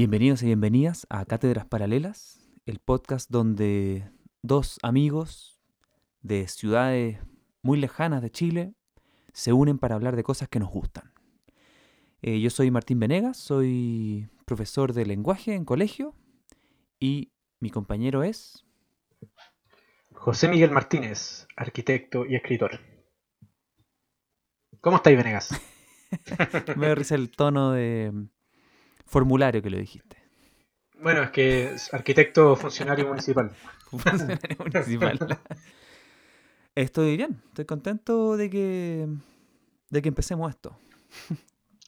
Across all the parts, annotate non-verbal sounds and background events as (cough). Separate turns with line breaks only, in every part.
Bienvenidos y bienvenidas a Cátedras Paralelas, el podcast donde dos amigos de ciudades muy lejanas de Chile se unen para hablar de cosas que nos gustan. Eh, yo soy Martín Venegas, soy profesor de lenguaje en colegio y mi compañero es...
José Miguel Martínez, arquitecto y escritor. ¿Cómo estáis, Venegas? (laughs)
Me da risa el tono de formulario que lo dijiste.
Bueno, es que es arquitecto funcionario municipal. (laughs)
Funcionario municipal. (laughs) Estoy bien, estoy contento de que, de que empecemos esto.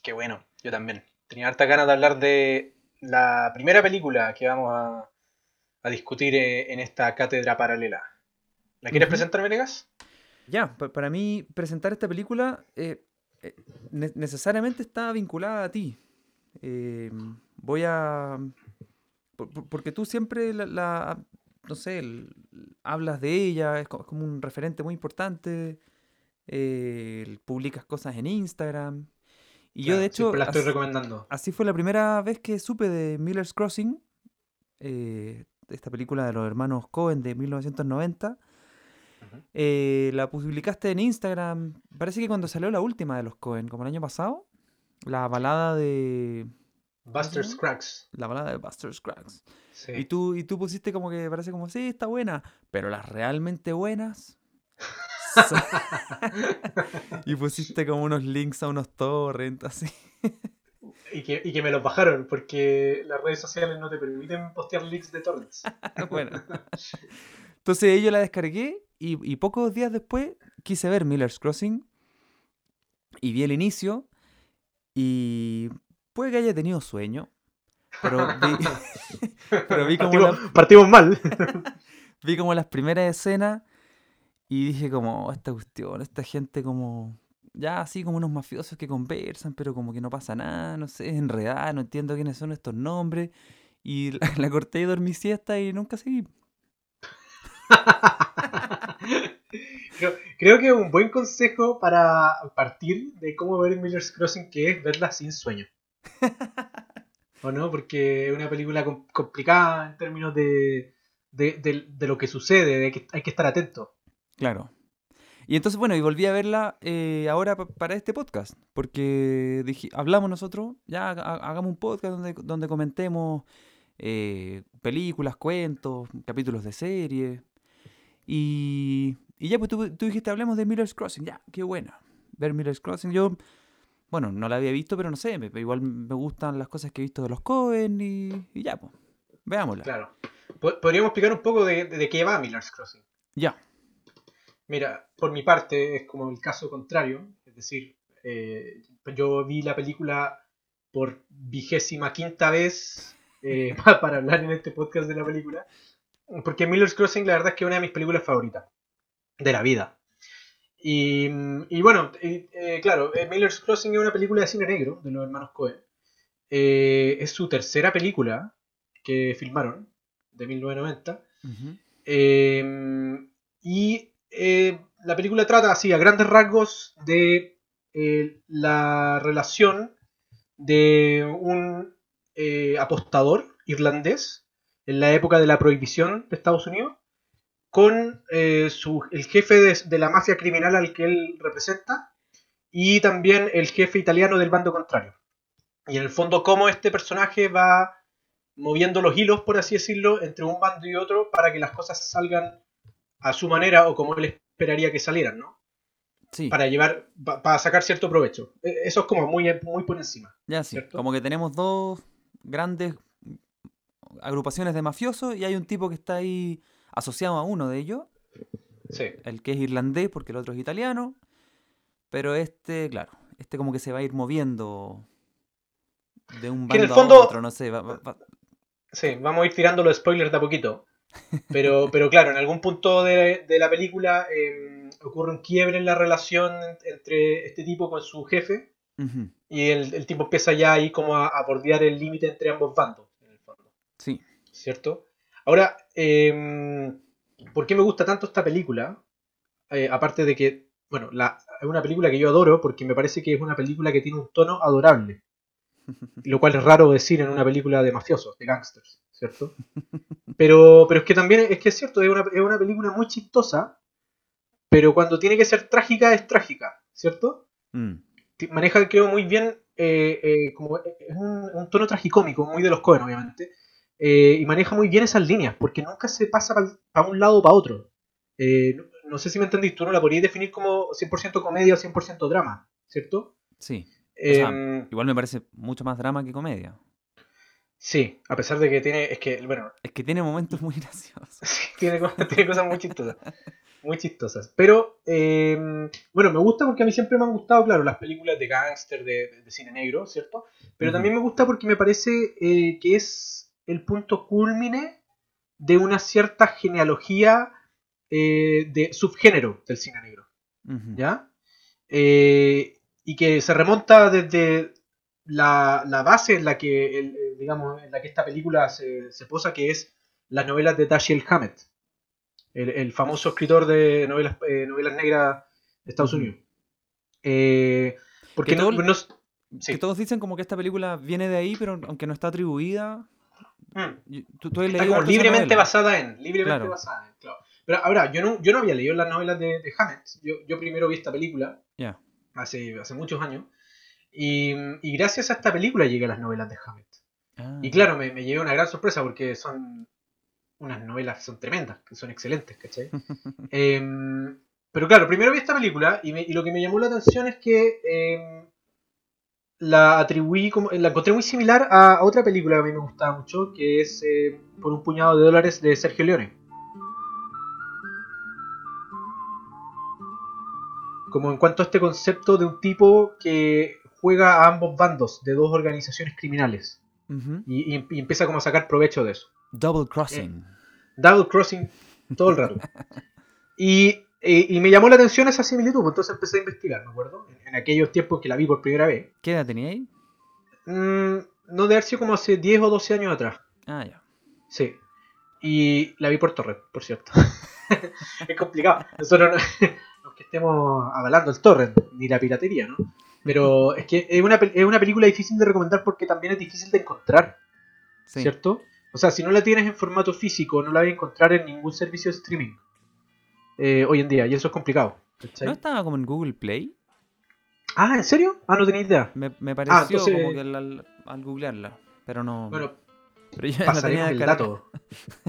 Qué bueno, yo también. Tenía harta ganas de hablar de la primera película que vamos a, a discutir eh, en esta cátedra paralela. ¿La quieres presentar, Venegas?
Ya, pa- para mí presentar esta película eh, eh, ne- necesariamente está vinculada a ti. Eh, voy a... por- por- Porque tú siempre la, la- no sé, el- hablas de ella, es co- es como un referente muy importante, publicas cosas en Instagram. Y yo de hecho,
siempre la estoy
así-
recomendando.
así fue la primera vez que supe de Miller's Crossing, eh, esta película de los hermanos Cohen de 1990.
Ujú.
Eh, la publicaste en Instagram. Parece que cuando salió la última de los Cohen, como el año pasado. La balada de.
Buster? Scruggs.
La balada de Buster Scruggs.
Sí.
Y tú, y tú pusiste como que parece como, sí, está buena. Pero las realmente buenas. (laughs) (laughs) y pusiste como unos links a unos torrents así.
Y que, y que me los bajaron, porque las redes sociales no te permiten postear links de torrents. (laughs)
bueno. Entonces yo la descargué y, y pocos días después quise ver Miller's Crossing y vi el inicio y puede que haya tenido sueño, pero vi, (laughs) pero vi como,
Partimos,
la-
partimos mal.
vi como las primeras escenas y dije como, "Oh, esta cuestión, esta gente como, ya así como unos mafiosos que conversan, pero como que no pasa nada, no sé, enredada, no entiendo quiénes son estos nombres. Y la, (laughs) la corté y dormí siesta y nunca seguí. (laughs)
creo, creo que un buen consejo para partir de cómo ver Miller's Crossing que es verla sin sueño. (laughs) ¿O no? Porque es una película com- complicada en términos de, de, de- de lo que sucede, de que hay que estar atento.
Claro. Y entonces, bueno, y volví a verla eh, ahora pa- para este podcast, porque dije, hablamos nosotros, ya ha- ha- hagamos un podcast donde, donde comentemos eh, películas, cuentos, capítulos de serie. Y, y ya, pues tú, tú dijiste, hablemos de Miller's Crossing, ya, qué buena. Ver Miller's Crossing, yo, bueno, no la había visto, pero no sé, me- igual me gustan las cosas que he visto de los Cohen y, y ya, pues, veámosla.
Claro. Po- Podríamos explicar un poco de, de- de qué va Miller's Crossing.
Ya,
Mira, por mi parte es como el caso contrario, es decir, eh, yo vi la película por vigésima quinta vez eh, (laughs) pa- para hablar en este podcast de la película, porque Miller's Crossing la verdad es que es una de mis películas favoritas de la vida. Y, y bueno, eh, claro, eh, Miller's Crossing es una película de cine negro de los hermanos Coen. Eh, es su tercera película que filmaron, de 1990.
ujú,
Eh, y eh, la película trata así a grandes rasgos de eh, la relación de un eh, apostador irlandés en la época de la prohibición de Estados Unidos con el jefe de, de la mafia criminal al que él representa y también el jefe italiano del bando contrario. Y en el fondo cómo este personaje va moviendo los hilos, por así decirlo, entre un bando y otro para que las cosas salgan a su manera o como él esperaría que salieran, ¿no?
sí.
Para llevar, pa- para sacar cierto provecho. E- Eso es como muy, muy por encima.
Ya sí,
¿cierto?
como que tenemos dos grandes agrupaciones de mafiosos y hay un tipo que está ahí asociado a uno de ellos,
Sí.
el que es irlandés porque el otro es italiano, pero este, claro, este como que se va a ir moviendo de un
Que en el
bando
fondo-
a otro, no sé, va- va- va-
Sí, vamos a ir tirando los spoilers de a poquito. Pero, pero claro, en algún punto de, de la película eh, ocurre un quiebre en la relación entre este tipo con su jefe y el, el tipo empieza ya ahí como a, a bordear el límite entre ambos bandos. En el fondo.
Sí,
¿cierto? Ahora, em, ¿por qué me gusta tanto esta película? Eh, aparte de que, bueno, la, es una película que yo adoro porque me parece que es una película que tiene un tono adorable. (laughs) Lo cual es raro decir en una película de mafiosos, de gangsters, ¿cierto? (laughs) Pero, pero es que también es que es cierto, es una, es una película muy chistosa, pero cuando tiene que ser trágica, es trágica, ¿cierto?
Mm.
Maneja, creo, muy bien, eh, eh, como es un, un tono tragicómico, muy de los Coen, obviamente, eh, y maneja muy bien esas líneas, porque nunca se pasa para un lado o para otro. Eh, no, no sé si me entendís, tú no la podrías definir como 100% comedia o 100% drama, ¿cierto?
Sí. Sea,
Em,
Igual me parece mucho más drama que comedia.
sí, a pesar de que tiene, es que, bueno,
Es que tiene momentos muy (laughs) graciosos. (laughs)
tiene, (laughs) tiene cosas muy chistosas. Muy chistosas. Pero, eh, bueno, me gusta porque a mí siempre me han gustado, claro, las películas de gángster, de, cine negro, ¿cierto? Pero también me gusta porque me parece eh, que es el punto culmine de una cierta genealogía eh, de subgénero del cine negro. ¿ya? Eh, y que se remonta desde la, la base en la que, el- el, digamos, en la que esta película se, se posa, que es las novelas de Dashiell Hammett, el, el famoso escritor de novelas, eh, novelas negras de Estados. Unidos. Eh, porque
Que
no,
todo-
no- sí.
Que todos dicen como que esta película viene de ahí, pero aunque no está atribuida.
Mm.
y- ¿Tú, tú has
Está
leído
como
harto esa
libremente basada en. Libremente
Claro.
basada en, claro. Pero ahora, yo no, yo no había leído las novelas de, de Hammett. Yo, yo primero vi esta película
Ya.
Hace, hace muchos años. Y, y gracias a esta película llegué a las novelas de Hammett.
Ah.
Y claro, me, me llevé una gran sorpresa porque son unas novelas que son tremendas, que son excelentes, ¿cachai? (laughs) Em, pero claro, primero vi esta película y, me- y lo que me llamó la atención es que em, la atribuí, como, la encontré muy similar a, a otra película que a mí me gustaba mucho, que es eh, Por un puñado de dólares de Sergio Leone. Como en cuanto a este concepto de un tipo que juega a ambos bandos de dos organizaciones criminales y, y- y empieza como a sacar provecho de eso.
Double Crossing.
Double crossing todo el rato. Y, eh, y me llamó la atención esa similitud, pues entonces empecé a investigar, ¿me acuerdo? En, en aquellos tiempos que la vi por primera vez.
¿Qué edad tenía ahí?
Mm, no de haber sido como hace 10 o 12 años atrás.
Ah, ya.
Sí. Y la vi por torrent, por cierto. (laughs) es complicado. Nosotros (laughs) estemos avalando el torrent, ni la piratería, ¿no? Pero es que es una, es una película difícil de recomendar porque también es difícil de encontrar.
Sí.
¿cierto? O sea, si no la tienes en formato físico, no la vas a encontrar en ningún servicio de streaming eh, hoy en día, y eso es complicado. ¿cachai?
¿No estaba como en Google Play?
Ah, ¿en serio? Ah, no tenía idea.
Me, me pareció
entonces-
como que al, googlearla. Pero no.
Bueno,
pero yo la tenía
pasaremos el dato.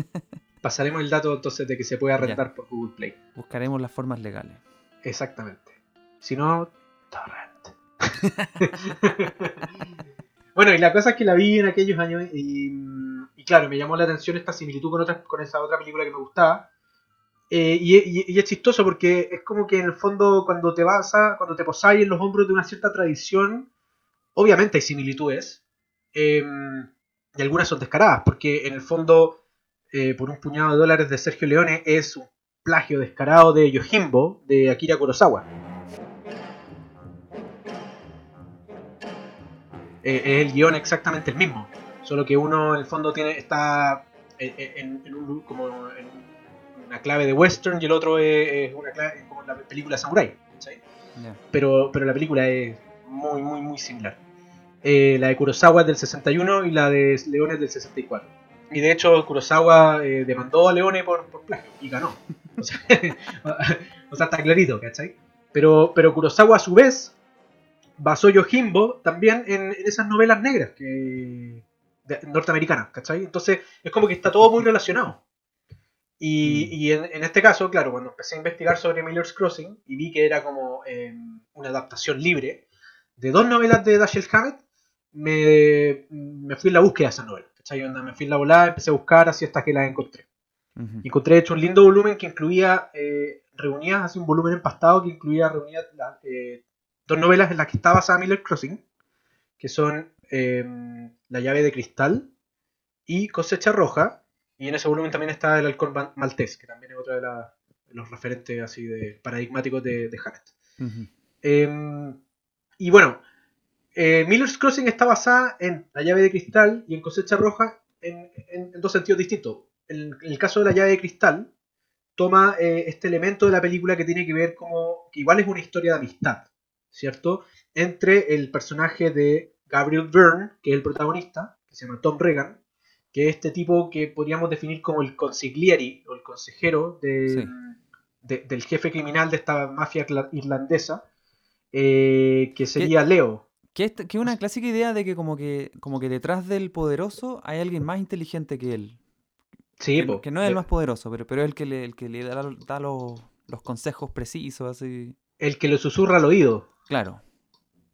(laughs) Pasaremos el dato entonces de que se puede rentar por Google Play.
Buscaremos las formas legales.
Exactamente. Si no, torrent. (laughs) bueno, y la cosa es que la vi en aquellos años y, y claro, me llamó la atención esta similitud con, otra, con esa otra película que me gustaba. Eh, y, y- y es chistoso porque es como que en el fondo cuando te vas a, cuando te posáis en los hombros de una cierta tradición, obviamente hay similitudes. eh, y algunas son descaradas, porque en el fondo, eh, por un puñado de dólares de Sergio Leone es un plagio descarado de Yojimbo de Akira Kurosawa. Eh, es el guion exactamente el mismo, solo que uno en el fondo tiene está en, en- en un- como en una clave de western y el otro es, es una clave como la película Samurai.
Ya.
pero, pero la película es muy, muy, muy similar. Eh, la de Kurosawa es del 61 y la de Leone es del 64. Y de hecho, Kurosawa eh, demandó a Leone por, por plagio y ganó. (laughs) O sea, (laughs) o sea, está clarito, ¿cachai? Pero, pero Kurosawa a su vez basó Yojimbo también en, en esas novelas negras que, de- norteamericanas, ¿cachai? Entonces es como que está todo muy relacionado. Y,
Mm.
y en, en este caso, claro, cuando empecé a investigar sobre Miller's Crossing y vi que era como eh, una adaptación libre de dos novelas de Dashiell Hammett, me, me fui en la búsqueda de esas novelas. ¿cachai? Onda, Me fui en la volada, empecé a buscar así hasta que las encontré. Encontré de hecho un lindo volumen que incluía, eh, reunía, así un volumen empastado que incluía, reunía la- eh, dos novelas en las que está basada Miller Crossing, que son eh, La llave de cristal y Cosecha Roja. Y en ese volumen también está El halcón ma- maltés, que también es otro de, la- de los referentes así de paradigmáticos de, de. Eh, y bueno, eh, Miller's Crossing está basada en La llave de cristal y en Cosecha Roja en, en- en dos sentidos distintos. En, el caso de la llave de cristal, toma eh, este elemento de la película que tiene que ver como que igual es una historia de amistad, ¿cierto? Entre el personaje de Gabriel Byrne, que es el protagonista, que se llama Tom Regan, que es este tipo que podríamos definir como el consigliere o el consejero de,
Sí.
de- del jefe criminal de esta mafia irla- irlandesa, eh, que sería Leo.
Que es que una clásica idea de que como que como que detrás del poderoso hay alguien más inteligente que él.
Sí,
que, no es el más poderoso, pero, pero es el que le, el que le da, da los, los consejos precisos, así.
el que le susurra al oído.
Claro.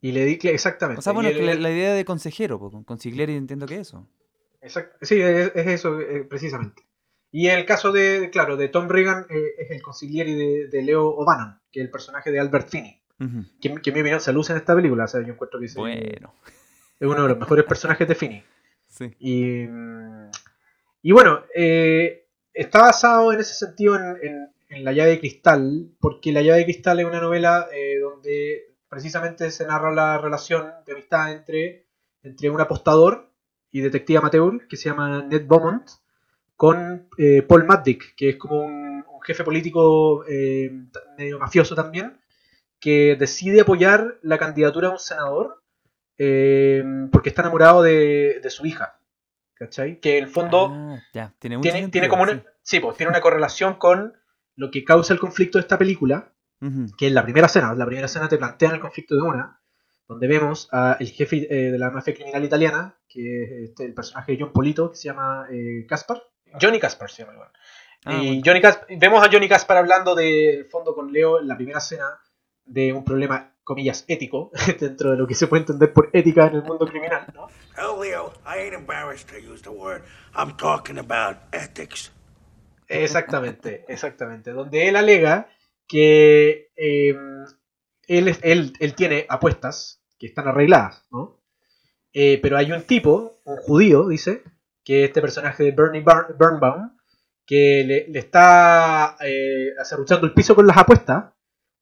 Y le di exactamente.
O sea, bueno,
el-
la, la idea de consejero, con consigliere entiendo que eso.
exact- sí, es, es eso, eh, precisamente. Y en el caso de, claro, de Tom Regan, eh, es el consigliere de, de Leo O'Bannon, que es el personaje de Albert Finney, que, que en mi opinión se luce en esta película. O sea, yo encuentro que es,
Bueno,
es uno de los mejores personajes de Finney.
sí.
Y, y bueno, eh, está basado en ese sentido en, La llave de cristal, porque La llave de cristal es una novela eh, donde precisamente se narra la relación de amistad entre, entre un apostador y detective amateur que se llama Ned Beaumont con eh, Paul Maddick, que es como un, jefe político medio mafioso también, que decide apoyar la candidatura de un senador porque está enamorado de su hija. ¿Cachai? Que en el fondo
Ah, ya, tiene
tiene,
sentido,
tiene como una,
sí.
sí, pues, tiene una correlación con lo que causa el conflicto de esta película, que es la primera escena. La primera escena te plantea el conflicto de una, donde vemos al jefe eh, de la mafia criminal italiana, que es este, el personaje de John Polito, que se llama eh, Caspar. Johnny Caspar se llama igual.
Ah,
y
bueno.
Johnny vemos a Johnny Caspar hablando del fondo con Leo en la primera escena de un problema, comillas, ético, (laughs) dentro de lo que se puede entender por ética en el mundo criminal, ¿no?
Hell, Leo, I ain't embarrassed to use the word. I'm talking about ethics.
Exactamente, (laughs) exactamente. Donde él alega que eh, él, él, él tiene apuestas que están arregladas, ¿no? Eh, pero hay un tipo, un judío, dice, que este personaje de Bernie Birnbaum, que le, le está eh, acerruchando el piso con las apuestas,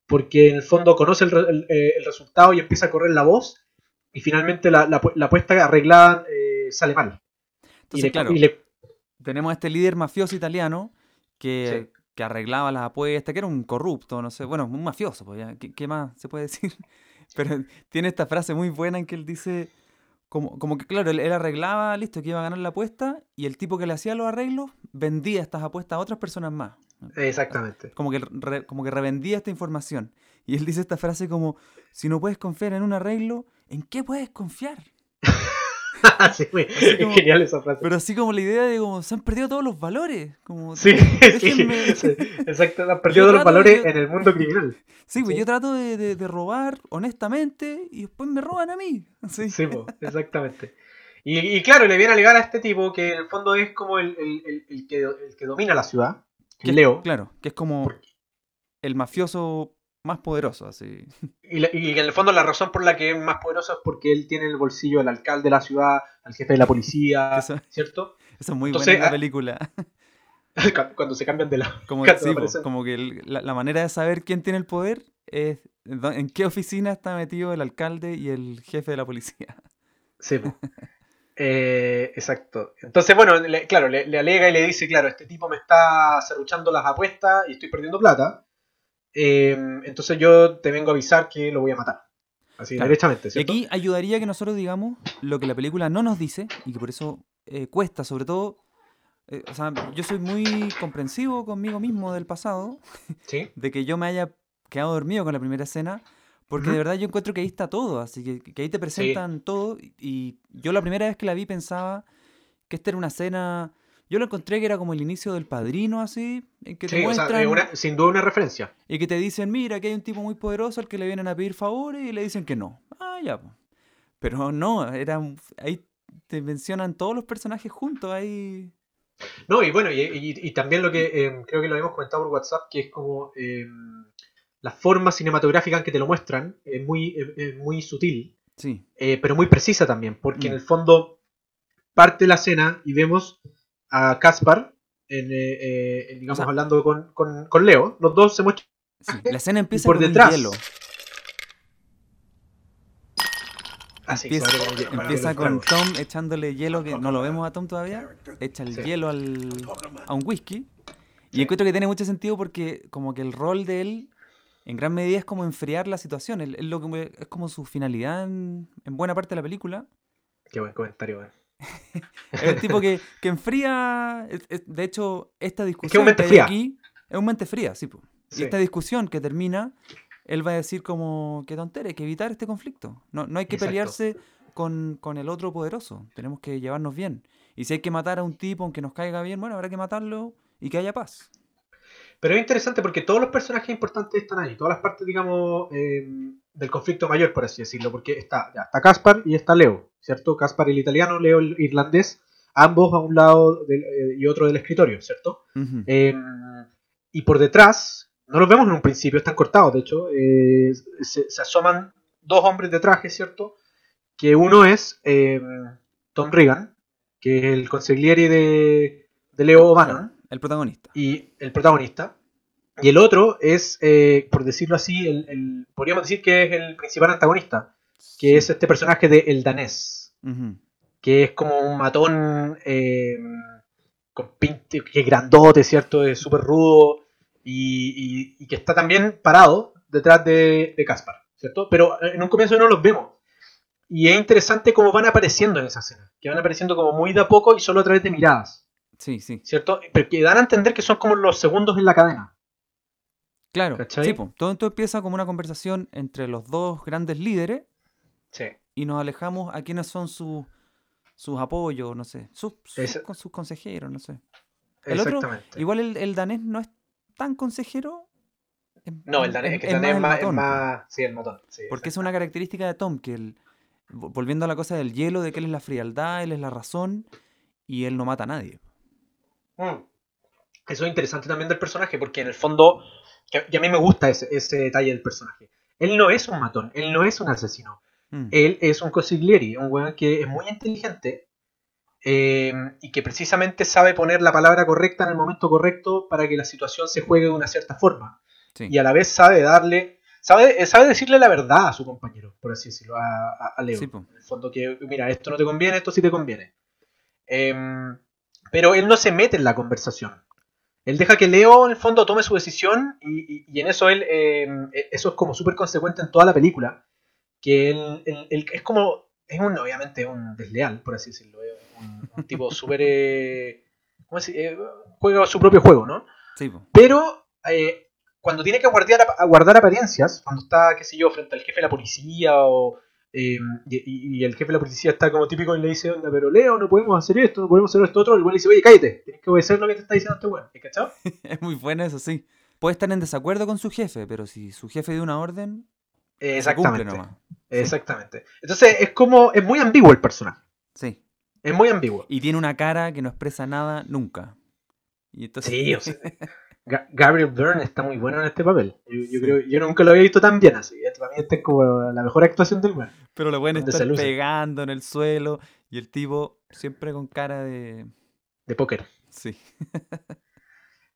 porque en el fondo conoce el, el- eh, el resultado y empieza a correr la voz, y finalmente la, la apu- la apuesta arreglada eh, sale mal. y
Entonces,
le-
claro,
y le-
tenemos a este líder mafioso italiano que,
Sí.
que arreglaba las apuestas, que era un corrupto, no sé, bueno, un mafioso, pues ya, ¿qué, qué más se puede (laughs) decir? Pero tiene esta frase muy buena en que él dice, como, como que claro, él, él arreglaba, listo, que iba a ganar la apuesta, y el tipo que le hacía los arreglos vendía estas apuestas a otras personas más.
Exactamente.
Como que, re- como que revendía esta información. Y él dice esta frase como, si no puedes confiar en un arreglo, ¿en qué puedes confiar? (laughs)
Sí, güey, es
como-
genial esa frase.
Pero así como la idea de como, se han perdido todos los valores. Como,
Sí, (laughs) sí,
déjenme-
sí, (laughs) exacto, han perdido
Yo
los
trato de-
valores en el mundo criminal.
Sí, pues
Sí.
yo trato de, de- de robar honestamente y después me roban a mí. Sí.
Sí, po, exactamente. Y, y claro, le viene a alegar a este tipo que en el fondo es como el, el- el- el que, el que domina la ciudad, que es Leo,
Claro, que es como el mafioso más poderoso, así.
y, la- y en el fondo la razón por la que es más poderoso es porque él tiene en el bolsillo al alcalde de la ciudad, al jefe de la policía, (laughs)
Eso-
¿cierto?
Eso es muy
Entonces,
bueno en la
ah,
película. (laughs)
Cu- Cuando se cambian de la... (laughs)
Como, sí, como que el- la, la manera de saber quién tiene el poder es en qué oficina está metido el alcalde y el jefe de la policía.
Sí. Eh, exacto. Entonces, bueno, le- claro, le, le alega y le dice, claro, este tipo me está cerruchando las apuestas y estoy perdiendo plata. Eh, entonces yo te vengo a avisar que lo voy a matar. Así,
Claro.
derechamente,
Y aquí ayudaría que nosotros digamos lo que la película no nos dice y que por eso eh, cuesta, sobre todo. eh, o sea, yo soy muy comprensivo conmigo mismo del pasado,
Sí, (laughs)
de que yo me haya quedado dormido con la primera escena, porque de verdad yo encuentro que ahí está todo, así que, que ahí te presentan todo. y- yo la primera vez que la vi pensaba que esta era una escena. Yo lo encontré que era como el inicio del padrino, así, en que te
sí, o sea,
muestran.
una- sin duda una referencia.
Y que te dicen, mira, que hay un tipo muy poderoso al que le vienen a pedir favores y le dicen que no. Ah, ya. Pero no, era, un- ahí te mencionan todos los personajes juntos, ahí...
No, y bueno, y, y- y también lo que eh, creo que lo habíamos comentado por WhatsApp, que es como eh, la forma cinematográfica en que te lo muestran, es muy, es- muy sutil.
Sí,
eh, pero muy precisa también, porque
Mm.
en el fondo parte la escena y vemos a Caspar, en, eh, eh, en, digamos,
O sea-
hablando con, con- con Leo, los dos se muestran.
sí. La escena empieza
por
con un
detrás.
hielo.
Así,
Empieza,
se va a tomar- para
empieza
los
con. Tom echándole hielo, que no lo vemos a Tom todavía, echa el
Sí.
hielo al, a un whisky. Y encuentro que tiene mucho sentido porque como que el rol de él en gran medida es como enfriar la situación. él lo que es como su finalidad en, en buena parte de la película.
Qué buen comentario, weón. (laughs)
Es el tipo que, (laughs) que enfría. es- es- de hecho, esta discusión
mente
que hay
fría.
aquí es un mente fría, sí. po. Y
Sí.
esta discusión que termina, él va a decir como que tontera, hay que evitar este conflicto. No, no hay que
Exacto.
pelearse con, con el otro poderoso. Tenemos que llevarnos bien. Y si hay que matar a un tipo aunque nos caiga bien, bueno, habrá que matarlo y que haya paz.
Pero es interesante porque todos los personajes importantes están ahí, todas las partes, digamos, eh, del conflicto mayor, por así decirlo, porque está, ya, está Caspar y está Leo, ¿cierto? Caspar el italiano, Leo el irlandés, ambos a un lado del- eh, y otro del escritorio, ¿cierto?
Ujú.
Eh, y por detrás, no los vemos en un principio, están cortados, de hecho, eh, se, se asoman dos hombres de traje, ¿cierto? Que uno es eh, Tom Regan, que es el consigliere de, de Leo O'Bannon,
El protagonista.
y el protagonista. Y el otro es, eh, por decirlo así, el, el- podríamos decir que es el principal antagonista, que es este personaje de El Danés,
Ujú.
que es como un matón eh, con pinte, que es grandote, ¿cierto? Es súper rudo y, y- y que está también parado detrás de, de Caspar, ¿cierto? Pero en un comienzo no los vemos. Y es interesante cómo van apareciendo en esa escena, que van apareciendo como muy de a poco y solo a través de miradas.
Sí, sí.
¿cierto? Pero que dan a entender que son como los segundos en la cadena.
Claro. Sí, todo esto empieza como una conversación entre los dos grandes líderes
Sí.
y nos alejamos a quiénes son sus sus apoyos, no sé, sus, sus, consejeros, no sé. El otro,
Exactamente.
igual el, el danés no es tan consejero. es-
no, el danés, es que el danés es más,
matón,
más- Sí, el matón. sí,
Porque es una característica de Tom, que el, vo- volviendo a la cosa del hielo, de que él es la frialdad, él es la razón y él no mata a nadie.
Mm. Eso es interesante también del personaje, porque en el fondo, que, que a mí me gusta ese, ese detalle del personaje. Él no es un matón, él no es un asesino.
Mm,
Él es un consigliere, un weón que es muy inteligente eh, y que precisamente sabe poner la palabra correcta en el momento correcto para que la situación se juegue de una cierta forma.
sí.
y a la vez sabe darle, sabe, sabe decirle la verdad a su compañero, por así decirlo, a, Leo.
Sí,
en el fondo que, mira, esto no te conviene, esto sí te conviene. Em, pero él no se mete en la conversación. Él deja que Leo, en el fondo, tome su decisión y, y- y en eso él, em, e- eso es como súper consecuente en toda la película. Que él, él- él es como, es un, obviamente, un desleal, por así decirlo. es un, un (laughs) tipo súper... eh, ¿cómo se- eh, juega su propio juego, ¿no?
Sí.
Pero eh, cuando tiene que guardar, guardar apariencias, cuando está, qué sé yo, frente al jefe de la policía o... eh, y, el jefe de la policía está como típico y le dice, onda, pero Leo, no podemos hacer esto, no podemos hacer esto otro. El güey le dice, oye, cállate, tienes que obedecer lo que te está diciendo este güey. ¿Es cachado? (laughs)
Es muy bueno eso, sí. Puede estar en desacuerdo con su jefe, pero si su jefe dio una orden,
Eh,
se cumple
exactamente.
nomás.
Exactamente. Entonces es como, es muy ambiguo el personaje.
Sí.
Es muy ambiguo.
Y tiene una cara que no expresa nada nunca. Y entonces,
Sí, o sea, (laughs) Gabriel Byrne está muy bueno en este papel. Yo, yo
Sí.
creo, yo nunca lo había visto tan bien así. eh, Para mí esta es como la mejor actuación del güey.
pero lo pueden estar pegando en el suelo y el tipo siempre con cara de...
De póker.
Sí.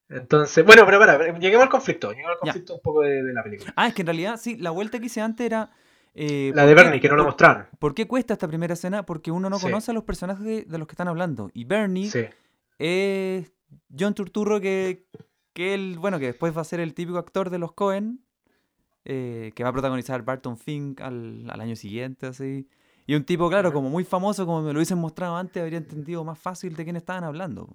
Entonces, bueno, pero para, lleguemos al conflicto. Lleguemos al
Ya.
conflicto un poco de, de la película.
Ah, es que en realidad, sí, la vuelta que hice antes era... eh,
La
¿por
de
qué-
Bernie, que no lo mostraron.
¿Por qué cuesta esta primera escena? Porque uno no
Sí.
conoce a los personajes de, de los que están hablando. Y Bernie
Sí.
es John Turturro que, que él, bueno, que después va a ser el típico actor de los Cohen, eh, que va a protagonizar Barton Fink al, al año siguiente, así. Y un tipo, claro, como muy famoso, como me lo hubiesen mostrado antes, habría entendido más fácil de quién estaban hablando.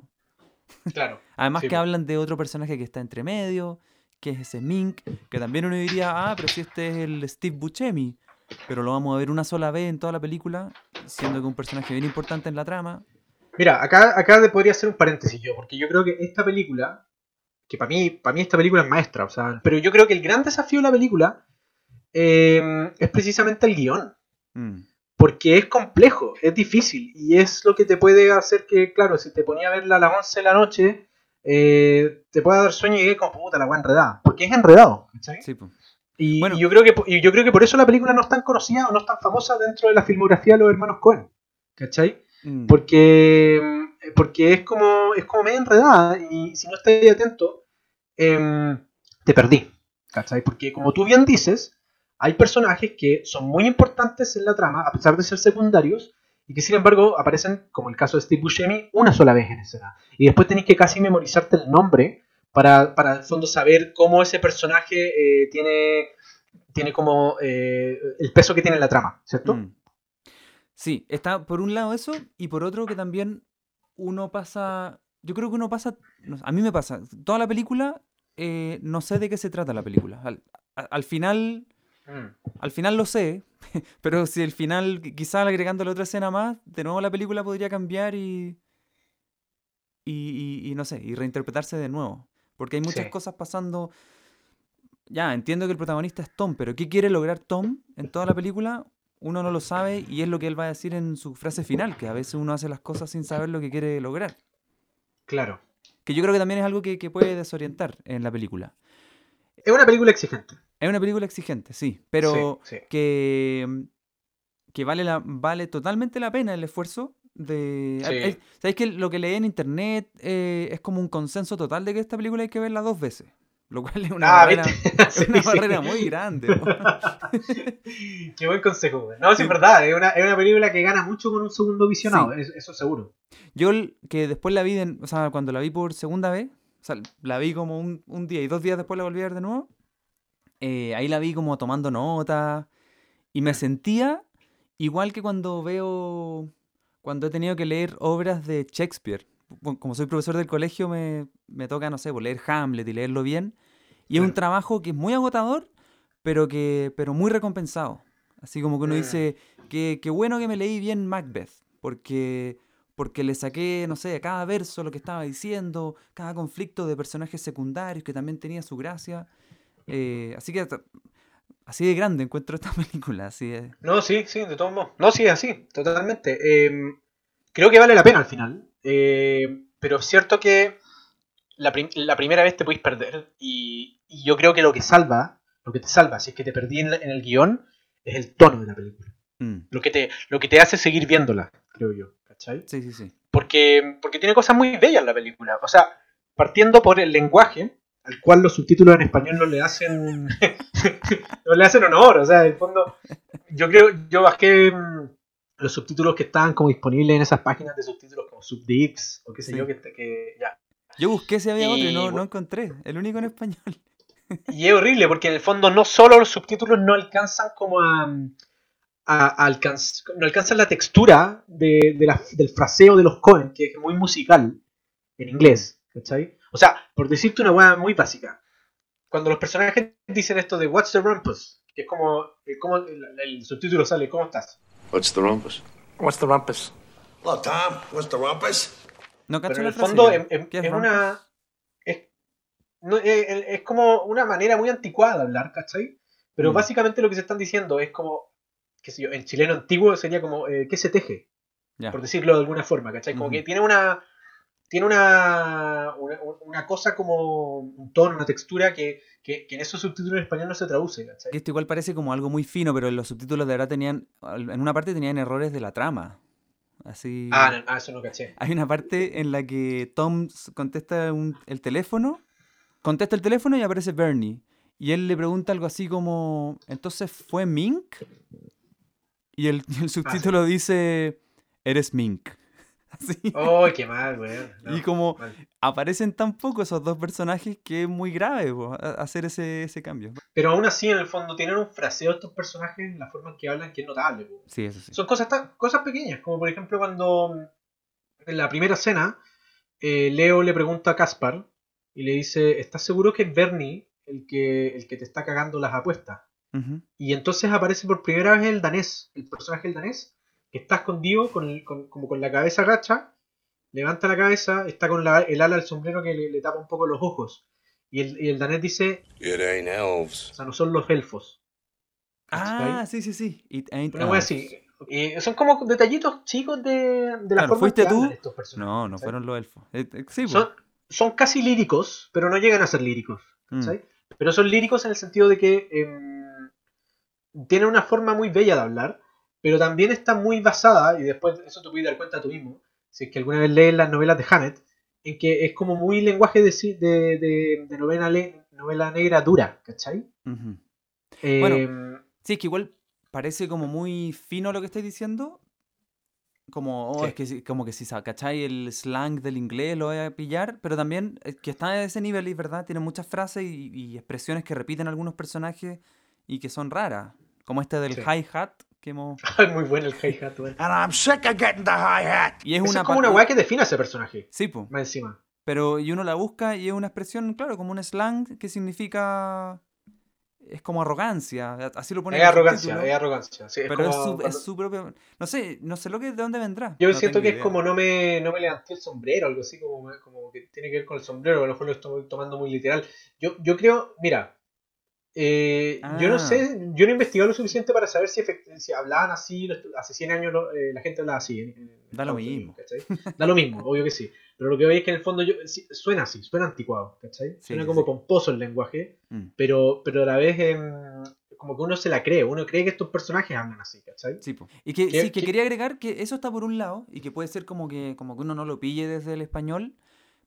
Claro. (laughs)
Además
Sí,
que hablan de otro personaje que está entre medio, que es ese Mink, que también uno diría, ah, pero si este es el Steve Buscemi, pero lo vamos a ver una sola vez en toda la película, siendo que un personaje bien importante en la trama.
Mira, acá, acá podría hacer un paréntesis yo, porque yo creo que esta película, que para mí, para mí esta película es maestra, o sea, pero yo creo que el gran desafío de la película eh, es precisamente el guion.
Mm,
porque es complejo, es difícil y es lo que te puede hacer que, claro, si te ponía a verla a las 11 de la noche, eh, te pueda dar sueño y es como puta la weá enredada, porque es enredado, ¿cachai?
sí.
Y,
Bueno.
y yo creo que, y yo creo que por eso la película no es tan conocida o no es tan famosa dentro de la filmografía de los hermanos Cohen, ¿cachai?
Mm,
Porque, porque es como es como medio enredada y si no estás atento, em, te perdí, ¿cachai? Porque como tú bien dices, hay personajes que son muy importantes en la trama, a pesar de ser secundarios, y que sin embargo aparecen, como el caso de Steve Buscemi, una sola vez en escena. Y después tenés que casi memorizarte el nombre para, para en el fondo saber cómo ese personaje eh, tiene, tiene como eh, el peso que tiene en la trama, ¿cierto?
Mm. Sí, está por un lado eso y por otro que también uno pasa, yo creo que uno pasa, a mí me pasa, toda la película, eh, no sé de qué se trata la película. Al, final,
Mm.
al final lo sé, (laughs) pero si el final, qui- quizás agregando la otra escena más, de nuevo la película podría cambiar y, y, y- y no sé, y reinterpretarse de nuevo. Porque hay muchas
Sí.
cosas pasando. Ya, entiendo que el protagonista es Tom, pero ¿qué quiere lograr Tom en toda la película? Uno no lo sabe y es lo que él va a decir en su frase final, que a veces uno hace las cosas sin saber lo que quiere lograr.
Claro.
Que yo creo que también es algo que, que puede desorientar en la película.
Es una película exigente.
Es una película exigente, sí, pero
Sí, sí.
que, que vale, la, vale totalmente la pena el esfuerzo de...
Sí.
es- ¿Sabéis que lo que leí en internet eh, es como un consenso total de que esta película hay que verla dos veces? Lo cual es una
Ah,
barrera, (laughs) (laughs)
Sí,
una
sí.
barrera muy grande. (laughs)
Qué buen consejo, güey. No, sí, es verdad. Es una, es una película que gana mucho con un segundo visionado.
Sí.
es- Eso seguro.
Yo que después la vi, de- o sea, cuando la vi por segunda vez, o sea, la vi como un, un día y dos días después la volví a ver de nuevo, eh, ahí la vi como tomando nota y me sentía igual que cuando veo, cuando he tenido que leer obras de Shakespeare. Bu- Como soy profesor del colegio, me, me toca, no sé, pues, leer Hamlet y leerlo bien. Y es un trabajo que es muy agotador, pero, que, pero muy recompensado. Así como que uno dice, que, qué bueno que me leí bien Macbeth, porque, porque le saqué, no sé, a cada verso lo que estaba diciendo, cada conflicto de personajes secundarios que también tenía su gracia. Eh, así que así de grande encuentro esta (laughs) película. Así de-
No, sí, sí, de todos modos. No, sí, así, totalmente. Eh, creo que vale la pena al final. Eh, pero es cierto que la, prim- la primera vez te podéis perder. Y, y yo creo que lo que salva, lo que te salva, si es que te perdí en, la- en el guion, es el tono de la película.
Mm,
Lo que te, lo que te hace seguir viéndola, creo yo. ¿Cachai?
Sí, sí, sí.
porque, porque tiene cosas muy bellas la película. O sea, partiendo por el lenguaje, al cual los subtítulos en español no le hacen (laughs) no le hacen honor. O sea, en el fondo, yo creo, yo bajé mm, los subtítulos que estaban como disponibles en esas páginas de subtítulos como Subdips o qué sé
Sí.
yo, que, que ya.
Yo busqué si había otro y no, no encontré. El único en español. (laughs)
Y es horrible porque en el fondo no solo los subtítulos no alcanzan como a, a- a alcanz- no alcanzan la textura de, de la- del fraseo de los Cohen, que es muy musical en inglés, ¿cachai? O sea, por decirte una hueá muy básica, cuando los personajes dicen esto de What's the Rumpus, que es como, eh, como el, el subtítulo sale, ¿cómo estás?
What's the rumpus?
What's the rumpus?
Hello, Tom. What's the rumpus?
No cacho
Pero en
la
el fondo
ya.
es, una... Es, no, es, es- como una manera muy anticuada de hablar, ¿cachai? Pero
Mm.
básicamente lo que se están diciendo es como, qué sé yo, en chileno antiguo sería como, eh, ¿qué se teje? Por decirlo de alguna forma, ¿cachai? Como que tiene una... Tiene una, una, una cosa como un tono, una textura que, que, que en esos subtítulos en español no se traduce, ¿cachai?
Que esto igual parece como algo muy fino, pero los subtítulos de verdad tenían, en una parte tenían errores de la trama. Así.
Ah, no, ah, eso no caché.
Hay una parte en la que Tom contesta un- el teléfono, contesta el teléfono y aparece Bernie. Y él le pregunta algo así como, ¿entonces fue Mink? Y el, (laughs) y el subtítulo dice, eres Mink. (laughs) Así.
¡Ay, qué mal! No,
y como
mal.
aparecen tan poco esos dos personajes que es muy grave hacer ese, ese cambio.
Pero aún así, en el fondo, tienen un fraseo estos personajes en la forma en que hablan que es notable.
Sí, eso sí.
Son cosas, tan, cosas pequeñas, como por ejemplo cuando en la primera escena eh, Leo le pregunta a Caspar y le dice, ¿estás seguro que es Bernie el que, el que te está cagando las apuestas? Y entonces aparece por primera vez el danés, el personaje del danés, que está escondido con el- con- como con la cabeza agacha, levanta la cabeza, está con la- el ala del sombrero que le, le tapa un poco los ojos. Y el, y el danés dice,
It ain't elves.
o sea, no son los elfos.
Ah, sí, sí, sí. It ain't
wea
us.
así. Y son como detallitos chicos de, de la
Claro,
forma
¿fuiste
que
tú?
estos personajes.
No, no fueron los elfos. Eh, eh, sí, po.
Son, son casi líricos, pero no llegan a ser líricos.
Mm.
Pero son líricos en el sentido de que em, tienen una forma muy bella de hablar, pero también está muy basada, y después eso te puedes dar cuenta tú mismo, si es que alguna vez lees las novelas de Hammett, en que es como muy lenguaje de, de, de- de novela, le- novela negra dura, ¿cachai?
Ujú.
Em,
Sí, es que igual parece como muy fino lo que estáis diciendo. Como, oh,
Sí.
es que, como que si cacháis el slang del inglés lo voy a pillar, pero también es que está a ese nivel, y ¿verdad? Tiene muchas frases y, y expresiones que repiten algunos personajes y que son raras. Como este del
Sí.
hi-hat que hemos...
Es muy bueno el hi-hat.
And I'm sick of getting the hi-hat.
Y es
Eso
una...
es como una weá que define a ese personaje,
Sí, po.
más encima.
Pero y uno la busca y es una expresión, claro, como un slang que significa... Es como arrogancia, así lo pone
Es arrogancia,
subtítulo.
es arrogancia. sí, es
Pero es
como
su,
cuando-
es su propio... No sé, no sé lo que de dónde vendrá.
Yo
no
siento que es
idea.
como no me, no me levanté el sombrero, algo así, como, como que tiene que ver con el sombrero, a lo mejor lo estoy tomando muy literal. Yo, yo creo, mira, eh, yo
Ah.
no sé, yo no he investigado lo suficiente para saber si, si hablaban así, hace 100 años eh, la gente hablaba así. en- en
Da lo mismo.
¿cachai? Da lo mismo, obvio que sí. Pero lo que veis es que en el fondo yo, sí, suena así, suena anticuado, ¿cachai?
Sí,
Suena
sí,
como pomposo el lenguaje,
Mm,
pero, pero a la vez em, como que uno se la cree, uno cree que estos personajes hablan así, ¿cachai?
sí, po. Y que,
¿Qué-
sí, que
qué-
quería agregar que eso está por un lado y que puede ser como que, como que uno no lo pille desde el español,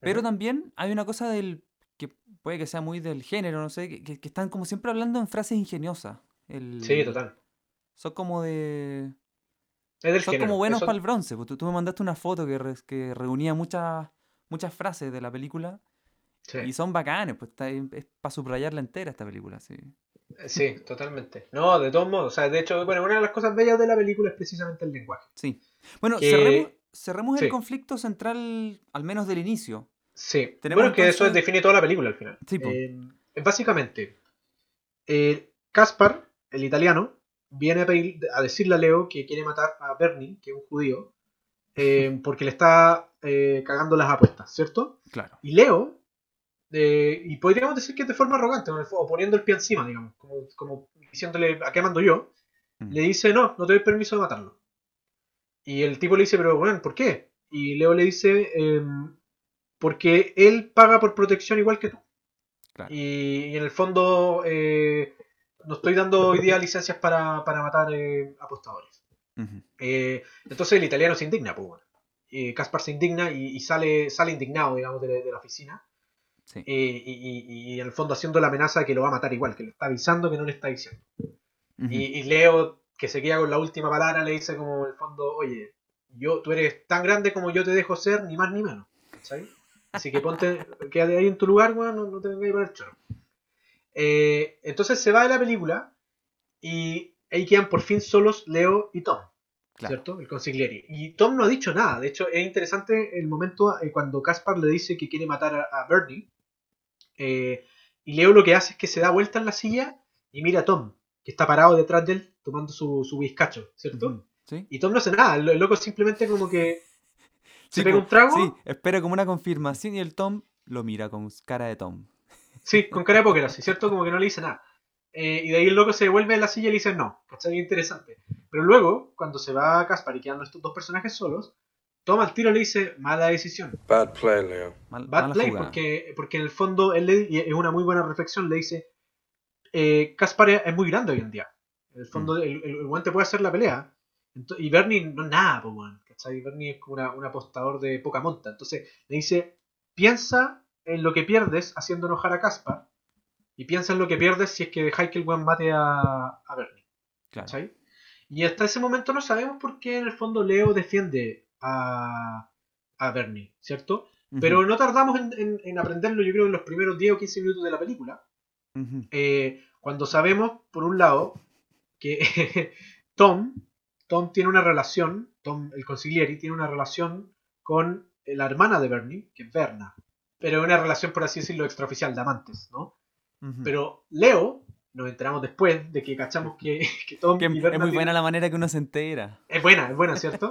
pero también hay una cosa del que puede que sea muy del género, no sé, que, están como siempre hablando en frases ingeniosas. El-
Sí, total.
Son como de...
Es del
Son
género.
como buenos
eso-
para el bronce. pues, Tú, tú me mandaste una foto que, re- que reunía muchas muchas frases de la película
sí.
y son bacanes, pues está, es para subrayarla entera esta película, sí.
Sí, totalmente. No, de todos modos. O sea, de hecho, bueno, una de las cosas bellas de la película es precisamente el lenguaje.
Sí. Bueno,
Que-
cerremos, cerremos
sí.
el conflicto central, al menos del inicio.
Sí.
Tenemos
bueno, que eso define toda la película al final.
Sí.
Eh, básicamente, eh, Caspar, el italiano, viene a, pedir- a decirle a Leo que quiere matar a Bernie, que es un judío, eh, (laughs) porque le está eh, cagando las apuestas, ¿cierto?
Claro.
Y Leo, eh, y podríamos decir que es de forma arrogante, o poniendo el pie encima, digamos, como, como diciéndole, ¿a qué mando yo?
Mm.
Le dice, no, no te doy permiso de matarlo. Y el tipo le dice, pero bueno, ¿por qué? Y Leo le dice, "Em, porque él paga por protección igual que tú.
Claro.
Y, y en el fondo, eh, no estoy dando hoy día licencias para, para matar eh, apostadores. Eh, entonces el italiano se indigna, pues bueno. Caspar se indigna y, y sale, sale indignado, digamos, de, de la oficina.
Sí.
Y, y- en el fondo haciendo la amenaza de que lo va a matar igual, que le está avisando que no le está diciendo. Y, y Leo, que se queda con la última palabra, le dice como en el fondo, oye, yo, tú eres tan grande como yo te dejo ser, ni más ni menos. ¿cachai? Así que ponte, quédate ahí en tu lugar, weón, no, no te vengas a poner choro. Eh, entonces se va de la película y ahí quedan por fin solos Leo y Tom,
Claro.
¿cierto? El consigliere. Y Tom no ha dicho nada. De hecho, es interesante el momento eh, cuando Caspar le dice que quiere matar a, a Bernie. eh, y Leo lo que hace es que se da vuelta en la silla y mira a Tom, que está parado detrás de él tomando su, su bizcacho, ¿cierto?
¿Sí?
Y Tom no hace nada, el, el loco simplemente como que se
Sí,
pega
po.
un trago,
Sí, espera como una confirmación y el Tom lo mira con cara de Tom.
sí, con cara de póker así, ¿cierto? Como que no le dice nada. Eh, y de ahí el loco se devuelve en la silla y le dice no, ¿cachai? Interesante. Pero luego, cuando se va a Caspar y quedan estos dos personajes solos, Tom al tiro le dice mala decisión.
Bad play, Leo.
Mal-
Bad
mala
play,
jugada.
porque, porque en el fondo él le- y es una muy buena reflexión, le dice, eh, Caspar es es muy grande hoy en día. En el fondo
Mm.
el, el, el weón te puede hacer la pelea. Y Bernie no es nada, pues weón. ¿Cachai? Bernie es como una- un apostador de poca monta. Entonces le dice, piensa en lo que pierdes haciendo enojar a Caspar. Y piensa en lo que pierdes si es que dejáis que el weón mate a, a Bernie.
Claro.
¿cachai? Y hasta ese momento no sabemos por qué en el fondo Leo defiende a, a Bernie, ¿cierto? Pero no tardamos en, en- en aprenderlo, yo creo, en los primeros 10 o 15 minutos de la película. Eh, cuando sabemos, por un lado, que (laughs) Tom, Tom tiene una relación, Tom, el consigliere, tiene una relación con la hermana de Bernie, que es Verna. Pero una relación, por así decirlo, extraoficial de amantes, ¿no? Pero Leo, nos enteramos después de que cachamos que, (laughs) que Tom
Que
y
es muy
tienen-
buena la manera que uno se entera.
Es buena, es buena, ¿cierto?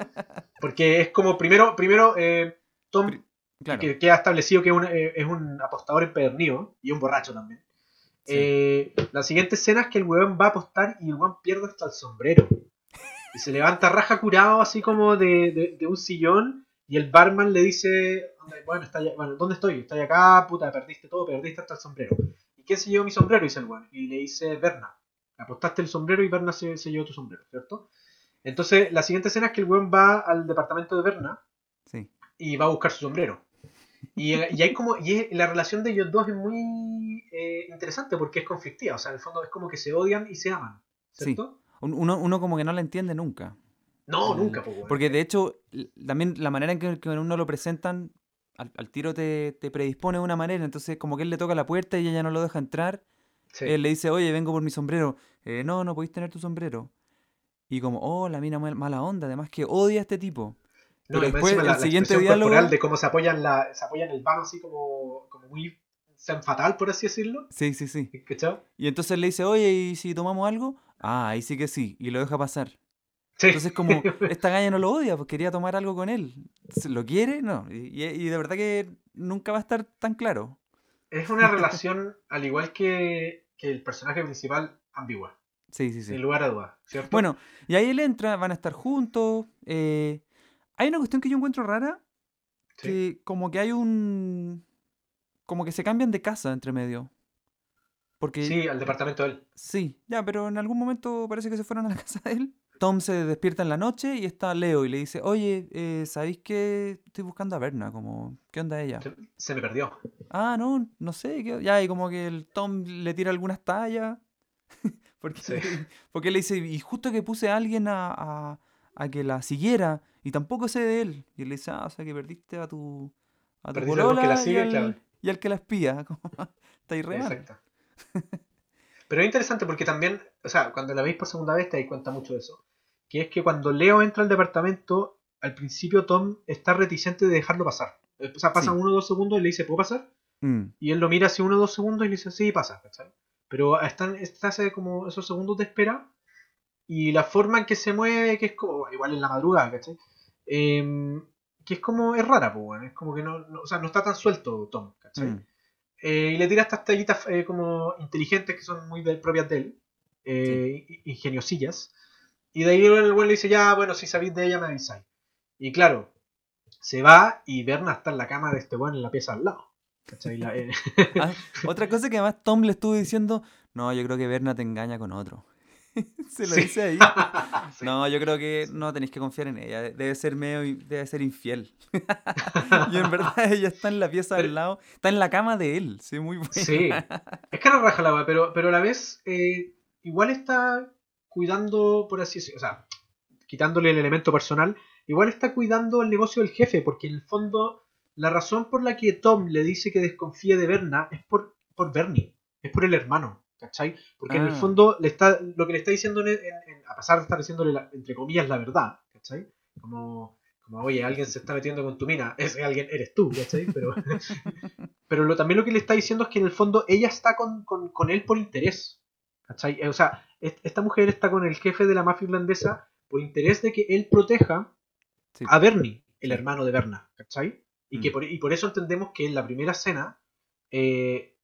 Porque es como, primero, primero eh, Tom
Pri- Claro.
que queda establecido que es un, eh, es un apostador empedernido y un borracho también.
Sí.
Eh, la siguiente escena es que el weón va a apostar y el weón pierde hasta el sombrero. Y se levanta raja curado así como de, de- de un sillón y el barman le dice, bueno, está allá- bueno, ¿dónde estoy? Estoy acá, puta, perdiste todo, perdiste hasta el sombrero. ¿Y quién se llevó mi sombrero? Dice el weón. Y le dice Berna. Apostaste el sombrero y Berna se, se llevó tu sombrero, ¿cierto? Entonces, la siguiente escena es que el weón va al departamento de Berna
Sí.
y va a buscar su sombrero. Y, y hay como y es- la relación de ellos dos es muy eh, interesante porque es conflictiva, o sea, en el fondo es como que se odian y se aman. ¿cierto?
Uno, uno como que no la entiende nunca.
No,
Mm,
nunca, pues, weón.
Porque de hecho, también la manera en que, que uno lo presentan, al, al tiro te, te predispone de una manera. Entonces, como que él le toca la puerta y ella no lo deja entrar.
Sí.
Él le dice, oye, vengo por mi sombrero. "Eh, no, no podéis tener tu sombrero. Y como, oh, la mina mal- mala onda, además que odia a este tipo.
No,
pero después, el
la, la
siguiente
expresión
diálogo-
de cómo se apoyan la, se apoyan el vano así como, como muy sen fatal, por así decirlo.
Sí, sí, sí.
¿Cachai?
Y entonces le dice, oye, ¿y si tomamos algo? Ah, ahí sí que sí. Y lo deja pasar.
Sí.
Entonces como, (laughs) esta galla no lo odia, pues quería tomar algo con él. ¿Se- ¿Lo quiere? No. Y, y- y de verdad que nunca va a estar tan claro.
Es una (laughs) relación, al igual que, que el personaje principal, ambigua.
Sí, sí, sí.
Sin lugar a dudas, ¿cierto?
Bueno, y ahí él entra, van a estar juntos. eh, hay una cuestión que yo encuentro rara,
Sí.
que como que hay un... Como que se cambian de casa entre medio. Porque...
Sí, al departamento de él.
Sí, ya, pero en algún momento parece que se fueron a la (laughs) casa de él. Tom se despierta en la noche y está Leo y le dice, oye, eh, ¿sabéis que estoy buscando a Berna? Como, ¿qué onda ella?
Se, se me perdió.
Ah, no, no sé. ¿qué-?". Ya, y como que el Tom le tira algunas tallas. (laughs) porque,
Sí. (laughs)
porque le dice, y justo que puse a alguien a, a- a que la siguiera y tampoco sé de él. Y él le dice, ah, o sea que perdiste a tu, a tu
que la
polola y,
sigue,
al,
claro.
y al que la espía. Como, Está.
Exacto. (laughs) Pero es interesante porque también, o sea, cuando la veis por segunda vez te das cuenta mucho de eso. Que es que cuando Leo entra al departamento, al principio Tom está reticente de dejarlo pasar. Eh, O sea, pasan
Sí.
uno o dos segundos y le dice, ¿puedo pasar?
Mm,
Y él lo mira así uno o dos segundos y le dice, sí, pasa, ¿cachai? Pero están, está ese como esos segundos de espera y la forma en que se mueve, que es como, igual en la madrugada, ¿cachai? Em, que es como, es rara, pues, bueno, es como que no, no- o sea, no está tan suelto Tom, ¿cachai?
mm.
Eh, y le tira estas tallitas eh, como inteligentes que son muy de- propias de él, eh, ingeniosillas. Y de ahí el güey le dice, ya, bueno, si sabéis de ella me avisáis. Y claro, se va y Berna está en la cama de este weón en la pieza al lado. (laughs)
Ah, otra cosa que además Tom le estuvo diciendo, no, yo creo que Berna te engaña con otro. (laughs) Se lo
Sí.
dice ahí. (laughs)
Sí.
No, yo creo que no tenéis que confiar en ella. de- Debe ser medio, debe ser infiel. (laughs) y en verdad ella está en la pieza
Pero-
al lado, está en la cama de él. Sí, muy buena.
Sí, es cara raja la pero, pero a la vez eh, igual está cuidando, por así decirlo, o sea, quitándole el elemento personal, igual está cuidando el negocio del jefe, porque en el fondo la razón por la que Tom le dice que desconfíe de Berna es por, por Bernie, es por el hermano, ¿cachai? Porque en el
Ah.
fondo le está, lo que le está diciendo, en- en- a pesar de estar diciéndole, la- entre comillas, la verdad, ¿cachai? Como, como, oye, alguien se está metiendo con tu mina, (laughs) ese alguien eres tú, ¿cachai? Pero, (laughs) pero lo, también lo que le está diciendo es que en el fondo ella está con, con- con él por interés. ¿cachai? O sea, est- esta mujer está con el jefe de la mafia irlandesa por interés de que él proteja
Sí.
a Bernie, el hermano de Berna. ¿cachai? Y, que
Mm.
por, y por eso entendemos que en la primera escena eh,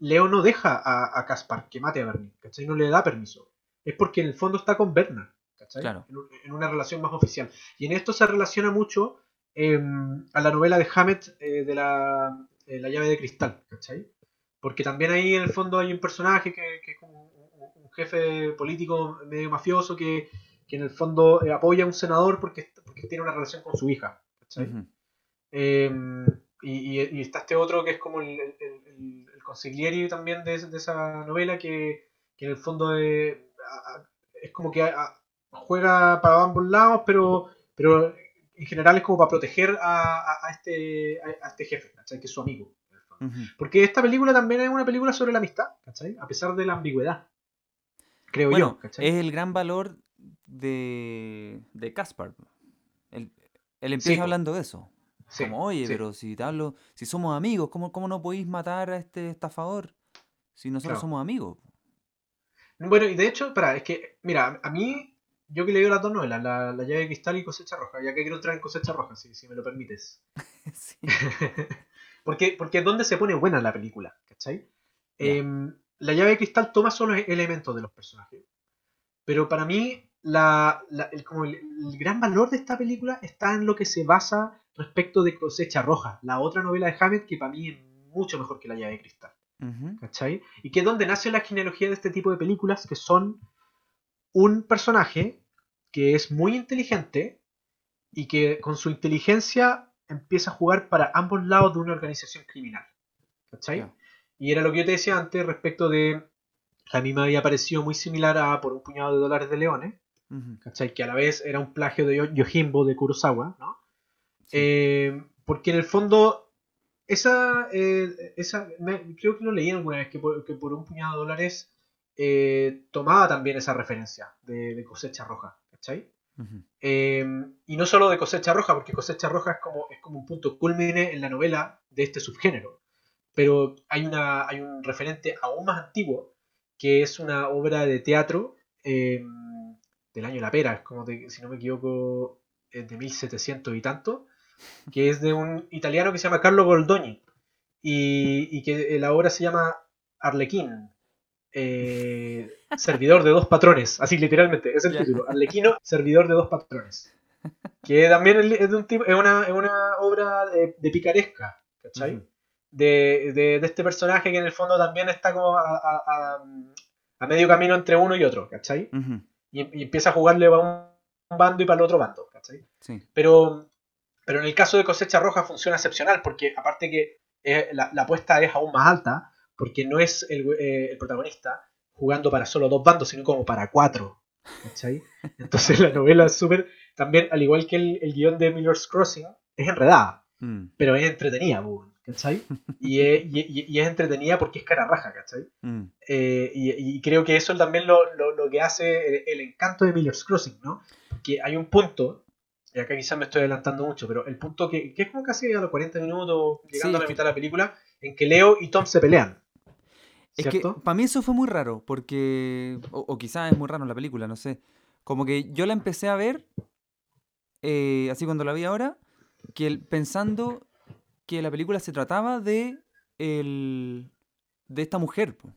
Leo no deja a, a Caspar que mate a Bernie. ¿cachai? No le da permiso. Es porque en el fondo está con Berna. ¿cachai?
Claro.
En, un- en una relación más oficial. Y en esto se relaciona mucho eh, a la novela de Hammett eh, de la, eh, la llave de cristal, ¿cachai? Porque también ahí en el fondo hay un personaje que, que es como un, jefe político medio mafioso que, que en el fondo eh, apoya a un senador porque, porque tiene una relación con su hija, ¿cachai? Eh, y, y- y está este otro que es como el, el, el- el consigliere también de, de esa novela que, que en el fondo es como que juega para ambos lados, pero, pero en general es como para proteger a, a- a este, a, este jefe, ¿cachai? que es su amigo. Porque esta película también es una película sobre la amistad, ¿cachai? a pesar de la ambigüedad. Creo
Bueno,
yo, ¿cachai?
es el gran valor de, de Caspar. Él, él empieza
Sí,
hablando de eso.
Sí,
Como, oye,
sí.
pero si te hablo, si somos amigos, ¿cómo, cómo no podéis matar a este estafador si nosotros
Claro.
somos amigos?
Bueno, y de hecho, para, es que, mira, a mí, yo que he leído las dos novelas, la, la llave de cristal y cosecha roja, ya que quiero entrar en cosecha roja, si, si me lo permites. (laughs) (laughs) Porque, porque es donde se pone buena la película, ¿cachai? Em, la llave de cristal toma solo e- elementos de los personajes. Pero para mí, la, la- el, como el, el gran valor de esta película está en lo que se basa respecto de Cosecha Roja, la otra novela de Hammett que para mí es mucho mejor que la llave de cristal. ¿cachai? Y que es donde nace la genealogía de este tipo de películas que son un personaje que es muy inteligente y que con su inteligencia empieza a jugar para ambos lados de una organización criminal. ¿Cachai? Y era lo que yo te decía antes respecto de a mí me había parecido muy similar a Por un puñado de dólares de leones. ¿cachai? Que a la vez era un plagio de Yo- Yojimbo de Kurosawa, ¿no?
Sí.
Eh, porque en el fondo, esa, eh, esa me- creo que lo leí alguna vez, que por, que por un puñado de dólares eh, tomaba también esa referencia de, de cosecha roja, ¿cachai? Y no solo de cosecha roja, porque cosecha roja es como, es como un punto culmine en la novela de este subgénero. Pero hay, una, hay un referente aún más antiguo, que es una obra de teatro del año la pera, es como de, si no me equivoco, de 1700 y tanto, que es de un italiano que se llama Carlo Goldoni, y, y que la obra se llama Arlequín, eh, servidor de dos patrones, así literalmente, es el título, Arlequino, servidor de dos patrones. Que también es de un tipo, es una, es una obra de, de picaresca, ¿cachai? De, de- de este personaje que en el fondo también está como a, a- a- a medio camino entre uno y otro, ¿cachai? Y empieza a jugarle para un bando y para el otro bando, ¿cachai?
Sí.
Pero, pero en el caso de Cosecha Roja funciona excepcional, porque aparte que eh, la, la apuesta es aún más alta, porque no es el, eh, el protagonista jugando para solo dos bandos, sino como para cuatro, ¿cachai? Entonces (laughs) la novela es súper, también al igual que el, el guion de Miller's Crossing, es enredada
Mm.
pero es entretenida, ¿cachai? Y es, y, y- y es entretenida porque es cara raja, ¿cachai?
Mm.
Eh, y, y creo que eso también lo, lo, lo que hace el, el encanto de Miller's Crossing, ¿no? Que hay un punto, y acá quizás me estoy adelantando mucho, pero el punto que, que es como casi a los 40 minutos, llegando
Sí,
a la mitad de la película, en que Leo y Tom se pelean.
Es que para mí eso fue muy raro, porque. O, o quizás es muy raro en la película, no sé. Como que yo la empecé a ver, eh, así cuando la vi ahora, que el- pensando que la película se trataba de. El, de esta mujer. po.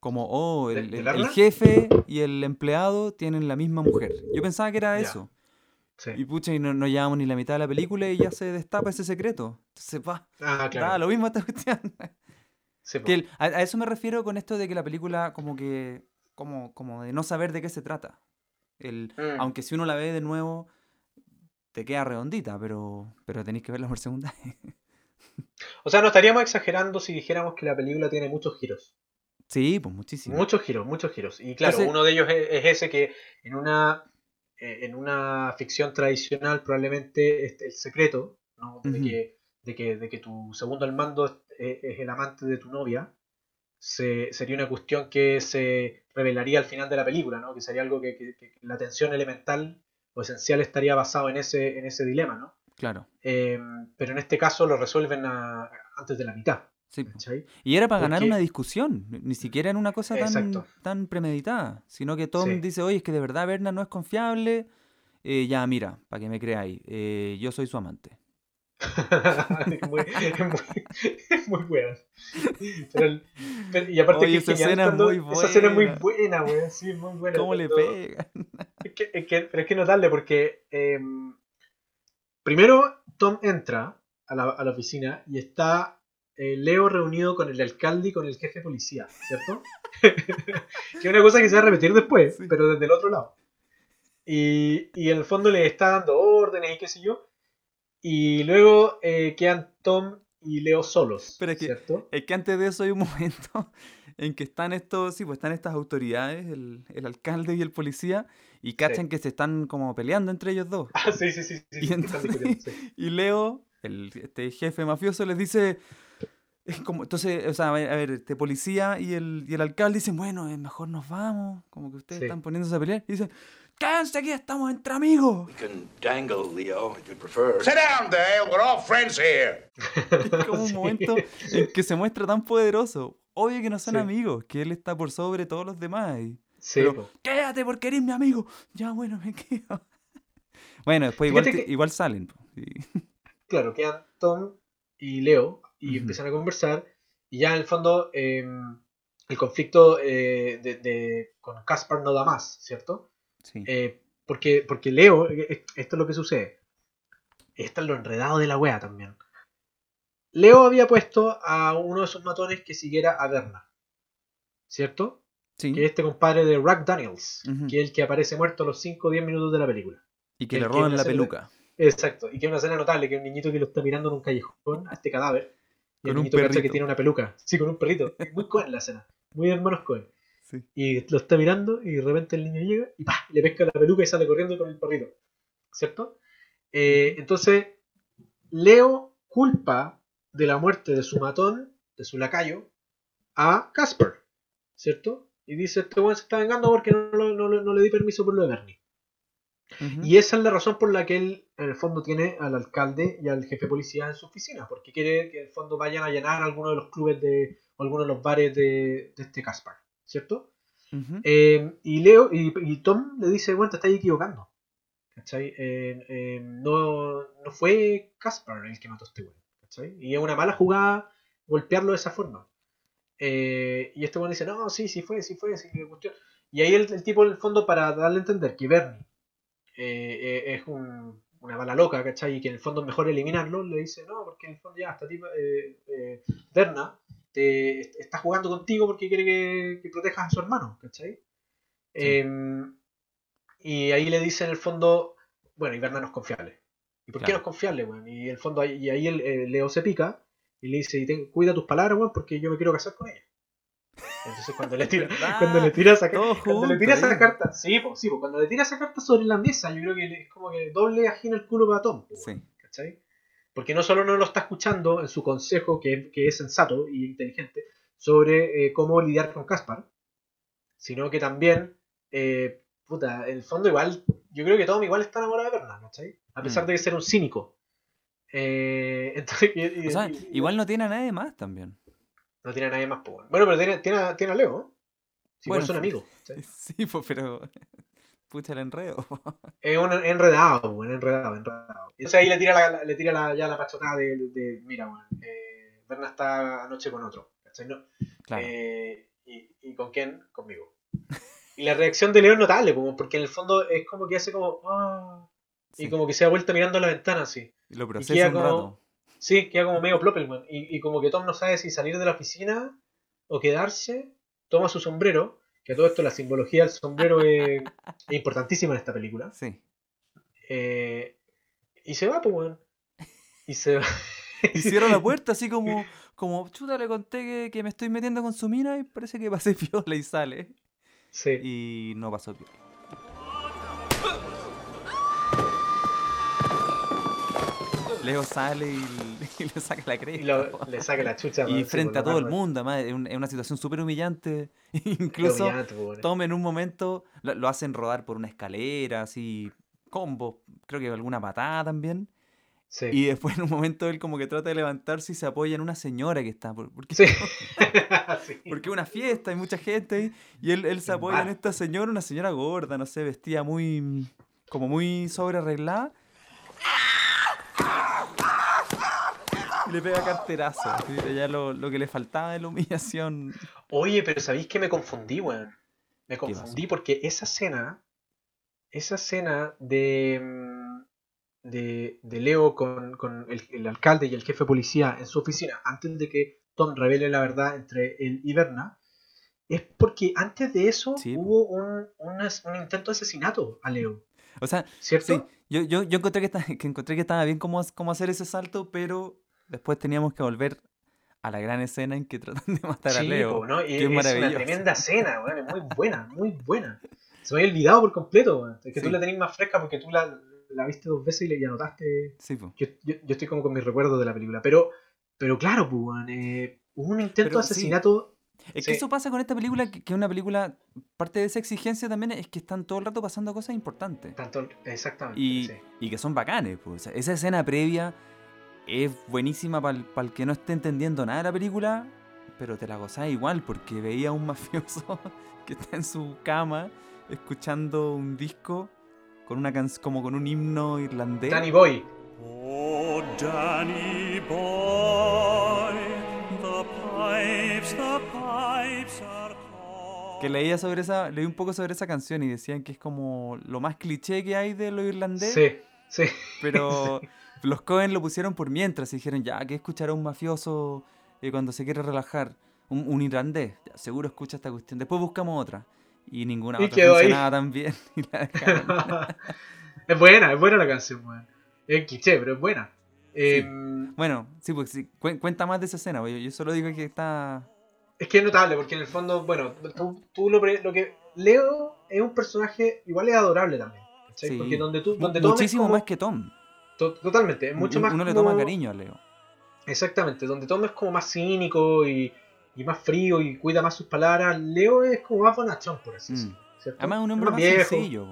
Como, oh,
¿De-
el, jefe y el empleado tienen la misma mujer. Yo pensaba que era eso.
Sí.
Y pucha, y no, no llevamos ni la mitad de la película y ya se destapa ese secreto. Entonces, va,
Ah,
da
claro.
lo mismo esta cuestión. (laughs)
Sí.
Que el- a, a eso me refiero con esto de que la película como que como, como de no saber de qué se trata. El,
Mm.
Aunque si uno la ve de nuevo te queda redondita, pero, pero tenéis que verla por segunda vez.
O sea, no estaríamos exagerando si dijéramos que la película tiene muchos giros.
Sí, pues muchísimo.
Muchos giros, muchos giros. Y claro,
Entonces-
uno de ellos es, es ese que en una, eh, en una ficción tradicional probablemente el secreto, ¿no? de, que, de, que, de que tu segundo al mando es, es el amante de tu novia, se, sería una cuestión que se revelaría al final de la película, ¿no? que sería algo que, que- que la tensión elemental o esencial estaría basado en ese, en ese dilema. ¿no?
Claro.
Eh, pero en este caso lo resuelven a- antes de la mitad.
Sí.
¿cachai?
Y era para ganar una discusión, ni siquiera en una cosa tan, tan premeditada, sino que Tom
Sí.
dice, oye, es que de verdad Berna no es confiable. Eh, ya, mira, para que me creáis, eh, yo soy su amante. (laughs)
es muy, es muy, es muy buena. Pero y aparte
Oye,
que
esa escena
cuando-
muy
Esa escena es muy
buena.
buena, weón. Sí, muy buena.
¿Cómo le
cuando-
pega? (laughs)
Es que, es que- pero es que porque em, primero Tom entra a la, a la oficina y está eh, Leo reunido con el alcalde y con el jefe de policía, ¿cierto? (laughs) que es una cosa que se va a repetir después,
Sí.
pero desde el otro lado. Y, y en el fondo le está dando órdenes y qué sé yo. Y luego eh, quedan Tom y Leo solos,
Pero es que-
¿cierto?
Es que antes de eso hay un (laughs) momento en que están estos, sí, pues están estas autoridades, el, el alcalde y el policía, y cachan que se están como peleando entre ellos dos.
Ah, sí, sí, sí. sí,
Y
sí,
entonces-
sí. (laughs)
Y Leo, el este jefe mafioso, les dice. Es como, entonces, o sea, a ver, a ver, este policía y el, y el alcalde dicen, bueno, eh, mejor nos vamos, como que ustedes
Sí.
están poniéndose a pelear, y dicen, quédense aquí, estamos entre amigos.
We can dangle, Leo, if you prefer.
Sit down, Dale. We're all friends here.
Es como un (laughs)
Sí.
momento en que se muestra tan poderoso. Obvio que no son
Sí.
amigos, que él está por sobre todos los demás. Y,
Sí,
pero,
po.
quédate porque eres mi amigo. Ya, bueno, me quedo. (laughs) Bueno, después igual,
que-
igual salen. po,
claro, quedan Tom y Leo y empiezan a conversar y ya en el fondo eh, el conflicto eh, de, de- con Caspar no da más, ¿cierto?
sí.
Eh, porque, porque Leo, eh, esto es lo que sucede. Esto es lo enredado de la wea también. Leo había puesto a uno de sus matones que siguiera a Berna, ¿cierto?
Sí.
Que es este compadre de Rack Daniels, que es el que aparece muerto a los 5 o 10 minutos de la película.
Y que
el
le roban la peluca.
Exacto, y que es una escena notable, que es un niñito que lo está mirando en un callejón a este cadáver. Y
Con
el
un
cacha que
perrito.
tiene una peluca. Sí, con un perrito. Es muy Cohen la escena. Muy hermanos Cohen.
Sí.
Y lo está mirando y de repente el niño llega y ¡pah! le pesca la peluca y sale corriendo con el perrito. ¿Cierto? Eh, entonces, Leo culpa de la muerte de su matón, de su lacayo, a Casper. ¿Cierto? Y dice, este weón se está vengando porque no, no le di permiso por lo de Bernie.
Ujú.
Y esa es la razón por la que él, en el fondo, tiene al alcalde y al jefe de policía en su oficina, porque quiere que en el fondo vayan a llenar alguno de los clubes de, o algunos de los bares de, de este Caspar, ¿cierto?
Ujú.
Eh, y Leo y, y Tom le dice, bueno, te estás equivocando. ¿Cachai? Eh, eh, no, no fue Caspar el que mató a este weón. ¿cachai? Y es una mala jugada golpearlo de esa forma. Eh, y este weón dice, no, sí, sí fue, sí fue, sí cuestión. Y ahí el, el tipo, en el fondo, para darle a entender que Bernie eh, eh, es un- una bala loca, ¿cachai? Y que en el fondo es mejor eliminarlo, le dice, no, porque en el fondo ya, esta tipa, eh, eh, Berna, te, está jugando contigo porque quiere que, que protejas a su hermano, ¿cachai? Eh, y ahí le dice en el fondo, bueno, y Berna no es confiable. ¿Y por qué no es confiable, weón? Y en el fondo, ahí- y ahí el, Leo se pica y le dice, y cuida tus palabras, weón, porque yo me quiero casar con ella. Entonces cuando le tira, cuando le tira esa, cuando le
junto
tira esa carta, sí, sí, cuando le tira esa carta sobre la mesa, yo creo que le- es como que doble agina el culo para Tom,
Sí.
¿cachai? Porque no solo no lo está escuchando en su consejo, que, que es sensato y inteligente, sobre eh, cómo lidiar con Caspar, sino que también, eh, puta, en el fondo igual, yo creo que Tom igual está enamorado de Berna, ¿cachai? A pesar
Mm.
de ser un cínico. Eh, (laughs) entonces, y- y-
O sea,
y-
igual no tiene a nadie más también.
No tiene a nadie más, weón. Bueno, pero tiene, tiene, a, tiene a Leo. Si
Bueno,
son
sí.
amigos. ¿cachai? (laughs)
Sí, pues, pero. (laughs) Pucha el enredo.
Es un enredado, weón, enredado, enredado. Entonces ahí le tira, la, le tira la, ya la pachotada de, de, mira, weón, eh, Berna está anoche con otro, ¿cachai? No,
Claro.
eh, y, ¿Y con quién? Conmigo. Y la reacción de Leo es notable, como, porque en el fondo es como que hace como, ah, y
Sí.
como que se da vuelta mirando a la ventana así.
Lo
queda
procesa un
como-
rato.
Sí, queda como medio Ploppelman. Y, y como que Tom no sabe si salir de la oficina o quedarse. Toma su sombrero, que a todo esto la simbología del sombrero es, es importantísima en esta película.
Sí.
Eh, y se va, pues, weón. Y se va. (laughs)
Y cierra la puerta así (laughs) como, como chuta, le conté que, que me estoy metiendo con su mina y parece que pasé (laughs) piola y sale.
Sí.
Y no pasó piola. Leo sale y, (laughs) y le saca la
Y
cresta.
lo-
po.
le saca la chucha.
Y frente a todo el mundo, además, es un- es una situación súper humillante. (laughs) Incluso
humillante.
Tom en un momento lo, lo hacen rodar por una escalera, así, combo, creo que alguna patada también.
Sí.
Y después (laughs) en un momento él como que trata de levantarse y se apoya en una señora que está, por- porque,
Sí. Sí.
porque es una fiesta, hay mucha gente ahí, y él, él se apoya en esta señora, una señora gorda, no sé, vestida muy, como muy sobre arreglada. Le pega carterazo, ya lo, lo que le faltaba de la humillación.
Oye, pero ¿sabéis que me confundí, weón? Me confundí porque esa escena, esa escena de, mm, de, de Leo con, con el, el alcalde y el jefe de policía en su oficina, antes de que Tom revele la verdad entre él y Berna, es porque antes de eso
Sí,
hubo un, un intento de asesinato a Leo,
O sea,
¿cierto?
Sí, yo, yo, yo encontré que, está- (laughs) que encontré que estaba bien cómo, cómo hacer ese salto, pero después teníamos que volver a la gran escena en que (laughs) tratan de matar a Leo.
po, ¿no? Y
es
es una tremenda escena, weón, es muy buena, muy buena. Se me había olvidado por completo, weón. Es que tú la tenés más fresca porque tú la, la viste dos veces y le anotaste.
Sí.
Yo, yo, yo estoy como con mis recuerdos de la película. Pero, pero claro, weón, eh, hubo un intento
Pero
de asesinato.
Es que eso pasa con esta película, que que es una película, parte de esa exigencia también es que están todo el rato pasando cosas importantes.
Tanto, exactamente.
Y, y que son bacanes. Pues. Esa escena previa es buenísima para el, que no esté entendiendo nada de la película, pero te la gozás igual porque veía a un (laughs) mafioso que está en su cama escuchando un disco con una can- como con un himno irlandés.
Danny Boy.
Oh, Danny boy, the pipes, the pipes are calling.
Que leía sobre esa, leí un poco sobre esa canción y decían que es como lo más cliché que hay de lo irlandés.
Sí, sí.
Pero (laughs) los Cohen lo pusieron por mientras y dijeron, ya, ¿qué escuchará un mafioso eh, cuando se quiere relajar? Un, un irlandés, ya, seguro escucha esta cuestión. Después buscamos otra. Y ninguna
Y
otra
ahí.
funcionaba tan bien. (laughs) y la dejaron. (laughs)
es buena, es buena la canción. Es cliché, pero es buena. Em,
Bueno, sí, pues sí, cuen- cuenta más de esa escena. Yo, yo solo digo que está...
Es que es notable, porque en el fondo, bueno, tú, tú lo, lo que. Leo es un personaje igual es adorable también. Porque donde tú. Donde
Muchísimo
como-
más que Tom.
To- Totalmente, es mucho
Uno-
más.
Uno le
como-
toma cariño a Leo.
Exactamente, donde Tom es como más cínico y, y más frío y cuida más sus palabras. Leo es como más bonachón, por así
Mm.
decirlo.
Además, un
Es
hombre más
viejo,
sencillo.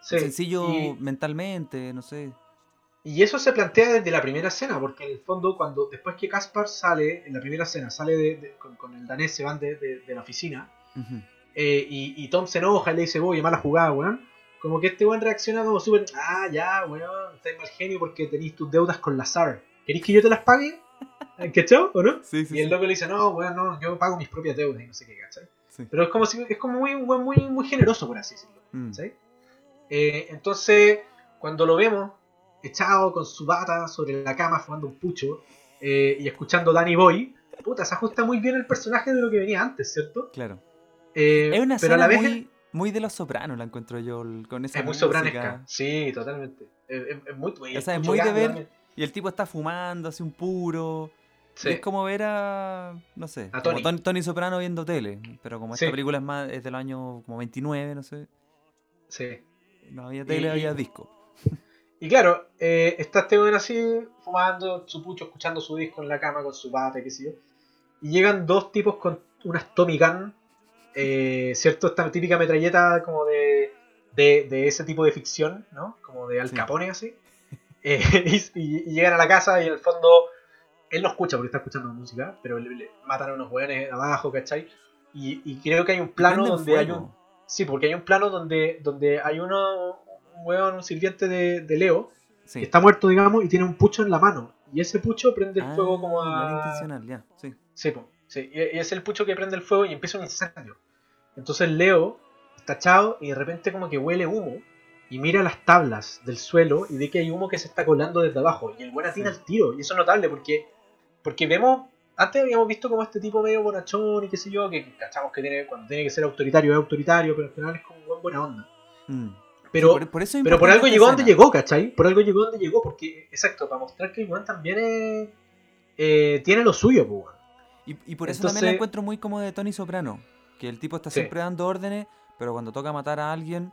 sí,
Sencillo
y-
mentalmente, no sé.
Y eso se plantea desde la primera escena, porque en el fondo, cuando después que Caspar sale, en la primera escena, sale de, de- con, con el danés, se van de, la oficina, eh, y, y Tom se enoja y le dice, oye, mala jugada, weón. Como que este weón reacciona como súper, ah, ya, weón, estás mal genio porque tenéis tus deudas con Lazar. ¿Queréis que yo te las pague? (laughs) ¿Cachao? ¿O no?
Sí, sí,
y el
sí.
loco le dice, no, weón, no, yo pago mis propias deudas y no sé qué, ¿cachai?
Sí.
Pero es como si, es como muy, weón muy, muy generoso, por así decirlo.
Mm.
¿cachai? Eh, entonces, cuando lo vemos echado con su bata sobre la cama fumando un pucho eh, y escuchando Danny Boy, puta, se ajusta muy bien el personaje de lo que venía antes, ¿cierto?
Claro.
Eh,
Es una
pero a la vez
muy, muy de los sopranos, la encuentro yo, con esa
es muy
música.
sopranesca. Sí, totalmente. Es, es- es muy,
O sea, es muy de ver-
también.
Y el tipo está fumando, hace un puro.
Sí.
Es como ver a, no sé,
A
como
Tony.
Tony. Tony Soprano viendo tele. Pero como esta
Sí.
película es más es del año como 29, no sé.
sí.
No había tele,
Y-
había disco. (laughs)
Y claro, eh, está este weón así, fumando su pucho, escuchando su disco en la cama con su bata, qué sé yo. Y llegan dos tipos con unas Tommy Gun, eh, ¿cierto? Esta típica metralleta como de, de, de ese tipo de ficción, ¿no? Como de Al
Sí.
Capone, así. (laughs) Eh, y, llegan a la casa y en el fondo él no escucha porque está escuchando música, pero le, le matan a unos weones abajo, ¿cachai? Y, y creo que hay un plano donde hay un. Sí, porque hay un plano donde, donde hay uno, un weón, un sirviente de, de Leo,
Sí.
que está muerto, digamos, y tiene un pucho en la mano. Y ese pucho prende el
Ah,
fuego como a.
malintencional, ya, sí.
Sí, sí. Y es el pucho que prende el fuego y empieza un incendio. Entonces Leo está echado y de repente como que huele humo y mira las tablas del suelo y ve que hay humo que se está colando desde abajo. Y el buen atina al tiro. Y eso es notable porque, porque vemos, antes habíamos visto como este tipo medio bonachón y qué sé yo, que cachamos que tiene, cuando tiene que ser autoritario es autoritario, pero al final es como un buen buena onda.
Mm.
Pero,
Sí, por, por eso es
pero por algo llegó donde llegó, ¿cachai? Por algo llegó donde llegó, porque, exacto, para mostrar que el también es, eh, tiene lo suyo, pues.
Y, y por eso
Entonces-
también la encuentro muy como de Tony Soprano. Que el tipo está
Sí.
siempre dando órdenes, pero cuando toca matar a alguien,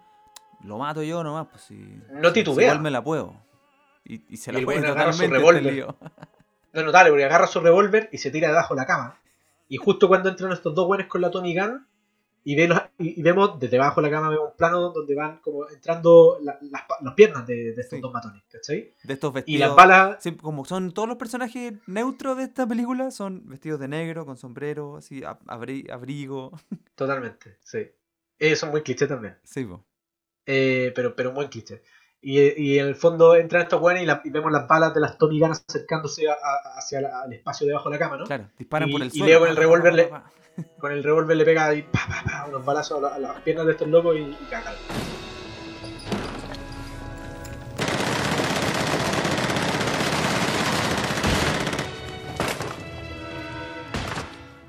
lo mato yo nomás, pues si.
No titubea.
igual me la puedo. Y, y se
Y
la
el
puede
su
este.
No es notable, porque agarra su revólver y se tira debajo de la cama. Y justo cuando entran estos dos buenos con la Tommy Gun, y, y, y vemos desde abajo de la cama vemos un plano donde van como entrando la- las, las piernas de, de estos
Sí.
dos matones, ¿cachai?
De estos
Y
vestidos.
las balas,
Sí, como son todos los personajes neutros de esta película, son vestidos de negro, con sombrero, así, ab- abri- abrigo.
totalmente, sí. Eh, son muy cliché también.
Sí, po.
Eh, pero, pero un buen cliché. Y, y en el fondo entran estos buenos y, la- y vemos las balas de las Tommy Gun acercándose a- a- hacia la- el espacio debajo de la cama, ¿no?
Claro, disparan
Y-
por el
y
suelo.
Leo con el revólver le-. (laughs) Con el revólver le pega ahí, pa, pa, pa, unos balazos a, la- a las piernas de estos locos y, y cagan.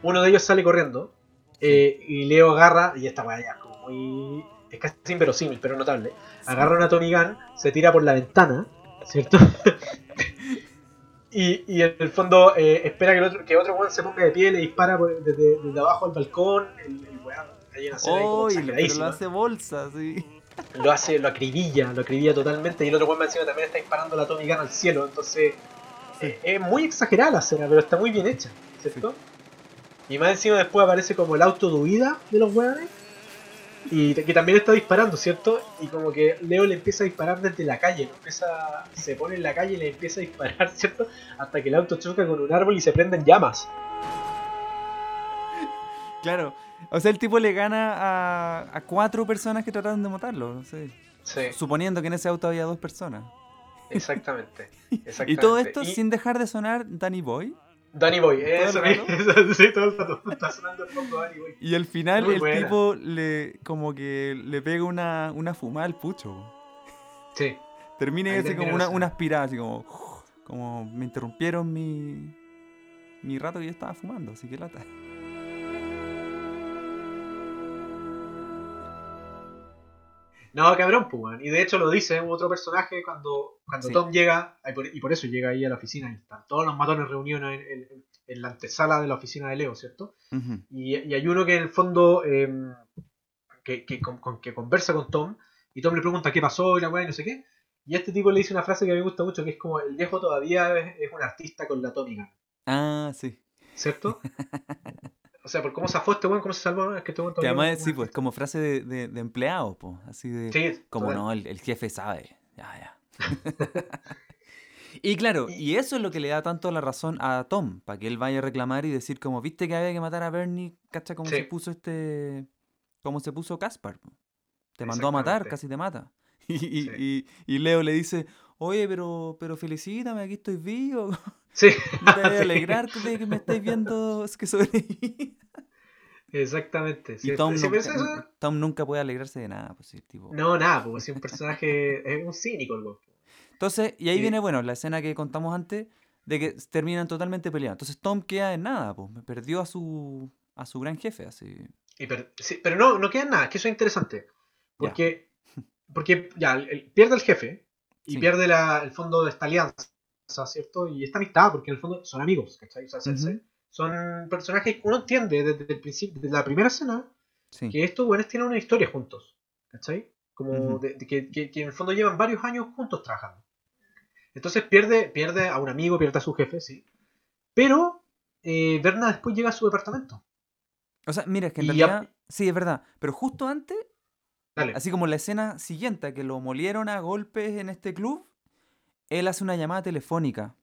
Uno de ellos sale corriendo eh, y Leo agarra, y esta weá ya como muy. Es casi inverosímil, pero notable. Agarra una Tommy Gun, se tira por la ventana, ¿cierto? (laughs) y, y en el fondo eh, espera que, el otro, que otro weón se ponga de pie, le dispara por- desde, desde abajo al balcón. El, el weón, hay una escena ahí como
¡Oh! lo- pero lo
exageradísima.
hace bolsa, sí.
Lo hace, lo acribilla, lo acribilla totalmente. Y el otro weón encima también está disparando la Tommy Gun al cielo. Entonces, eh, es muy exagerada la escena, pero está muy bien hecha, ¿cierto? Y más encima después aparece como el auto de huida de los weones. Y que también está disparando, ¿cierto? Y como que Leo le empieza a disparar desde la calle, ¿no? empieza, se pone en la calle y le empieza a disparar, (laughs) ¿cierto? Hasta que el auto choca con un árbol y se prende en llamas.
Claro. O sea, el tipo le gana a, a cuatro personas que trataron de matarlo. No sé.
Sí,
Suponiendo que en ese auto había dos personas.
exactamente. (laughs)
Y todo esto
Y-
sin dejar de sonar Danny Boy.
Danny Boy,
¿Todo
eso, (laughs) eso, sí, todo el rato está sonando el fondo Danny Boy.
Y al final
Muy
el
buena.
tipo le como que le pega una, una fumada al pucho.
Sí,
Termina
Ahí termina
como una, una aspirada, así como, como me interrumpieron mi, mi rato que yo estaba fumando, así que lata.
No, cabrón, pues, weón. Y de hecho lo dice otro personaje cuando, cuando
Sí.
Tom llega, y por, y por eso llega ahí a la oficina, y están todos los matones reunidos en, en- en la antesala de la oficina de Leo, ¿cierto? Y, y hay uno que en el fondo eh, que, que, con- con- que conversa con Tom, y Tom le pregunta qué pasó y la weá y no sé qué. Y este tipo le dice una frase que a mí me gusta mucho, que es como, el viejo todavía es, es un artista con la atómica,
Ah, sí.
¿cierto? (laughs) o sea, por cómo se afó este weón, cómo se salvó, es que este weón todavía
además, sí, pues como frase de, de, de empleado, pues. Así de.
Sí,
Como
total.
no, el, el jefe sabe. Ya, ya. (laughs) y claro,
Y-
eso es lo que le da tanto la razón a Tom, para que él vaya a reclamar y decir como, viste que había que matar a Bernie, ¿cacha cómo
Sí.
se puso este... cómo se puso Caspar? Te mandó a matar, casi te mata. (laughs) Y, y-
Sí.
y- y Leo le dice, oye, pero, pero felicítame, aquí estoy vivo. (laughs)
Sí.
No te (laughs)
Sí.
alegrarte de que me estáis viendo es que sobreviví.
Exactamente.
Y Tom,
Sí,
nunca,
eso-
Tom nunca puede alegrarse de nada, pues tipo...
No, nada, pues es un personaje, (laughs) es un cínico weón.
Entonces, y ahí
Sí.
viene, bueno, la escena que contamos antes, de que terminan totalmente peleados. Entonces Tom queda en nada, pues, perdió a su, a su gran jefe, así.
Y per- sí, pero no, no queda nada, que eso es interesante. Porque, porque ya, el- el- pierde el jefe y pierde la- el fondo de esta alianza, ¿cierto? Y esta amistad, porque en el fondo son amigos, ¿cachai? O sea, son personajes que uno entiende desde el principio, desde la primera escena,
Sí.
que estos buenos tienen una historia juntos, ¿cachai? Como de- de que, que- que en el fondo llevan varios años juntos trabajando. Entonces pierde, pierde a un amigo, pierde a su jefe, sí. Pero eh, Berna después llega a su departamento.
O sea, mira, es que en
ya-
realidad, sí, es verdad, pero justo antes,
Dale.
así como la escena siguiente, que lo molieron a golpes en este club, él hace una llamada telefónica.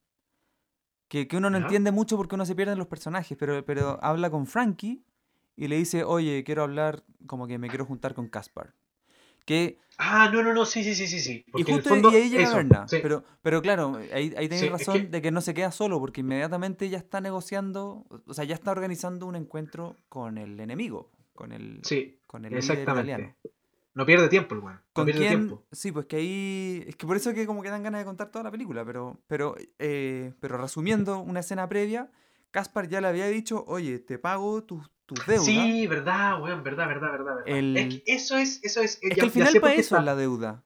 Que, que uno no entiende mucho porque uno se pierde en los personajes, pero, pero habla con Frankie y le dice, oye, quiero hablar, como que me quiero juntar con Caspar. Que
Ah, no, no, no, sí, sí, sí, sí, sí.
Y
Porque en el
justo
fondo,
y ahí llega
eso,
Berna.
sí.
Pero, pero claro, ahí, ahí
Sí, es
razón
que-
de que no se queda solo, porque inmediatamente ya está negociando, o sea, ya está organizando un encuentro con el enemigo, con el,
Sí,
con el líder
exactamente.
italiano.
No pierde tiempo el weón. No
¿Con
pierde
quién?
tiempo.
Sí, pues que ahí. Es que por eso que como que dan ganas de contar toda la película, pero, pero, eh, pero resumiendo una escena previa, Caspar ya le había dicho, oye, te pago tus, tus deudas.
Sí, verdad, weón, verdad, verdad, verdad. verdad.
El-
Es que eso es, eso es.
es
ya-
que al final para eso es la deuda.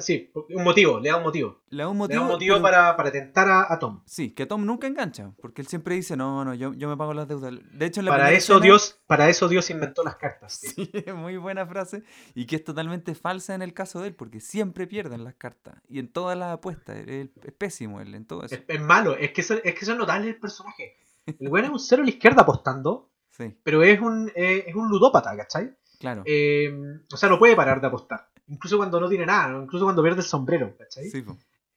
Sí, un motivo, le da un motivo.
Le da un motivo.
da un motivo
pero-
para, para tentar a, a Tom.
Sí, que Tom nunca engancha, porque él siempre dice, no, no, yo, yo me pago las deudas. De hecho, en la
Para eso,
escena-
Dios, para eso Dios inventó las cartas.
Sí, es (laughs) muy buena frase y que es totalmente falsa en el caso de él, porque siempre pierden las cartas y en todas las apuestas. Es, es pésimo él en todo eso.
Es, es malo, es que, eso, es que eso es notable el personaje. El weón es un cero a la izquierda apostando,
Sí,
pero es un, eh, es un ludópata, ¿cachai?
claro.
Eh, o sea, no puede parar de apostar. Incluso cuando no tiene nada, incluso cuando pierde el sombrero, ¿cachai?
Sí,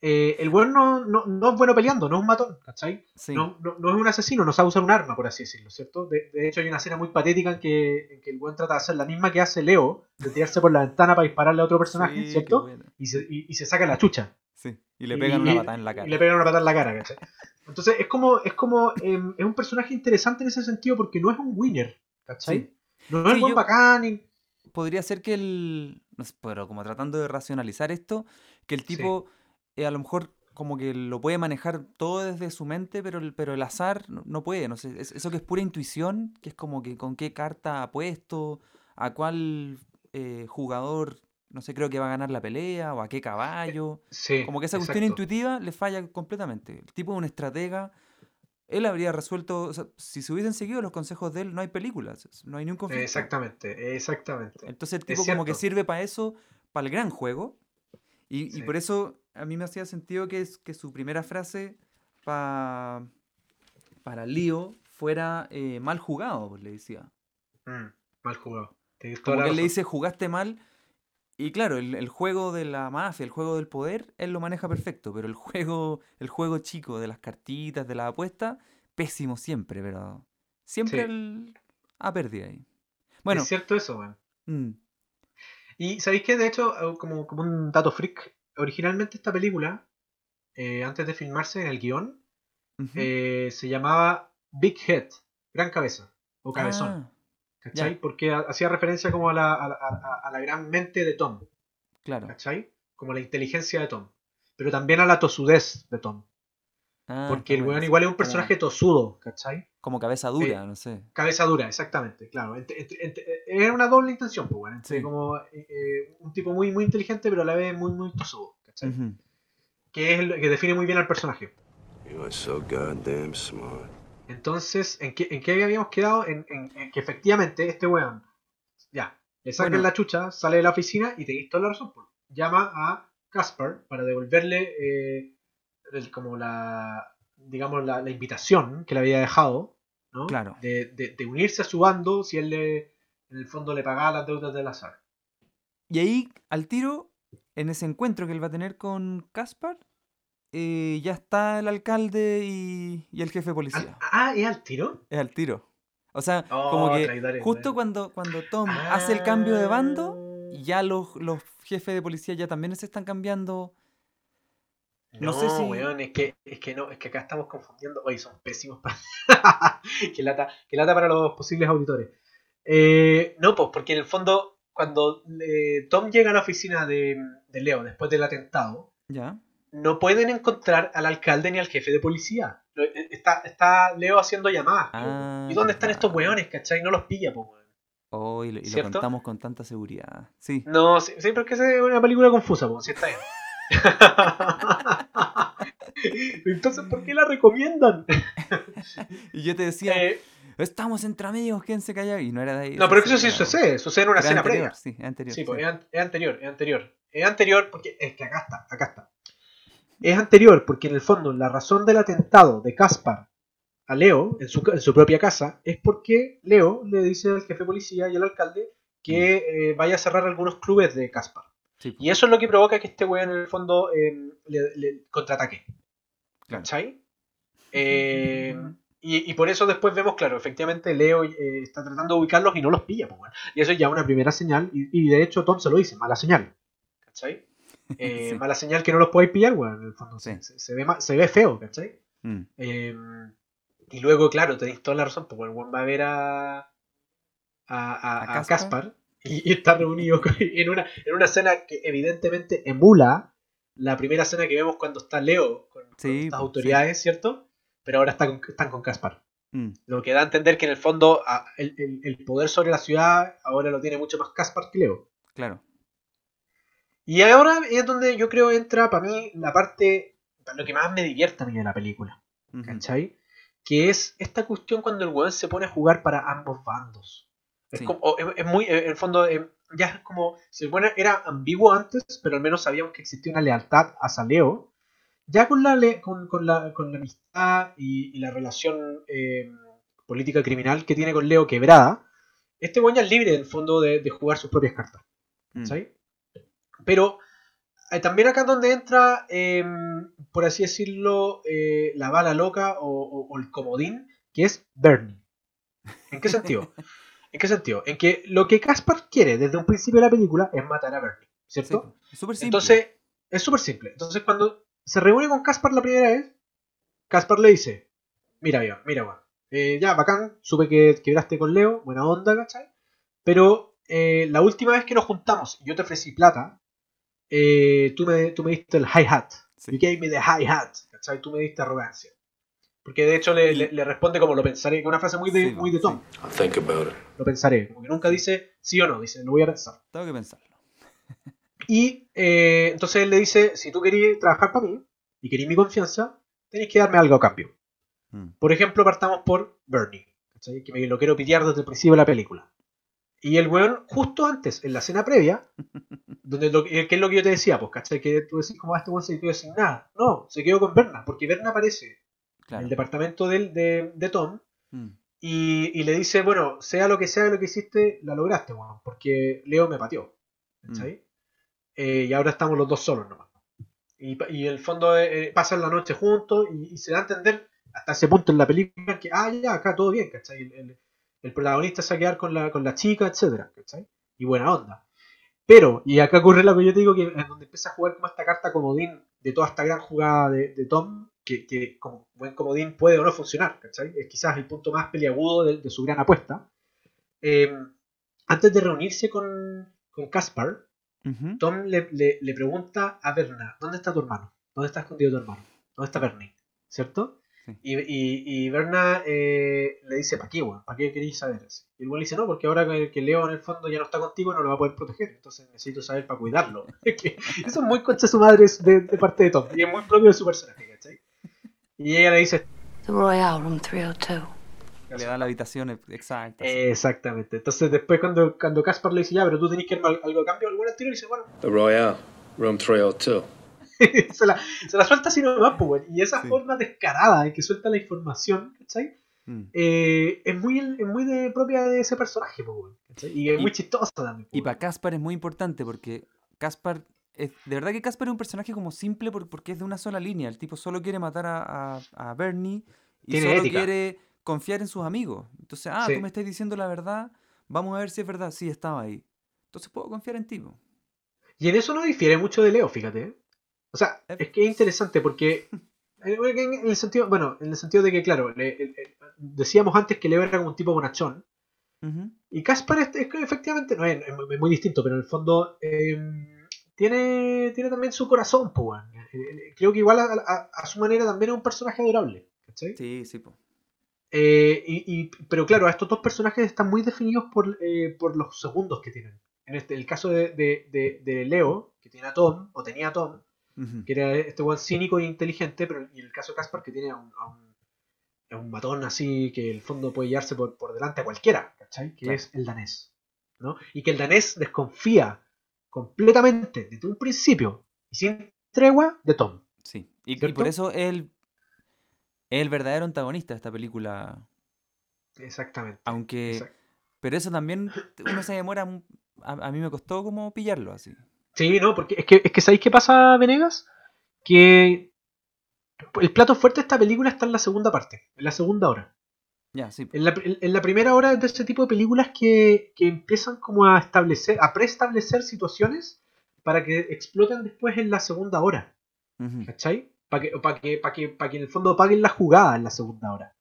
Eh, el weón no, no, no es bueno peleando, no es un matón, ¿cachai?
sí.
No, no, no es un asesino, no sabe usar un arma, por así decirlo, ¿cierto? De, de hecho, hay una escena muy patética en que, en que el weón trata de hacer la misma que hace Leo, de tirarse por la ventana para dispararle a otro personaje,
Sí,
¿cierto? Y se, y, y se saca la chucha.
Sí, y le pegan
y-
una patada en la cara.
Y le pegan una patada en la cara, ¿cachai? Entonces, es como, es como, em, es un personaje interesante en ese sentido porque no es un winner, ¿cachai?
Sí.
No es
Sí,
buen bacán y...
Podría ser que el. Pero como tratando de racionalizar esto, que el tipo eh, a lo mejor como que lo puede manejar todo desde su mente, pero el, pero el azar no, puede. No sé, es- eso que es pura intuición, que es como que con qué carta ha puesto, a cuál eh, jugador, no sé, creo que va a ganar la pelea, o a qué caballo.
Sí,
Como que esa cuestión
exacto.
intuitiva le falla completamente. El tipo es un estratega. Él habría resuelto, o sea, si se hubiesen seguido los consejos de él, no hay películas, no hay ni un conflicto.
Exactamente, exactamente.
Entonces el tipo como que sirve para eso, para el gran juego. Y, por eso a mí me hacía sentido que, es, que su primera frase pa- para Lío fuera eh, mal jugado, pues le decía.
Mm, mal jugado.
Como que él le dice, jugaste mal. Y claro, el, el juego de la mafia, el juego del poder, él lo maneja perfecto, pero el (laughs) juego, el juego chico de las cartitas, de la apuesta, pésimo siempre, pero siempre
Sí.
él ha perdido ahí. Bueno,
Es cierto eso, man.
mm,
Y sabéis que, de hecho, como, como un dato freak, originalmente esta película, eh, antes de filmarse en el
guion,
eh, se llamaba Big Head, gran cabeza, o cabezón,
Ah,
¿cachai?
ya.
Porque ha- hacía referencia como a la, a, la- a- a la gran mente de Tom,
claro.
¿cachai? Como la inteligencia de Tom, pero también a la tosudez de Tom.
Ah,
porque el
bueno,
weón igual es un personaje tosudo, ¿cachai?
Como cabeza dura, no sé.
Cabeza dura, exactamente, claro. Ent- ent- ent- Era una doble intención, pues, weón. entre
Sí.
como eh, eh, un tipo muy, muy inteligente, pero a la vez muy, muy tosudo, ¿cachai? Que es lo que define muy bien al personaje.
You are so goddamn smart.
Entonces, ¿en qué, en qué habíamos quedado? En, en- en que efectivamente este weón, ya, le sacan
Bueno.
la chucha, sale de la oficina y tenéis toda la razón. Llama a Caspar para devolverle eh, el- como la, digamos, la, la invitación que le había dejado, ¿no?
Claro.
De, de- de unirse a su bando si él le, en el fondo le pagaba las deudas del azar.
Y ahí, al tiro, en ese encuentro que él va a tener con Caspar, eh, ya está el alcalde y, y el jefe de policía.
ah, ¿es al tiro?
Es al tiro. O sea,
Oh,
como que
traidores,
justo cuando, cuando Tom hace el cambio de bando,
Ah.
ya los, los jefes de policía ya también se están cambiando. No
No,
sé si-
weón, es que, es que no, es que acá estamos confundiendo. Oye, son pésimos para. (laughs) que, lata, que lata para los posibles auditores. Eh, no, pues, porque en el fondo, cuando eh, Tom llega a la oficina de, de Leo después del atentado,
Ya.
No pueden encontrar al alcalde ni al jefe de policía. Eh, Está, está Leo haciendo llamadas.
Ah,
¿Y dónde están estos
verdad.
weones, cachai? No los pilla, pues, weón.
Oh, y lo, y contamos con tanta seguridad. Sí.
No, sí, sí, pero es que es una película confusa, pues, sí está bien. (laughs) Entonces, ¿por qué la recomiendan? (laughs)
Y yo te decía,
Eh,
estamos entre amigos, ¿quién se calla? Y no era de ahí.
no, pero eso sí
era-
sucede, sucede en una escena previa.
Sí, es anterior.
Sí, pues,
sí.
es anterior, es anterior. Es anterior porque es que acá está, acá está. Es anterior porque en el fondo la razón del atentado de Caspar a Leo en su, ca- en su propia casa es porque Leo le dice al jefe de policía y al alcalde que eh, vaya a cerrar algunos clubes de Caspar.
Sí,
Y eso es lo que provoca que este weón en el fondo eh, le, le contraataque. ¿Cachai? Eh, y, y por eso después vemos, claro, efectivamente Leo eh, está tratando de ubicarlos y no los pilla. Pues, weón. Y eso es ya una primera señal. Y, y de hecho Tom se lo dice, mala señal. ¿Cachai? Eh,
Sí.
Mala señal que no los podáis pillar, weón. En el fondo se,
Sí.
se- se ve, se ve feo, ¿cachai?
Mm,
Eh, y luego, claro, tenéis toda la razón, porque el weón va a ver a, a, a,
¿A
a
Caspar?
Y, y está reunido con- en una, en una escena que evidentemente emula la primera escena que vemos cuando está Leo con, con
Sí,
estas
pues,
autoridades, ¿cierto? Pero ahora está con- están con Caspar.
mm,
Lo que da a entender que en el fondo el, el- el poder sobre la ciudad ahora lo tiene mucho más Caspar que Leo.
claro.
Y ahora es donde yo creo entra para mí la parte, lo que más me divierte a mí de la película. Que es esta cuestión cuando el weón se pone a jugar para ambos bandos. Es, como, es, es muy, en el fondo, eh, ya es como, se supone era ambiguo antes, pero al menos sabíamos que existía una lealtad hacia Leo. Ya con la, con, con la, con la amistad y, y la relación eh, política criminal que tiene con Leo quebrada, este weón ya es libre, en el fondo, de, de jugar sus propias cartas.
Mm,
¿cachai? Pero eh, también acá es donde entra, eh, por así decirlo, eh, la bala loca o, o- o el comodín, que es Bernie. ¿En qué sentido? (laughs) ¿En qué sentido? En que lo que Caspar quiere desde un principio de la película es matar a Bernie,
Sí,
¿cierto?
es súper simple.
Entonces, es súper simple. Entonces, cuando se reúne con Caspar la primera vez, Caspar le dice: Mira, mira, weón. eh, ya, bacán, supe que quebraste con Leo, buena onda, ¿cachai? Pero eh, la última vez que nos juntamos y yo te ofrecí plata, eh, tú, me, tú me diste el hi-hat.
Sí.
You gave me the hi-hat, ¿cachai? Tú me diste arrogancia. Porque de hecho le, le- le responde como lo pensaré, que es una frase muy de,
Sí,
muy de
sí.
Tom.
I'll think about it.
Lo pensaré. Como que nunca dice sí o no, dice lo voy a pensar.
Tengo que pensarlo.
Y eh, entonces él le dice, si tú querías trabajar para mí y querías mi confianza, tenéis que darme algo a cambio.
Mm,
Por ejemplo, partamos por Bernie, ¿cachai? que me lo quiero pitear desde el principio de la película. Y el weón, justo antes, en la escena previa, (laughs) donde lo, que es lo que yo te decía, pues, ¿cachai? Que tú decís, como "Ah, este weón se quedó sin nada. No, se quedó con Berna, porque Berna aparece en el departamento del- de, de Tom
Mm,
y, y le dice, bueno, sea lo que sea lo que hiciste, la lograste, weón, porque Leo me pateó. ¿cachai? Eh, y ahora estamos los dos solos nomás. Y, y en el fondo eh, eh, pasan la noche juntos y, y se da a entender hasta ese punto en la película que, ah, ya, acá todo bien, ¿cachai? El, el- el protagonista se va a quedar con la, con la chica, etcétera, ¿cachai? Y buena onda. Pero, y acá ocurre lo que yo te digo, que es donde empieza a jugar como esta carta comodín de toda esta gran jugada de, de Tom, que, que como buen comodín puede o no funcionar, ¿cachai? Es quizás el punto más peliagudo de, de su gran apuesta. Eh, antes de reunirse con, con Caspar. Tom le, le- le pregunta a Berna, ¿dónde está tu hermano? ¿Dónde está escondido tu hermano? ¿Dónde está Bernie? ¿cierto?
Sí.
Y, y, y Berna eh, le dice, ¿para qué, weón? ¿Para qué queréis saber eso? Y el weón le dice, no, porque ahora que, que Leo en el fondo ya no está contigo, no lo va a poder proteger. Entonces necesito saber para cuidarlo. (laughs) Que Eso es muy concha su madre de, de parte de Tom. Y es muy propio de su personaje, ¿cachai? Y ella le dice,
The Royale, room 302.
Le da la habitación e- exacta.
exactamente. Entonces después cuando, cuando Caspar le dice, ya, pero tú tenés que ir algo de cambio, el weón y dice, bueno,
The Royale, room 302. (laughs)
se, la, se la suelta así nomás, pues. Y esa
Sí.
forma descarada en que suelta la información, ¿cachai?
Mm.
Eh, es muy, es muy de, propia de ese personaje, pues, ¿cachai? Y es
Y-
muy chistosa también. pues,
Y para Caspar es muy importante porque Caspar. es- de verdad que Caspar es un personaje como simple por- porque es de una sola línea. El tipo solo quiere matar a, a- a Bernie y
Tiene
solo
ética.
quiere confiar en sus amigos. Entonces, ah,
Sí.
tú me estás diciendo la verdad. Vamos a ver si es verdad. Sí, estaba ahí. Entonces puedo confiar en ti.
Y en eso no difiere mucho de Leo, fíjate. O sea,
Eh.
es que es interesante porque. eh, En el sentido, bueno, en el sentido de que, claro, le- decíamos antes que Leo era como un tipo bonachón. Y Caspar es, es que efectivamente no es, es muy- distinto, pero en el fondo eh, tiene, tiene también su corazón, pues, Creo que igual a, a- a su manera también es un personaje adorable. ¿cachai?
Sí, sí, po.
Eh, y, y- pero claro, estos dos personajes están muy definidos por, eh, por los segundos que tienen. En este, el caso de, de- de- de Leo, que tiene a Tom, o tenía a Tom, Que era este buen cínico e inteligente, pero y en el caso de Caspar, que tiene a un, a un, a un matón así que en el fondo puede llevarse por, por delante a cualquiera, ¿cachai? Que
Claro.
es el danés. ¿no? Y que el danés desconfía completamente desde un principio y sin tregua de Tom.
Sí. Y, y por eso él es el verdadero antagonista de esta película.
Exactamente.
Aunque.
Exact-
Pero eso también uno se demora. A, a mí me costó como pillarlo así.
Sí, no, porque es que, es que ¿sabéis qué pasa, Venegas? Que el plato fuerte de esta película está en la segunda parte, en la segunda hora.
Ya, sí.
En la, en la primera hora es de ese tipo de películas que, que empiezan como a establecer, a preestablecer situaciones para que exploten después en la segunda hora.
Ujú.
¿Cachai? Para que, para que, para que, para que en el fondo paguen la jugada en la segunda hora.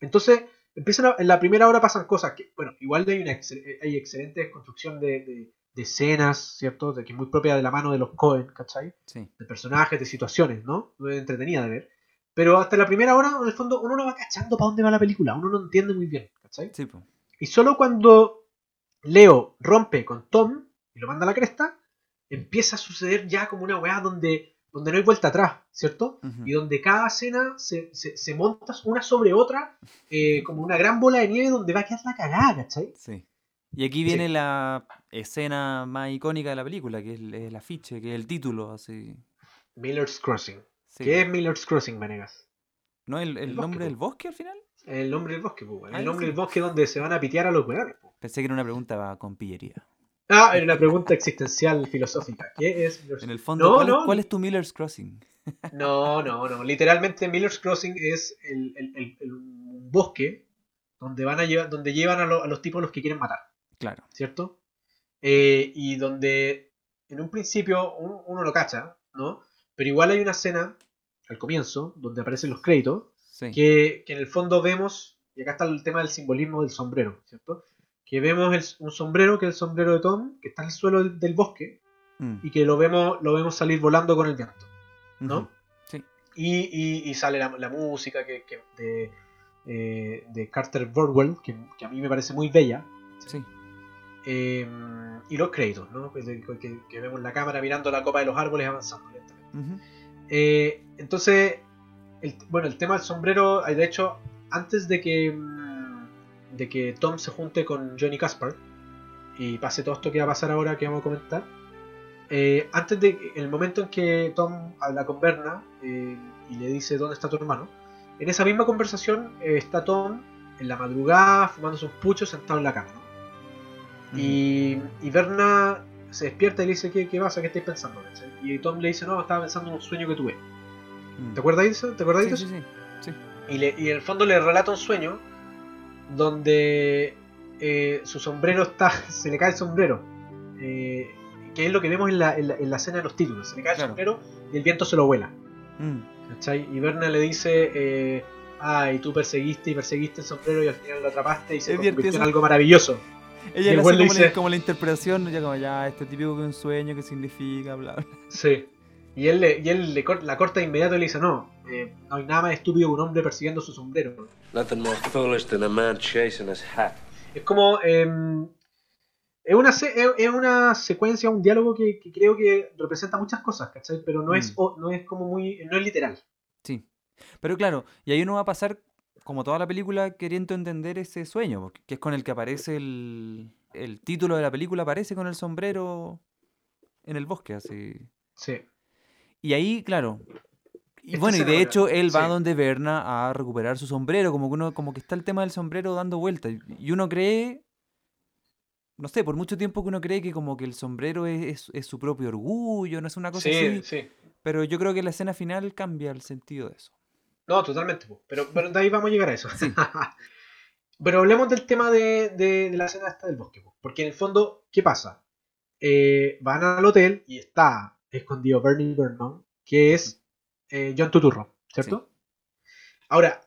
Entonces, empiezan a- en la primera hora pasan cosas que, bueno, igual hay una hay excelente construcción de, de- de escenas, ¿cierto? De que es muy propia de la mano de los Cohen, ¿cachai?
Sí.
De personajes, de situaciones, ¿no? Muy entretenida de ver. Pero hasta la primera hora, en el fondo, uno no va cachando para dónde va la película, uno no entiende muy bien, ¿cachai?
Sí.
Y solo cuando Leo rompe con Tom y lo manda a la cresta, empieza a suceder ya como una weá donde, donde no hay vuelta atrás, ¿cierto?
Ujú.
Y donde cada escena se, se, se monta una sobre otra eh, como una gran bola de nieve donde va a quedar la cagada, ¿cachai?
Sí. Y aquí viene la escena más icónica de la película, que es el, afiche, que es el título, así.
Miller's Crossing.
Sí.
¿Qué es Miller's Crossing, Venegas?
¿No el, el
El
nombre
bosque,
del bosque al final?
El nombre del bosque, pues.
Ah,
El nombre
sí.
del bosque donde se van a pitear a los weones.
Pensé que era una pregunta con pillería.
Ah, era una pregunta existencial filosófica. ¿Qué es Miller's
En el fondo,
No,
¿cuál,
no.
es, cuál es tu Miller's Crossing? (laughs)
No, no, no. Literalmente Miller's Crossing es el, el- bosque donde van a llevar, donde llevan a, lo- a los tipos a los que quieren matar,
Claro.
¿cierto? Eh, y donde en un principio uno, uno lo cacha, ¿no? Pero igual hay una escena al comienzo donde aparecen los créditos
Sí.
que, que en el fondo vemos, y acá está el tema del simbolismo del sombrero, ¿cierto? Que vemos el- un sombrero que es el sombrero de Tom, que está en el suelo del, del bosque
Mm.
y que lo vemos, lo vemos salir volando con el viento. ¿no?
Sí.
Y, y- y sale la, la música que, que- de, eh, de Carter Burwell, que, que a mí me parece muy bella.
Sí.
Eh, y los créditos, ¿no? Que, que- que vemos la cámara mirando la copa de los árboles avanzando lentamente. Eh, entonces, el- bueno, el tema del sombrero, eh, de hecho, antes de que, mm, de que Tom se junte con Johnny Caspar y pase todo esto que va a pasar ahora que vamos a comentar, eh, antes de el momento en que Tom habla con Berna eh, y le dice dónde está tu hermano, en esa misma conversación eh, está Tom en la madrugada fumándose un pucho sentado en la cama. ¿no? Y, y Berna se despierta y le dice, ¿qué, qué pasa? ¿Qué estás pensando? ¿cachai? Y Tom le dice, no, estaba pensando en un sueño que tuve.
Mm.
¿Te acuerdas de eso? ¿Te acuerdas
Sí,
de eso?
sí, sí.
Y, le- y en el fondo le relata un sueño donde eh, su sombrero está. (laughs) se le cae el sombrero. eh, que es lo que vemos en la, en la- en la escena de los títulos. Se le cae el sombrero y el viento se lo vuela.
Mm.
¿cachai? Y Berna le dice. Eh, Ah, y tú perseguiste y perseguiste el sombrero y al final lo atrapaste y se
Es
convirtió en algo maravilloso.
Ella
el
le hace como, la,
dice-
como la interpretación, ya como ya, este típico que un sueño, que significa, bla, bla.
Sí. Y él, le- y él le cor- la corta de inmediato y le dice, no, eh, no hay nada más estúpido que un hombre persiguiendo su sombrero.
Nothing more foolish than a man chasing his hat.
Es como... em, es, una se- es, una secuencia, un diálogo que, que creo que representa muchas cosas, ¿cachai? Pero no, es,
Mm.
o- no es como muy... no es literal.
Sí. Pero claro, y ahí uno va a pasar, como toda la película, queriendo entender ese sueño, que es con el que aparece el, el título de la película, aparece con el sombrero en el bosque, así.
Sí.
Y ahí, claro. Y
Esta
bueno, y de hecho él va
sí.
donde Berna a recuperar su sombrero, como que uno, como que está el tema del sombrero dando vueltas. y- Y uno cree, no sé, por mucho tiempo que uno cree que como que el sombrero es, es- es su propio orgullo, no es una cosa
Sí,
así.
sí.
Pero yo creo que la escena final cambia el sentido de eso.
No, totalmente. Pero, pero de ahí vamos a llegar a eso.
Sí. (laughs)
pero hablemos del tema de, de- de la escena esta del bosque. po. Porque en el fondo, ¿qué pasa? Eh, van al hotel y está escondido Bernie Vernon, que es eh, John Tuturro, ¿cierto? Ahora,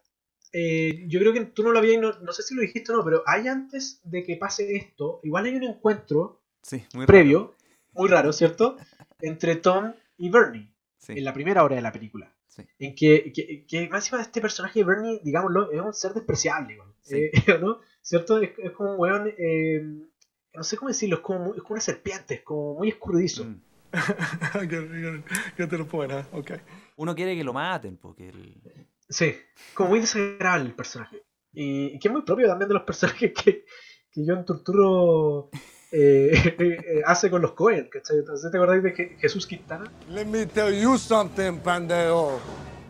eh, yo creo que tú no lo habías, no, no sé si lo dijiste o no, pero hay antes de que pase esto, igual hay un encuentro
Sí, muy raro.
previo, muy raro, ¿cierto? (laughs) Entre Tom y Bernie
Sí,
en la primera hora de la película.
Sí.
En que, que, que más encima de este personaje de Bernie, digámoslo, es un ser despreciable, igual.
Sí.
Eh, (laughs) ¿no? ¿Cierto? Es, es como un weón, eh, no sé cómo decirlo, es como, muy- es como una serpiente, es como muy escurridizo.
Mm.
To the point, huh? Okay.
Uno quiere que lo maten, porque el...
Sí, como muy desagradable el personaje. Y, y que es muy propio también de los personajes que, que John Turturro eh, eh, (laughs) hace con los Cohen, ¿cachai? Entonces, ¿te acordáis de Je- Jesús Quintana?
Let me tell you something, Pandeo.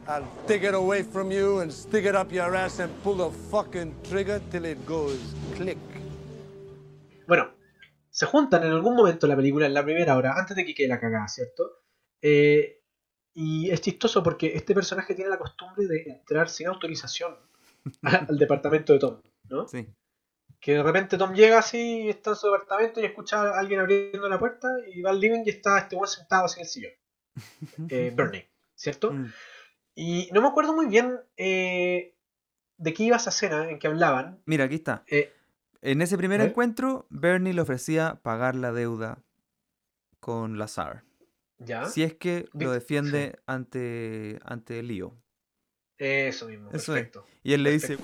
I'll take it away from you and stick it up your ass and pull the fucking trigger till it goes click.
Bueno, se juntan en algún momento en la película, en la primera hora, antes de que quede la cagada, ¿cierto? Eh, y es chistoso porque este personaje tiene la costumbre de entrar sin autorización (laughs) al departamento de Tom, ¿no?
Sí.
Que de repente Tom llega así, está en su departamento y escucha a alguien abriendo la puerta y va al living y está este weón sentado así en el sillón. (laughs) Eh, Bernie, ¿cierto?
Mm.
Y no me acuerdo muy bien eh, de qué iba esa escena en que hablaban.
Mira, aquí está.
Eh,
En ese primer encuentro, Bernie le ofrecía pagar la deuda con Lazar.
¿Ya?
Si es que lo defiende ante, ante Leo.
Eso mismo,
Eso es.
perfecto.
Y él le dice,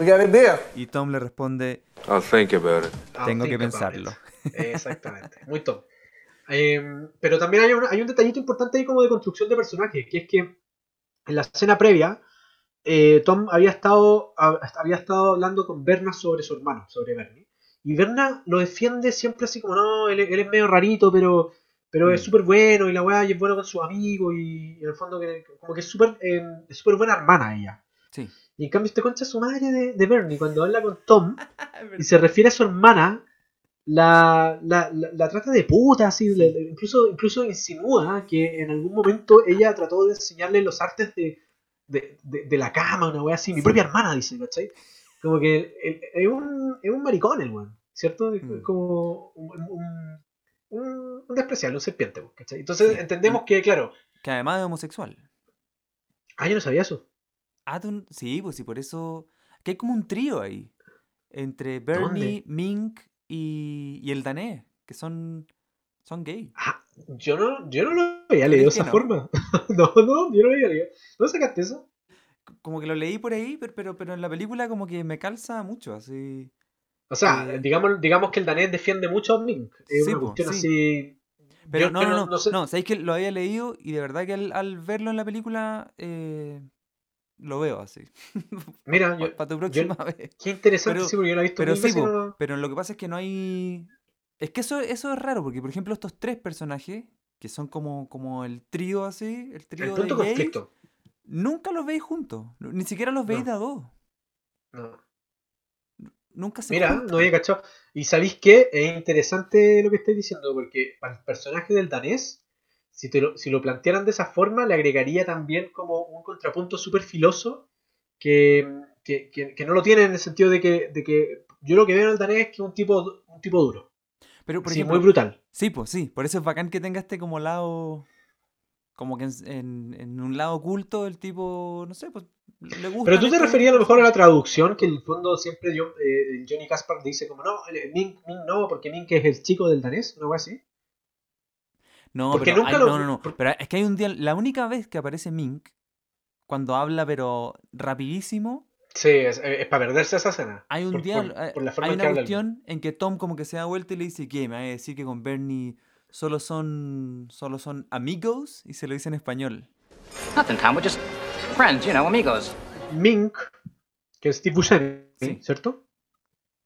y Tom le responde,
I'll think about it.
I'll
tengo que
think
pensarlo. (laughs)
Exactamente, muy top. Em, pero también hay, un- hay un detallito importante ahí como de construcción de personaje, que es que en la escena previa, eh, Tom había estado, ha- había estado hablando con Berna sobre su hermano, sobre Bernie. Y Berna lo defiende siempre así como, no, él, él es medio rarito, pero, pero es
Mm.
súper bueno y la weá y es bueno con sus amigos y, en el fondo que, como que es súper es súper buena hermana ella.
Sí.
Y en cambio este concha es su madre de, de Bernie, cuando habla con Tom (laughs) y se refiere a su hermana, la, la, la, la trata de puta, así, incluso, incluso insinúa que en algún momento ella trató de enseñarle los artes de, de, de- de la cama, una wea así, mi propia hermana, dice, ¿cachai? Como que es un, es un maricón el weón, ¿cierto?
Mm.
como un, un, un, un despreciable, un serpiente, weón, ¿cachai? Entonces
Sí.
entendemos que, claro,
Que además es homosexual.
ah, yo no sabía eso.
Ah, sí, pues sí, por eso... Que hay como un trío ahí. Entre Bernie, Mink y, y el danés. Que son, son gay.
Ah, yo no, yo no lo había
¿Crees
leído de esa
no?
forma. (laughs) no, no, yo no lo había leído. ¿No sacaste eso?
Como que lo leí por ahí, pero, pero, pero en la película como que me calza mucho, así...
O sea,
Eh,
digamos, digamos que el danés defiende mucho a Mink. Es
Sí,
una cuestión
sí.
así.
Pero
yo-
no, no, no, no,
sé-
sabéis que lo había leído y de verdad que al, al verlo en la película eh, lo veo así. (laughs)
Mira, yo-
Para tu próxima (laughs) vez.
qué interesante,
pero-
sí, porque yo la he visto
Pero sí, po,
no-
pero lo que pasa es que no hay... Es que eso, eso es raro, porque por ejemplo estos tres personajes, que son como, como el trío así, el
El
trío de
punto de conflicto.
nunca los veis juntos. Ni siquiera los veis
No.
de a dos.
No.
Nunca se
Mira,
juntan.
no había cachado. Y sabéis qué? Es interesante lo que estáis diciendo, porque para el personaje del danés, si, te lo, si lo plantearan de esa forma, le agregaría también como un contrapunto súper filoso que, que, que- que no lo tiene en el sentido de que, de que yo lo que veo en el danés es que es un tipo, un tipo duro.
Pero por
sí,
ejemplo,
muy brutal.
Sí, pues sí, por eso es bacán que tenga este como lado, como que en, en- en un lado oculto el tipo, no sé, pues le gusta.
Pero tú te referías a lo mejor a la traducción, que en el fondo siempre yo, eh, Johnny Caspar dice como no, eh, Mink, Mink no, porque Mink es el chico del danés, una cosa así.
No,
Porque
pero
nunca
hay-
lo-
no, no, no. Pero es que hay un día, la única vez que aparece Mink, cuando habla pero rapidísimo,
Sí, es, es para perderse esa escena.
hay un
Por-
día,
por-
eh,
por la forma
hay una
habla el-
cuestión en que Tom como que se da vuelta y le dice, ¿qué? Me va a decir que con Bernie solo son, solo son amigos y se lo dice en español.
Nothing, Tom. We're just friends, you know, amigos.
Mink, que es Steve Buscemi,
Sí.
¿cierto?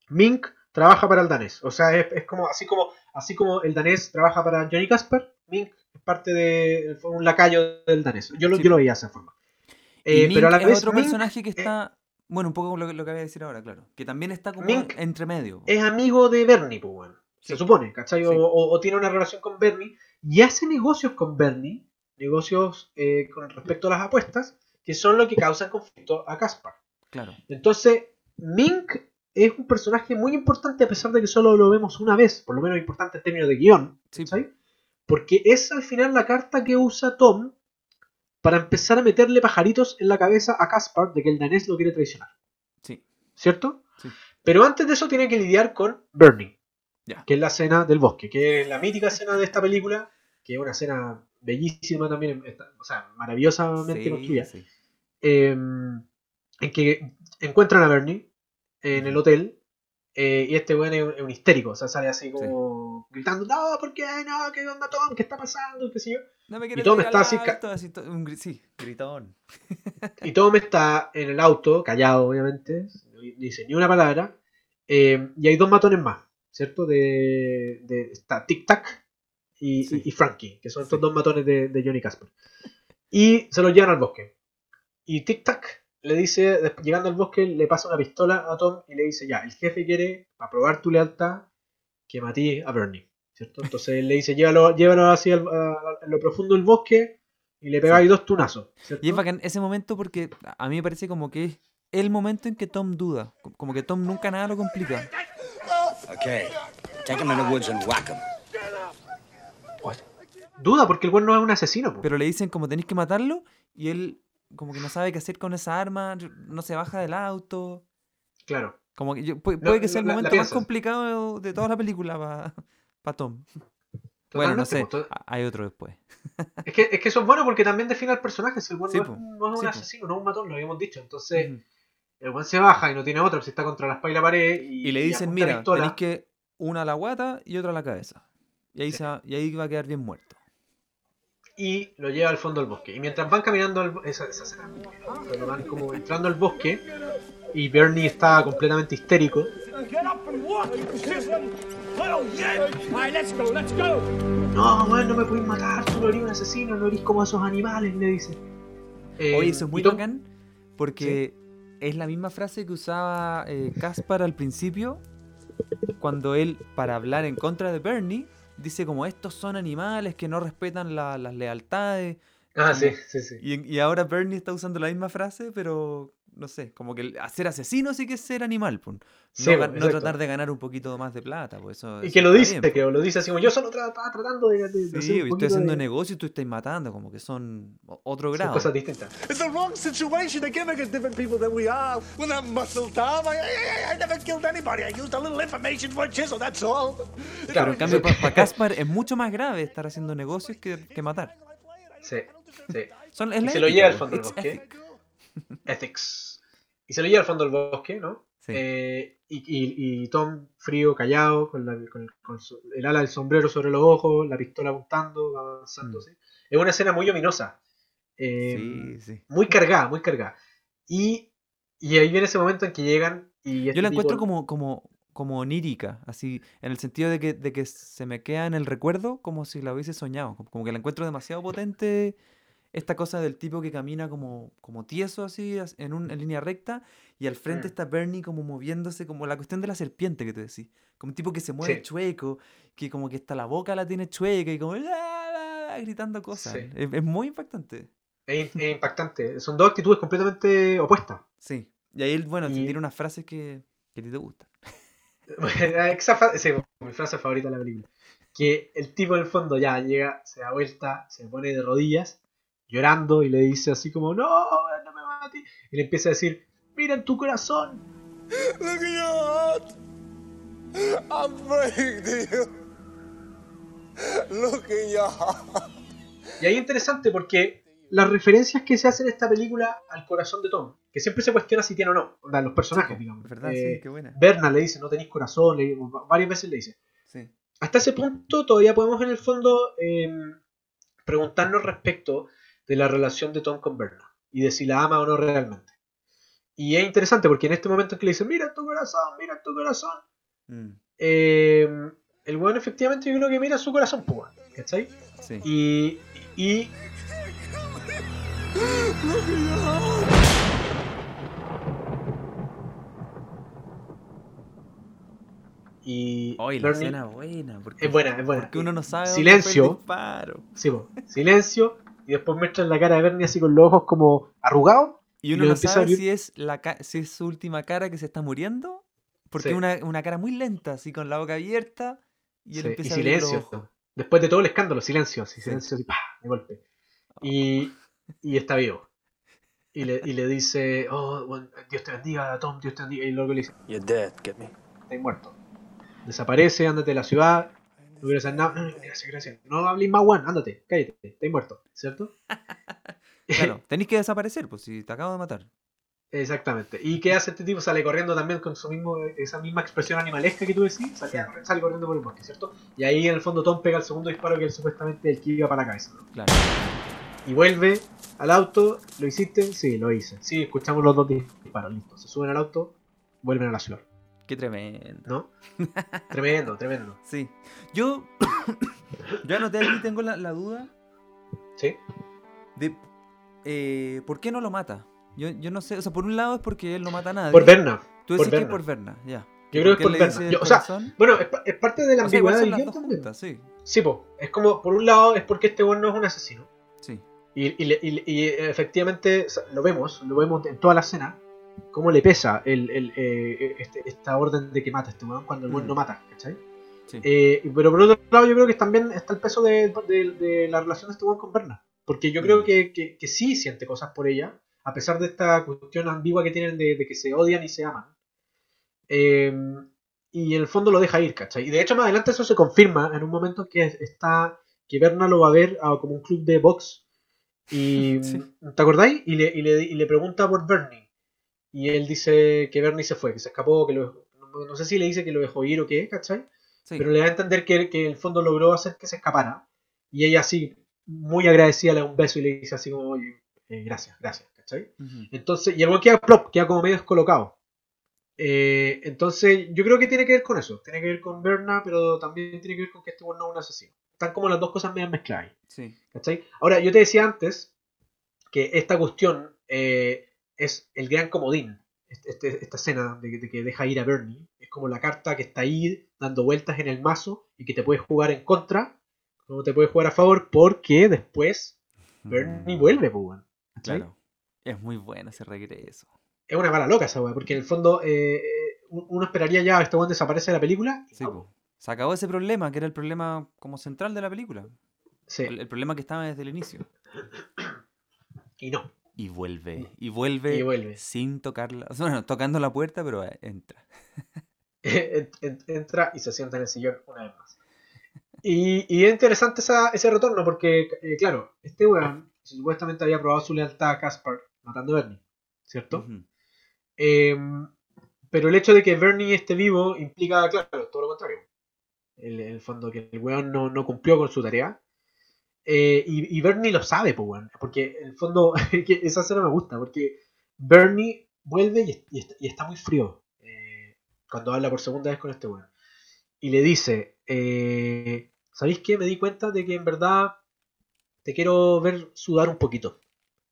Mink trabaja para el danés. O sea, es, es como así como así como el danés trabaja para Johnny Casper, Mink es parte de fue un lacayo del danés. Yo lo,
Sí.
yo lo veía de esa forma. Eh,
Mink
pero a la
es
vez
otro
Mink
personaje que está, bueno, un poco lo, que- lo que voy a decir ahora, claro, que también está como
Mink
entre medio.
es amigo de Bernie, pues bueno. Se
Sí.
supone, ¿cachai? O,
Sí.
o- o tiene una relación con Bernie y hace negocios con Bernie, negocios eh, con respecto a las apuestas, que son lo que causan conflicto a Caspar.
Claro.
Entonces, Mink es un personaje muy importante a pesar de que solo lo vemos una vez, por lo menos importante en términos de guion,
Sí.
¿cachai? Porque es al final la carta que usa Tom para empezar a meterle pajaritos en la cabeza a Caspar de que el danés lo quiere traicionar,
Sí.
¿cierto?
Sí.
Pero antes de eso tiene que lidiar con Bernie, que es la escena del bosque, que es la mítica escena de esta película, que es una escena bellísima también, o sea, maravillosamente
Sí,
construida
sí.
eh, en que encuentran a Bernie en el hotel eh, y este weón es, un- es un histérico, o sea, sale así como gritando, no, ¿por qué? No, ¿qué onda Tom? ¿Qué está pasando? ¿Qué sé yo?
No me
Y Tom
regalar
está así
to- un gri- sí, gritón. (laughs)
Y Tom está en el auto, callado obviamente, no dice ni una palabra, eh, y hay dos matones más, ¿cierto? De, de está Tic Tac y,
Sí.
y- y Frankie, que son estos
Sí.
dos matones de, de Johnny Casper. Y se los llevan al bosque. Y Tic Tac le dice, llegando al bosque, le pasa una pistola a Tom y le dice, ya, el jefe quiere, para probar tu lealtad, que matí a Bernie, ¿cierto? Entonces él le dice, llévalo, llévalo así al- a, a- en lo profundo del bosque y le pegáis dos tunazos, ¿cierto?
Y es bacán ese momento porque a mí me parece como que es el momento en que Tom duda. co- Como que Tom nunca nada lo complica.
Okay. Take him in the woods and whack him.
Duda porque el weón no es un asesino, po.
Pero le dicen como tenéis que matarlo y él como que no sabe qué hacer con esa arma, no se baja del auto.
Claro.
Como que yo- puede,
No,
que sea el
la- la
momento más complicado de toda la película para Tom. Bueno, no sé, a- hay otro después.
Es que, es que eso es bueno porque también define al personaje. Si el
Sí,
no, es, no es un
Sí,
asesino, no es un matón, lo habíamos dicho. Entonces, el weón se baja y no tiene otra, si está contra la espalda y la pared. Y,
Y le dicen, mira, tenéis que una a la guata y otra a la cabeza. Y ahí, se va- y ahí va a quedar bien muerto.
Y lo lleva al fondo del bosque. Y mientras van caminando, al- esa, esa escena, cuando van como entrando al bosque, y Bernie está completamente histérico. No, weón, no me puedes matar, tú no eres un asesino, no eres como esos animales, le dice. Eh,
Oye, eso es muy bacán porque es la misma frase que usaba eh, Caspar al principio cuando él, para hablar en contra de Bernie, dice como estos son animales que no respetan la- las lealtades.
Ah, sí, sí, sí.
Y, y ahora Bernie está usando la misma frase, pero no sé, como que el- ser asesino sí que es ser animal. pues. No,
Sí,
no tratar de ganar un poquito más de plata. Pues eso,
Y
eso
que lo dice,
bien,
que lo dice así como yo solo estaba tratando de, de- de
Sí,
hacer un
y estoy haciendo
de-
negocio y tú estás matando, como que son otro
son
grado.
cosas distintas.
It's the wrong situation. They're giving us different people than we are. We're not muscle, Tom. I, I, I never killed anybody. I used a little information for a chisel, that's all.
Pero en (laughs) cambio, para Caspar es mucho más grave estar haciendo negocios que, que matar.
Sí, sí.
Son, es
Y
la
se lo lleva al
pues.
fondo del bosque.
ethic.
Ethics. Y se lo lleva al fondo del bosque, ¿no?
Sí.
Eh, y, y- y Tom, frío, callado, con, la- con el, con su- el ala del sombrero sobre los ojos, la pistola apuntando, va avanzando.
Mm.
¿sí? Es una escena muy ominosa. Eh,
Sí, sí.
Muy cargada, muy cargada. Y, y ahí viene ese momento en que llegan y...
Yo
este
la encuentro
tipo-
como, como, como onírica, así, en el sentido de que, de que se me queda en el recuerdo como si la hubiese soñado. Como que la encuentro demasiado potente esta cosa del tipo que camina como, como tieso así, as- en, un, en línea recta, y al frente
Mm.
está Bernie como moviéndose, como la cuestión de la serpiente que te decís. Como un tipo que se mueve
Sí.
chueco, que como que hasta la boca la tiene chueca y como "La, la, la", gritando cosas.
Sí.
Es, es muy impactante.
Es, es impactante. Son dos actitudes completamente opuestas.
Sí. Y ahí, él, bueno,
Y-
tiene unas frases que, que a ti te gustan. (laughs)
Esa sí, mi frase favorita de la película. Que el tipo en el fondo ya llega, se da vuelta, se pone de rodillas, llorando y le dice así como, no, no me mates. Y le empieza a decir, mira en tu corazón.
Look at your heart. I'm praying to you. Look in your heart.
Y ahí es interesante porque las referencias que se hacen en esta película al corazón de Tom, que siempre se cuestiona si tiene o no, o sea, los personajes, digamos.
¿Verdad?
Eh,
sí, qué buena.
Berna le dice, no tenéis corazón, le- varias veces le dice.
Sí.
Hasta ese punto todavía podemos en el fondo eh, preguntarnos respecto de la relación de Tom con Berna y de si la ama o no realmente. Y es interesante porque en este momento en que le dice, mira tu corazón, mira tu corazón,
Mm,
eh, el weón efectivamente yo creo que mira su corazón, pues, weón, ¿cachai?
sí.
Y, y y
la
Bernie-
escena buena. Porque,
es buena, es buena.
Porque uno no sabe dónde
Silencio.
fue el disparo.
Sí, po. silencio y después muestran la cara de Bernie así con los ojos como arrugados
Y uno
Y
no
a
sabe si es, la ca- si es su última cara que se está muriendo. Porque
Sí.
es una, una cara muy lenta, así con la boca abierta. Y él
Sí,
empieza
y
a abrir
silencio. Después de todo el escándalo, silencio, así,
Sí.
silencio así, ¡pah! de golpe. Y, y está vivo. Y le, y le dice, oh, bueno, Dios te bendiga, Tom, Dios te bendiga. Y luego le dice,
You're dead, get me?
estás muerto. Desaparece, ándate de la ciudad. No hacer nada. "Ah, Gracias, gracias. No hables más, Juan, ándate, cállate, estás muerto, ¿cierto? (laughs)
Claro, tenéis que desaparecer, pues si te acabo de matar.
Exactamente. ¿Y qué hace este tipo? Sale corriendo también con su mismo, esa misma expresión animalesca que tú decís. Sale, sale corriendo por el bosque, ¿cierto? Y ahí en el fondo Tom pega el segundo disparo que es supuestamente el que iba para la cabeza. ¿no?
Claro.
Y vuelve al auto. ¿Lo hiciste? Sí, lo hice. Sí, escuchamos los dos disparos. Listo. Se suben al auto, vuelven a la ciudad.
Qué tremendo.
¿No? tremendo, tremendo. (laughs)
Sí. Yo. (coughs) yo anoté aquí, tengo la, la duda
¿Sí?
de. eh, ¿Por qué no lo mata? Yo, yo no sé. O sea, por un lado es porque él no mata a nadie.
Por Berna.
Tú decís que es por Verna, ya.
Yo creo que
¿Por
es por Yo-
el
o sea? Bueno, es, es parte de la
O sea,
ambigüedad del también.
sí.
Sí, po. Es como, por un lado, es porque este weón no es un asesino.
Sí.
Y, y y- y, efectivamente lo vemos, lo vemos en toda la escena, cómo le pesa el, el, eh, este- esta orden de que mata este weón cuando el weón
Mm.
no mata, ¿cachai?
Sí.
Eh, pero por otro lado yo creo que también está el peso de, de- de la relación de este weón con Berna. Porque yo creo
Mm.
que, que- que sí siente cosas por ella, a pesar de esta cuestión ambigua que tienen de, de que se odian y se aman. Eh, y en el fondo lo deja ir, ¿cachai? Y de hecho más adelante eso se confirma en un momento que está que Berna lo va a ver a como un club de box y (laughs)
Sí.
¿te acordáis? Y le, y, le, y le pregunta por Bernie y él dice que Bernie se fue, que se escapó, que lo, no, no sé si le dice que lo dejó ir o qué, ¿cachai?
Sí.
Pero le da a entender que, que en el fondo logró hacer que se escapara y ella así muy agradecida le da un beso y le dice así como oye, eh, gracias, gracias, ¿cachai? Entonces, y el queda plop, queda como medio descolocado. Eh, entonces, yo creo que tiene que ver con eso. Tiene que ver con Berna, pero también tiene que ver con que este no es un asesino. Están como las dos cosas medio mezcladas.
Sí.
¿cachai? Ahora, yo te decía antes que esta cuestión eh, es el gran comodín. Este- este- esta escena de, que- de que deja ir a Bernie. Es como la carta que está ahí dando vueltas en el mazo y que te puedes jugar en contra, como te puedes jugar a favor, porque después Bernie
Mm,
vuelve, pues.
Claro. Es muy bueno ese regreso.
es una mala loca esa weá, porque en el fondo eh, eh, uno esperaría ya este weón desaparece de la película. y
Sí,
no.
Se acabó ese problema, que era el problema como central de la película.
sí,
El, el problema que estaba desde el inicio.
y no.
Y vuelve. Y vuelve,
Y vuelve.
sin tocarla. (laughs) Bueno, tocando la puerta, pero eh, entra. (laughs)
En- en- Entra y se sienta en el sillón una vez más. Y, y es interesante esa- ese retorno porque, eh, claro, este weón supuestamente había probado su lealtad a Caspar matando a Bernie, ¿cierto? Eh, pero el hecho de que Bernie esté vivo implica, claro, todo lo contrario. En el fondo, que el weón no, no cumplió con su tarea. Eh, y, y Bernie lo sabe, pues. Porque en el fondo, (laughs) que esa escena me gusta, porque Bernie vuelve y, y está, y está muy frío eh, cuando habla por segunda vez con este weón. Y le dice, eh, ¿sabéis qué? Me di cuenta de que en verdad te quiero ver sudar un poquito.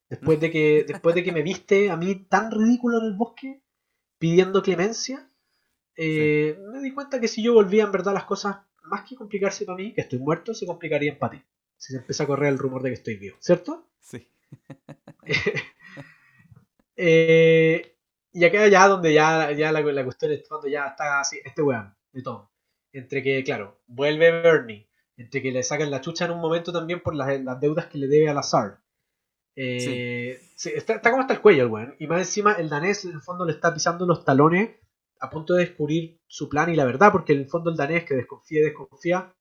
Después de que, (laughs) después de que me viste a mí tan ridículo en el bosque pidiendo clemencia, me di cuenta que si yo volvía en verdad las cosas, más que complicarse para mí, que estoy muerto, se complicarían para ti. Si se empieza a correr el rumor de que estoy vivo, ¿cierto?
Sí. (laughs)
Eh, y acá ya donde ya, ya la, la cuestión es cuando ya está así, este weón, de todo. Entre que, claro, vuelve Bernie, entre que le sacan la chucha en un momento también por las, las deudas que le debe a la SAR. Eh, sí, está, está como hasta el cuello el weón. Y más encima el danés en el fondo le está pisando los talones a punto de descubrir su plan y la verdad, porque en el fondo el danés que desconfía y desconfía,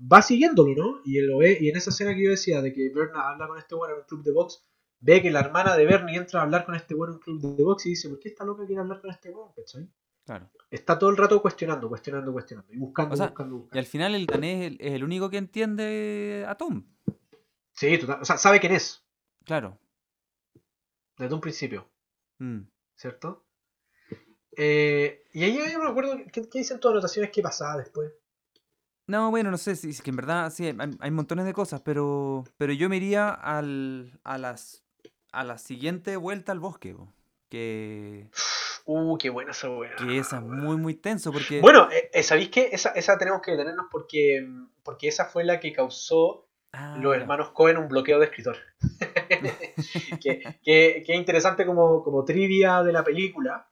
va siguiéndolo, ¿no? Y él lo ve, y en esa escena que yo decía de que Berna habla con este bueno en un club de box, ve que la hermana de Bernie entra a hablar con este bueno en un club de box y dice, ¿por qué esta loca quiere hablar con este bueno? ¿Cachai?
Claro.
Está todo el rato cuestionando, cuestionando, cuestionando, y buscando,
O sea,
buscando,
Y
buscando.
al final el danés es el, único que entiende a Tom.
Sí, total- o sea, sabe quién es,
Claro.
desde un principio,
Mm.
¿cierto? Eh, y ahí yo me acuerdo, ¿qué, qué dicen tus anotaciones? ¿Qué pasaba después?
No, bueno, no sé, si si que en verdad sí, hay, hay montones de cosas, pero, pero yo me iría al, a, las, a la siguiente vuelta al bosque, que,
Uh, qué buena esa weá.
que esa es muy, muy tenso, porque...
Bueno, eh, eh, ¿sabéis qué? Esa, esa tenemos que detenernos porque, porque esa fue la que causó
Ah,
los hermanos Cohen un bloqueo de escritor. (laughs) que, (laughs) que- que es interesante como, como trivia de la película,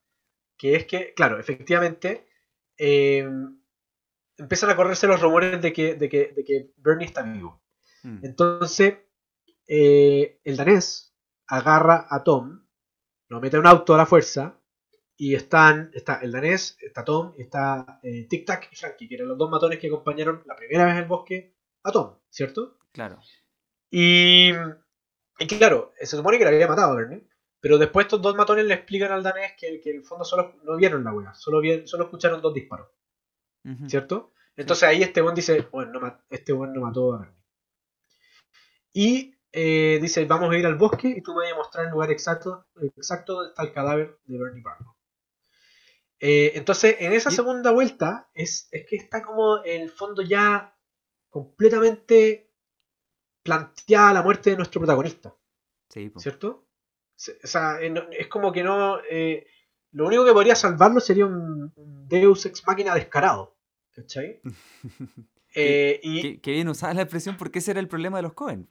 que es que, claro, efectivamente, eh, empiezan a correrse los rumores de que, de que, de que Bernie está vivo.
Mm.
Entonces, eh, el danés agarra a Tom, lo mete en un auto a la fuerza, y están, está el danés, está Tom, está eh, Tic Tac y Frankie, que eran los dos matones que acompañaron la primera vez en el bosque a Tom, ¿cierto?
Claro.
Y, y claro, se supone que le había matado a Bernie, pero después estos dos matones le explican al danés que, que en el fondo solo no vieron la wea, solo, vieron, solo escucharon dos disparos, ¿cierto? Entonces ahí este buen dice, bueno, no este buen no mató a Bernie. Y eh, dice, vamos a ir al bosque y tú me vas a mostrar el lugar exacto, exacto donde está el cadáver de Bernie Barlow. Eh, entonces, en esa
Y-
segunda vuelta, es, es que está como en el fondo ya completamente planteada la muerte de nuestro protagonista,
Sí.
¿cierto? O sea, eh, es como que no... eh, lo único que podría salvarlo sería un Deus Ex Máquina descarado, ¿cachai? (laughs) Eh, y,
qué bien usada la expresión porque ese era el problema de los Cohen.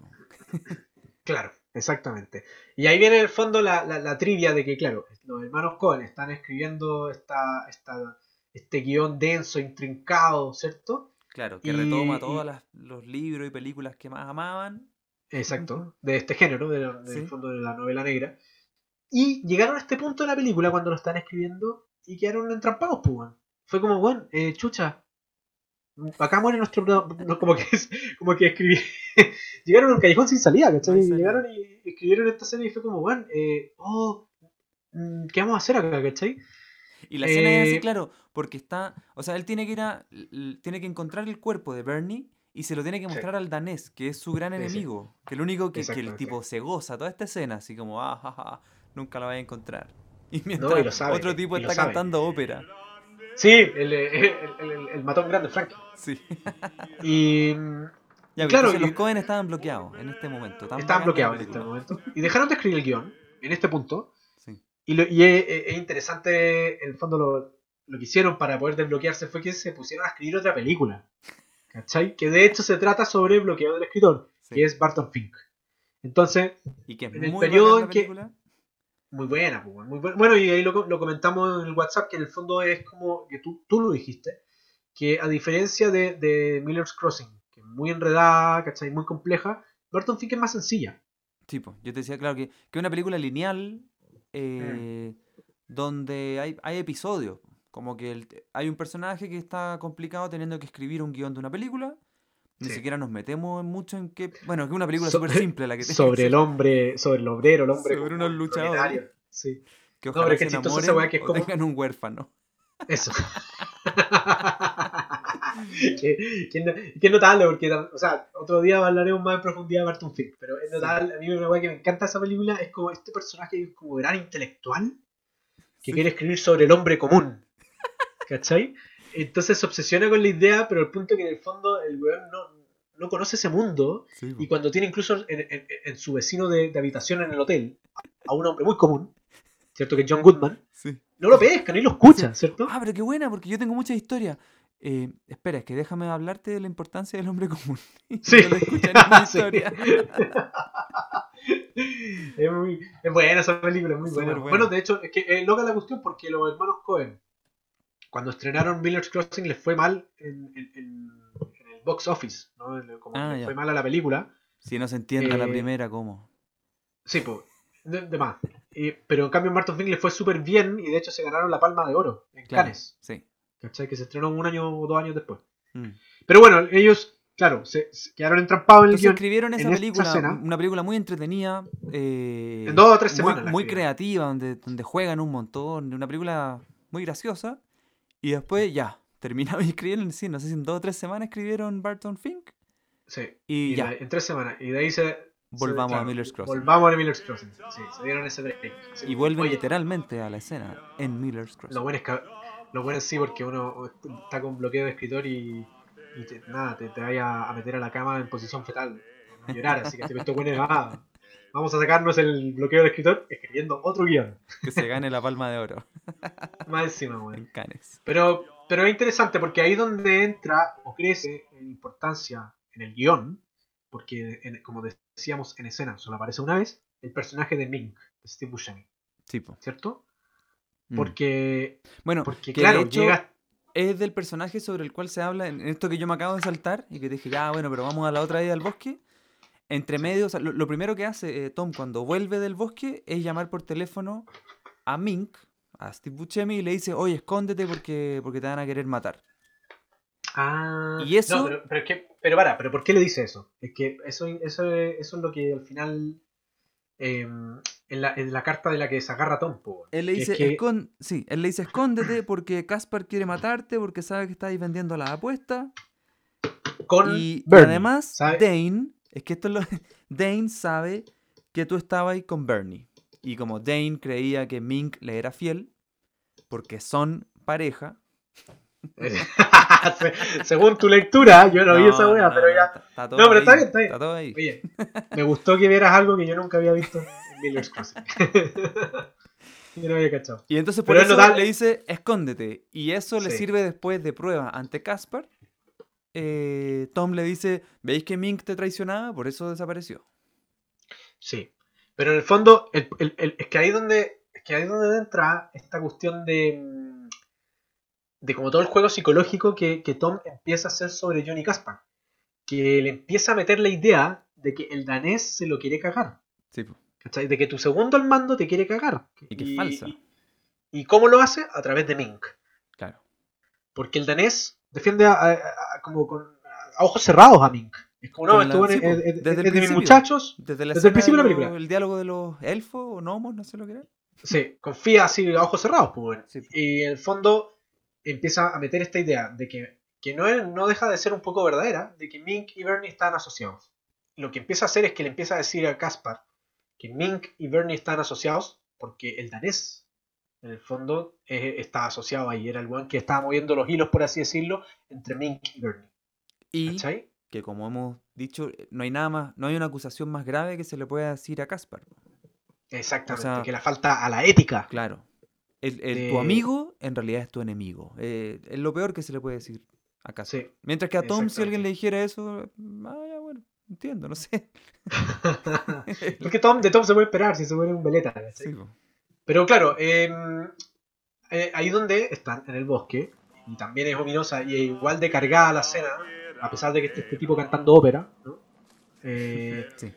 Claro, exactamente. Y ahí viene en el fondo la, la- la trivia de que, claro, los hermanos Cohen están escribiendo esta, esta, este guion denso, intrincado, ¿cierto?
Claro, que
Y-
retoma todos los libros y películas que más amaban.
Exacto, de este género, de, la- del
Sí.
fondo de la novela negra. Y llegaron a este punto de la película cuando lo están escribiendo y quedaron entrampados, pues. Fue como, bueno, eh, chucha, acá muere nuestro... no, como que, es- como que escribí... (laughs) llegaron a un callejón sin salida, ¿cachai?
No
llegaron y escribieron esta serie y fue como, bueno, eh, oh, mm, ¿qué vamos a hacer acá, cachai?
Y la escena es así,
Eh,
claro, porque está. O sea, él tiene que ir a. Tiene que encontrar el cuerpo de Bernie y se lo tiene que
Sí.
mostrar al danés, que es su gran
sí.
enemigo. Que lo único que, que el tipo se goza toda esta escena, así como, ah, ja, ja, nunca la voy a encontrar. (laughs) Y mientras
sabe,
otro tipo está cantando ópera.
Sí, el, eh, (laughs) el, el- el matón grande, Frank.
Sí.
Y... (laughs)
Ya,
Claro, y-
los Cohen estaban bloqueados en este momento. estaban
bloqueados en este momento. Y dejaron de escribir el guion en este punto.
Sí.
Y, lo- y es, es- es interesante, en el fondo, lo, lo que hicieron para poder desbloquearse fue que se pusieron a escribir otra película. ¿Cachai? Que de hecho se trata sobre el bloqueo del escritor,
Sí.
que es Barton Fink. Entonces,
Y que es
en el periodo en que-
película.
Muy buena, pues, muy buena. Bueno, y ahí lo, lo comentamos en el WhatsApp, que en el fondo es como que tú, tú lo dijiste, que a diferencia de, de Miller's Crossing, que es muy enredada, ¿cachai? Muy compleja, Barton Fink es más sencilla.
Sí, po, yo te decía, claro, que es una película lineal eh, donde hay, hay episodios. Como que el- hay un personaje que está complicado teniendo que escribir un guion de una película. Ni
Sí.
siquiera nos metemos mucho en que. Bueno, que es una película
So-
súper simple la que (laughs) tiene
sobre el hombre, sobre el obrero, el hombre
Sobre unos luchadores.
Sí,
que
no,
ojalá
pero es
se
que esa
enamoren
weá que es
o
como-
tengan un huérfano.
eso. (laughs) que, que es no- que es notable porque, o sea, otro día hablaremos más en profundidad de Barton Fink, pero es
Sí.
notable, a mí una weá que me encanta esa película es como este personaje es como gran intelectual que
Sí.
quiere escribir sobre el hombre común. ¿Cachai? Entonces se obsesiona con la idea, pero el punto que en el fondo el weón no, no conoce ese mundo
Sí,
y cuando tiene incluso en, en- en su vecino de, de habitación en el hotel a un hombre muy común, ¿cierto? Que es John Goodman,
Sí.
no lo pesca ni lo escucha, ¿cierto?
Ah, pero qué buena, porque yo tengo mucha historia. Eh, espera, es que déjame hablarte de la importancia del hombre común. (laughs)
Sí.
No lo (laughs) historia. (laughs)
es, muy, es buena esa película, es muy buena. Bueno, de hecho, es que es loca la cuestión porque los hermanos Cohen, cuando estrenaron Miller's Crossing, les fue mal en, en- en- en el box office, ¿no? Como
Ah,
les fue mal a la película.
Si no se entiende a la
Eh,
primera, ¿cómo?
Sí, pues, de, de más. Pero en cambio Martin Fink le fue súper bien y de hecho se ganaron la palma de oro en
Claro,
Cannes.
Sí.
¿Cachai? Que se estrenó un año o dos años después.
Mm.
Pero bueno, ellos claro, se, se quedaron entrampados en el guion.
escribieron esa
en esta
película,
escena.
una película muy entretenida, eh,
En dos o tres
muy-
semanas
muy,
escribieron.
creativa, donde, donde juegan un montón, una película muy graciosa, y después ya, terminaron y escribieron, sí, no sé si en dos o tres semanas escribieron Barton Fink,
Sí.
y,
Y
ya,
en tres semanas. Y de ahí se. se-
Volvamos a Miller's Crossing.
Volvamos a Miller's Crossing. Sí, se dieron ese break.
Y vuelven
Oye,
literalmente a la escena en Miller's Crossing.
Lo bueno es que. Lo bueno es sí, porque uno está con bloqueo de escritor y. y te- nada, te, te vaya a meter a la cama en posición fetal. A llorar, así que (laughs) esto bueno Vamos a sacarnos el bloqueo de escritor escribiendo otro guion.
Que se gane la palma de oro (laughs)
Más encima, weón. Pero, pero es interesante porque ahí donde entra o crece en importancia en el guion, porque en- como decíamos en escena, solo aparece una vez, el personaje de Mink, de Steve Buscemi,
Sí, po.
¿cierto?
Mm.
Porque,
bueno,
porque
que
claro,
hecho,
llega...
es del personaje sobre el cual se habla en esto que yo me acabo de saltar y que dije, ya, bueno, pero vamos a la otra ida al bosque. Entre medio, o sea, lo, lo primero que hace eh, Tom cuando vuelve del bosque es llamar por teléfono a Mink, a Steve Buscemi, y le dice, oye, escóndete porque, porque te van a querer matar.
Ah,
Y eso-
no, pero, pero es que, pero para, pero ¿por qué le dice eso? Es que eso, eso, es, eso es lo que al final... em, en, la, en la carta de la que se agarra Tom, po,
Él le dice,
que-
"Escon- sí, él le dice, escóndete porque Caspar quiere matarte porque sabe que estáis vendiendo las apuestas.
con
Y, además. Dane, es que esto es lo, (laughs) Dane sabe que tú estabas ahí con Bernie. Y como Dane creía que Mink le era fiel, porque son pareja. (laughs)
Se- Según tu lectura, yo no, vi esa wea, pero ya.
Está, está todo
No, pero
ahí,
está bien, está bien.
todo ahí.
Oye, me gustó que vieras algo que yo nunca había visto en Miller's (laughs) Crossing. yo no había cachado.
Y entonces por
Pero
eso le dice, escóndete. Y eso le sirve después de prueba ante Caspar. Eh, Tom le dice, ¿veis que Mink te traicionaba? Por eso desapareció.
Sí. Pero en el fondo, el- el- el- es que ahí donde. Es que ahí donde entra esta cuestión de. mm, De como todo el juego psicológico que, que Tom empieza a hacer sobre Johnny Caspar. Que le empieza a meter la idea de que el danés se lo quiere cagar.
Sí.
¿cachai? De que tu segundo al mando te quiere cagar.
Y que es falsa.
Y, y cómo lo hace? A través de Mink.
claro.
Porque el danés defiende a, a- a- como con a ojos cerrados a Mink. Es como, no,
Con
este
la-
weón
sí,
es,
po,
es- es-
desde
mis muchachos.
Desde,
el principio de la película.
El diálogo de los elfos o gnomos, no sé lo que era.
Sí, confía así a ojos cerrados, pues bueno.
Sí.
Y en el fondo empieza a meter esta idea de que, que no, es- no deja de ser un poco verdadera, de que Mink y Bernie están asociados. Lo que empieza a hacer es que le empieza a decir a Caspar que Mink y Bernie están asociados porque el danés, en el fondo, eh, está asociado ahí. Era el one que estaba moviendo los hilos, por así decirlo, entre Mink y Bernie.
Y
¿Cachai?
que como hemos dicho, no hay nada más, no hay una acusación más grave que se le pueda decir a Caspar.
Exactamente,
O sea,
que la falta a la ética.
Claro. El, el- Tu amigo en realidad es tu enemigo. Eh, es lo peor que se le puede decir a Caspar.
Sí.
Mientras que a Tom, si alguien le dijera eso, ah, ya bueno, entiendo, no sé. (laughs)
Porque Tom, de Tom se puede esperar si se muere un veleta.
Sí.
Pero claro, em, eh, ahí donde están, en el bosque, y también es ominosa y es igual de cargada la escena, a pesar de que esté este tipo cantando ópera, ¿no? Eh,
Sí.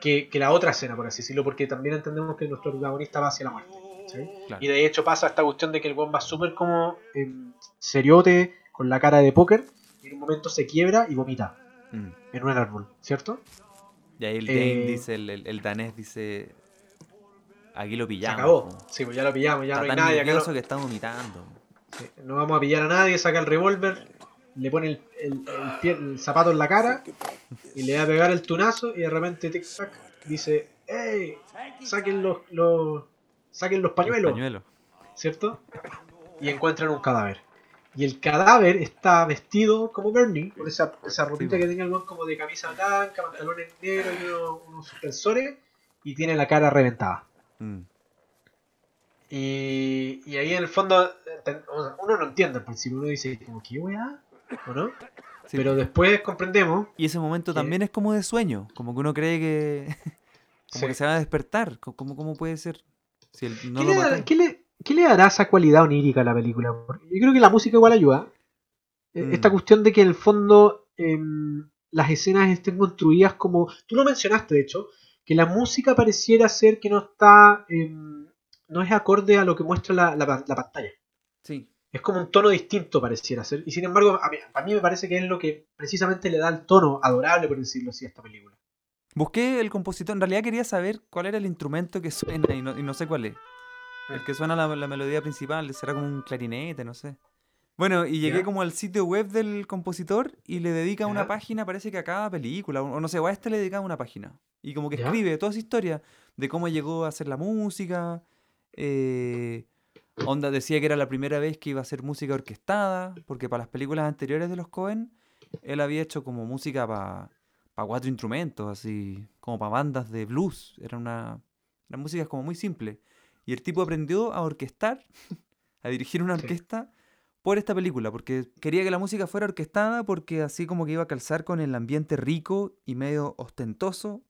que, que la otra escena, por así decirlo, porque también entendemos que nuestro protagonista va hacia la muerte. Y de hecho pasa esta cuestión de que el buen va súper como em, seriote, con la cara de póker, y en un momento se quiebra y vomita
Mm.
en un árbol, ¿cierto?
Y ahí el
Eh,
Dane dice, el, el- el danés dice, aquí lo
Se
pillamos.
acabó.
po.
Sí, pues ya lo pillamos, ya
Está
no hay
tan
nadie acá. no-
que está vomitando.
Sí, no vamos a pillar a nadie, saca el revólver, le pone el, el- el pie- el zapato en la cara y le va a pegar el tunazo y de repente tic tac dice, ¡Ey! Saquen los, los saquen los pañuelos,
Pañuelo.
¿cierto? Y encuentran un cadáver. Y el cadáver está vestido como Bernie, con esa, esa ropita
Sí,
que tenía el como de camisa blanca, pantalones negros y unos, unos suspensores, y tiene la cara reventada.
Mm.
Y, y ahí en el fondo uno no entiende al principio, uno dice como ¿qué weá? ¿O no?
Sí.
Pero después comprendemos.
Y ese momento
que-
también es como de sueño, como que uno cree que, (laughs) como
Sí.
que se va a despertar. ¿Cómo, cómo puede ser? Si él no
¿Qué,
lo
le, da- qué le- qué le dará esa cualidad onírica a la película? Porque yo creo que la música igual ayuda. Eh,
Mm.
Esta cuestión de que en el fondo em, las escenas estén construidas como. Tú lo mencionaste, de hecho, que la música pareciera ser que no está. em, no es acorde a lo que muestra la, la- la pantalla.
Sí.
Es como un tono distinto pareciera ser. Y sin embargo, a mí, a mí me parece que es lo que precisamente le da el tono adorable, por decirlo así, a esta película.
Busqué el compositor, en realidad quería saber cuál era el instrumento que suena y no, y no sé cuál es. El que suena la, la melodía principal, será como un clarinete, no sé. Bueno, y llegué como al sitio web del compositor y le dedica una página, parece que a cada película, o o no sé, o a este le dedica una página. Y como que
Ya.
escribe toda su historia de cómo llegó a hacer la música. eh, onda decía que era la primera vez que iba a hacer música orquestada, porque para las películas anteriores de los Cohen, él había hecho como música para cuatro instrumentos, así, como para bandas de blues. Era una, una música como muy simple. Y el tipo aprendió a orquestar, (laughs) a dirigir una orquesta por esta película, porque quería que la música fuera orquestada porque así como que iba a calzar con el ambiente rico y medio ostentoso,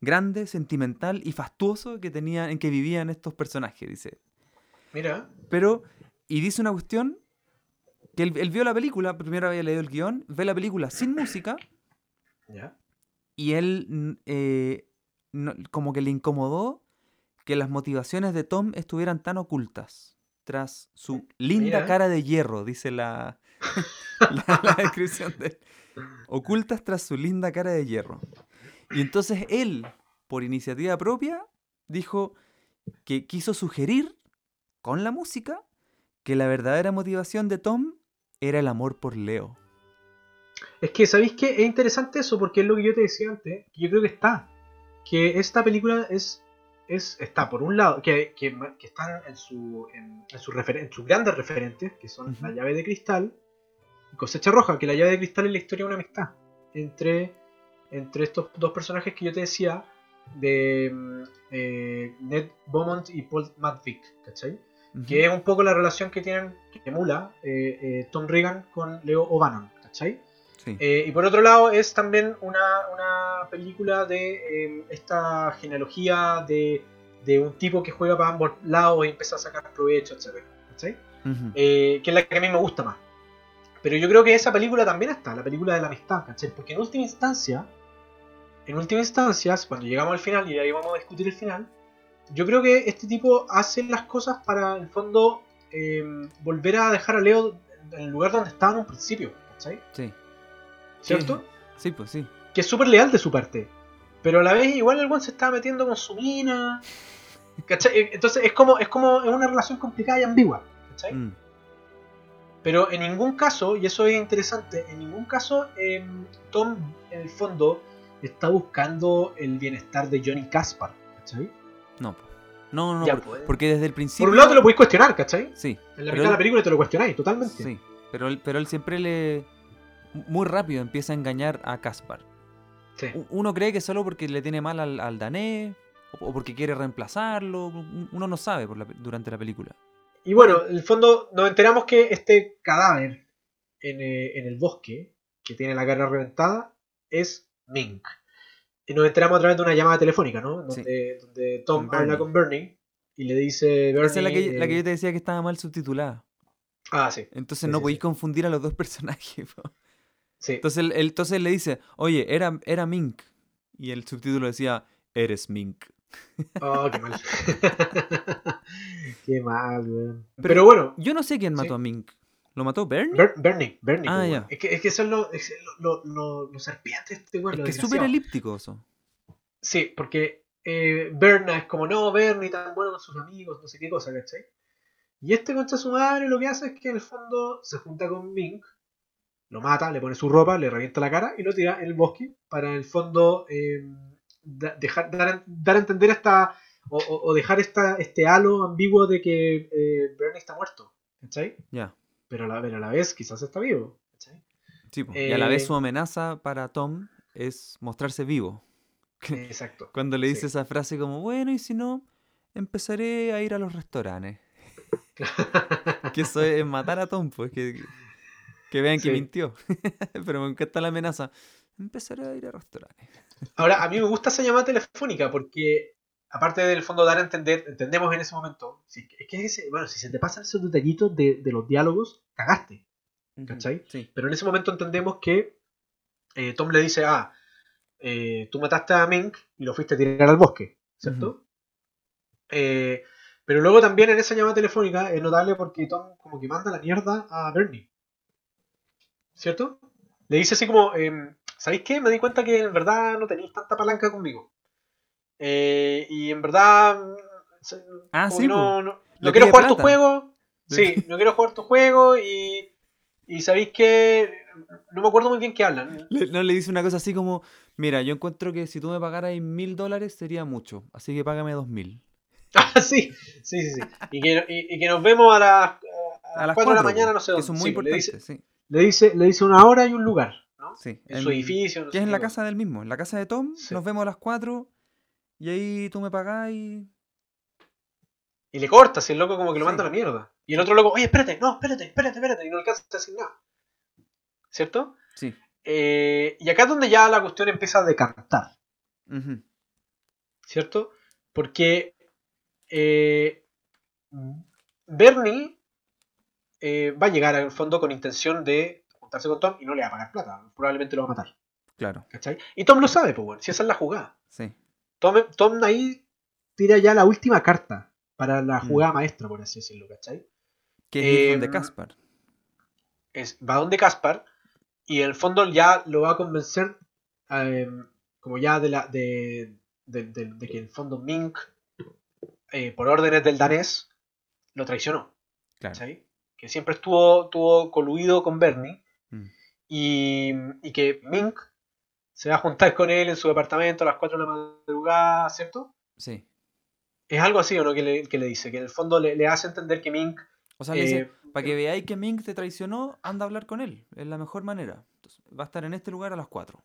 grande, sentimental y fastuoso que tenían, en que vivían estos personajes, dice.
Mira,
Pero, y dice una cuestión, que él, él vio la película, primero había leído el guion, ve la película sin música
ya.
y él eh, no- como que le incomodó que las motivaciones de Tom estuvieran tan ocultas tras su linda
Mira.
cara de hierro, dice la, (laughs) la, la descripción de él. Ocultas tras su linda cara de hierro. Y entonces él, por iniciativa propia, dijo que quiso sugerir con la música que la verdadera motivación de Tom era el amor por Leo.
Es que, ¿sabéis qué? Es interesante eso porque es lo que yo te decía antes, que yo creo que está. Que esta película es, es está, por un lado, que, que, que están en, su, en, en, su referen- en sus grandes referentes, que son la llave de cristal y Cosecha Roja, que la llave de cristal es la historia de una amistad entre, entre estos dos personajes que yo te decía, de mm, eh, Ned Beaumont y Paul Madvick, ¿cachai? Que es un poco la relación que tienen, que emula eh, eh, Tom Reagan con Leo O'Bannon, ¿cachai?
Sí.
Y por otro lado es también una, una película de eh, esta genealogía de, de un tipo que juega para ambos lados y empieza a sacar provecho, etc. que es la que a mí me gusta más. Pero yo creo que esa película también está, la película de la amistad, ¿cachai? Porque en última instancia, en última instancia, cuando llegamos al final, y ahí vamos a discutir el final, yo creo que este tipo hace las cosas para, en el fondo, eh, volver a dejar a Leo en el lugar donde estaba en un principio, ¿cachai?
Sí.
¿Cierto?
Sí, pues sí.
Que es súper leal de su parte. Pero a la vez igual el buen se estaba metiendo con su mina. ¿Cachai? Entonces es como, es como es una relación complicada y ambigua. ¿Cachai?
Mm.
Pero en ningún caso, y eso es interesante, en ningún caso eh, Tom en el fondo está buscando el bienestar de Johnny Caspar. ¿Cachai?
No, no, no, no,
Ya,
por-
pues.
porque desde el principio...
Por un lado te lo podéis cuestionar, ¿cachai?
Sí,
En la mitad de la película te lo cuestionáis totalmente.
sí, pero él, pero él siempre le... Muy rápido empieza a engañar a Caspar.
Sí.
Uno cree que solo porque le tiene mal al, al danés o, porque quiere reemplazarlo. un- Uno no sabe por la pe- durante la película.
Y bueno, en el fondo nos enteramos que este cadáver en, eh, en el bosque, que tiene la cara reventada, es Mink. Y nos enteramos a través de una llamada telefónica, ¿no?
Sí.
Donde, donde Tom
Con
habla con Bernie y le dice Bernie.
Esa es la que, la que
eh,
yo te decía que estaba mal subtitulada.
Ah, sí.
Entonces
Sí,
no
sí,
podéis confundir a los dos (laughs) personajes. po.
sí.
Entonces él, entonces le dice, oye, era, era Mink. Y el subtítulo decía, eres Mink.
Oh, qué mal. (laughs) (laughs) qué mal, weón. Pero,
Pero
bueno,
Yo no sé quién mató
Sí.
a Mink. ¿Lo mató Bernie?
Ber- Bernie, Bernie.
Ah, ya.
Es, que, es que eso es lo, es lo, lo, lo- lo serpiente este weón.
es
lo
que es súper elíptico eso.
Sí, porque eh, Berna es como, no, Bernie tan bueno con sus amigos, no sé qué cosa, ¿cachai? Y este concha su madre lo que hace es que en el fondo se junta con Mink, lo mata, le pone su ropa, le revienta la cara y lo tira en el bosque para en el fondo eh, da- dejar, dar, a- dar a entender esta, o, o- o dejar esta, este halo ambiguo de que eh, Bernie está muerto, ¿cachai?
Ya.
Pero a la, pero a la vez quizás está vivo.
Sí. Y a la vez
Eh,
su amenaza para Tom es mostrarse vivo. (laughs)
Exacto.
Cuando le dice
Sí.
esa frase como, bueno, y si no, empezaré a ir a los restaurantes. (laughs) que eso es matar a Tom, pues, que, que vean que mintió. (laughs) Pero me encanta la amenaza. Empezaré a ir a restaurantes.
Ahora, a mí me gusta esa llamada telefónica porque, aparte del fondo dar a entender, entendemos en ese momento, si, es que ese- bueno, si se te pasan esos detallitos de, de los diálogos, cagaste. ¿Cachai?
Sí.
Pero en ese momento entendemos que eh, Tom le dice, ah, eh, tú mataste a Mink y lo fuiste a tirar al bosque, ¿cierto? Eh, Pero luego también en esa llamada telefónica es notable porque Tom como que manda la mierda a Bernie. ¿Cierto? Le dice así como, em, ¿sabéis qué? Me di cuenta que en verdad no tenéis tanta palanca conmigo. Eh, y en verdad...
Ah, sí,
no, no quiero jugar tu juego. Sí, no quiero jugar tu juego y... Y sabéis que... No me acuerdo muy bien qué hablan.
Le- no le dice una cosa así como, mira, yo encuentro que si tú me pagaras mil dólares sería mucho, así que págame dos mil. (laughs)
Ah, sí, sí, sí, sí. Y que, y, y que nos vemos a las, a
A las
4 de la mañana, no sé
que
dónde.
son muy
Sí, le, dice,
sí.
le, dice, le dice una hora y un lugar, ¿no?
sí.
En su edificio. no
Que es en la casa del mismo, en la casa de Tom, nos vemos a las 4 y ahí tú me pagás y...
Y le corta, si el loco como que lo
Sí.
manda a la mierda. Y el otro loco, oye, espérate, no, espérate, espérate, espérate. Y no alcanza a decir nada. ¿Cierto?
Sí.
Eh, y acá es donde ya la cuestión empieza a decantar. ¿Cierto? Porque eh, Bernie eh, va a llegar al fondo con intención de juntarse con Tom y no le va a pagar plata. Probablemente lo va a matar.
Claro,
¿Cachai? Y Tom lo sabe, pues bueno, si esa es la jugada.
sí.
Tom, Tom ahí tira ya la última carta para la
Mm.
jugada maestra, por así decirlo, ¿cachai?
Que es ir donde
Em,
Caspar.
Es, va donde Caspar y en el fondo ya lo va a convencer eh, como ya de la de, de, de- de que en el fondo Mink eh, por órdenes del danés lo traicionó,
Claro.
¿cachai? Que siempre estuvo, estuvo coluido con Bernie
Mm.
y, y que Mink se va a juntar con él en su departamento a las 4 de la madrugada, ¿cierto?
Sí.
Es algo así, ¿o no? Que le, que le dice, que en el fondo le, le hace entender que Mink...
O sea, le
eh,
dice, para que veáis que Mink te traicionó, anda a hablar con él. Es la mejor manera. Entonces, va a estar en este lugar a las 4.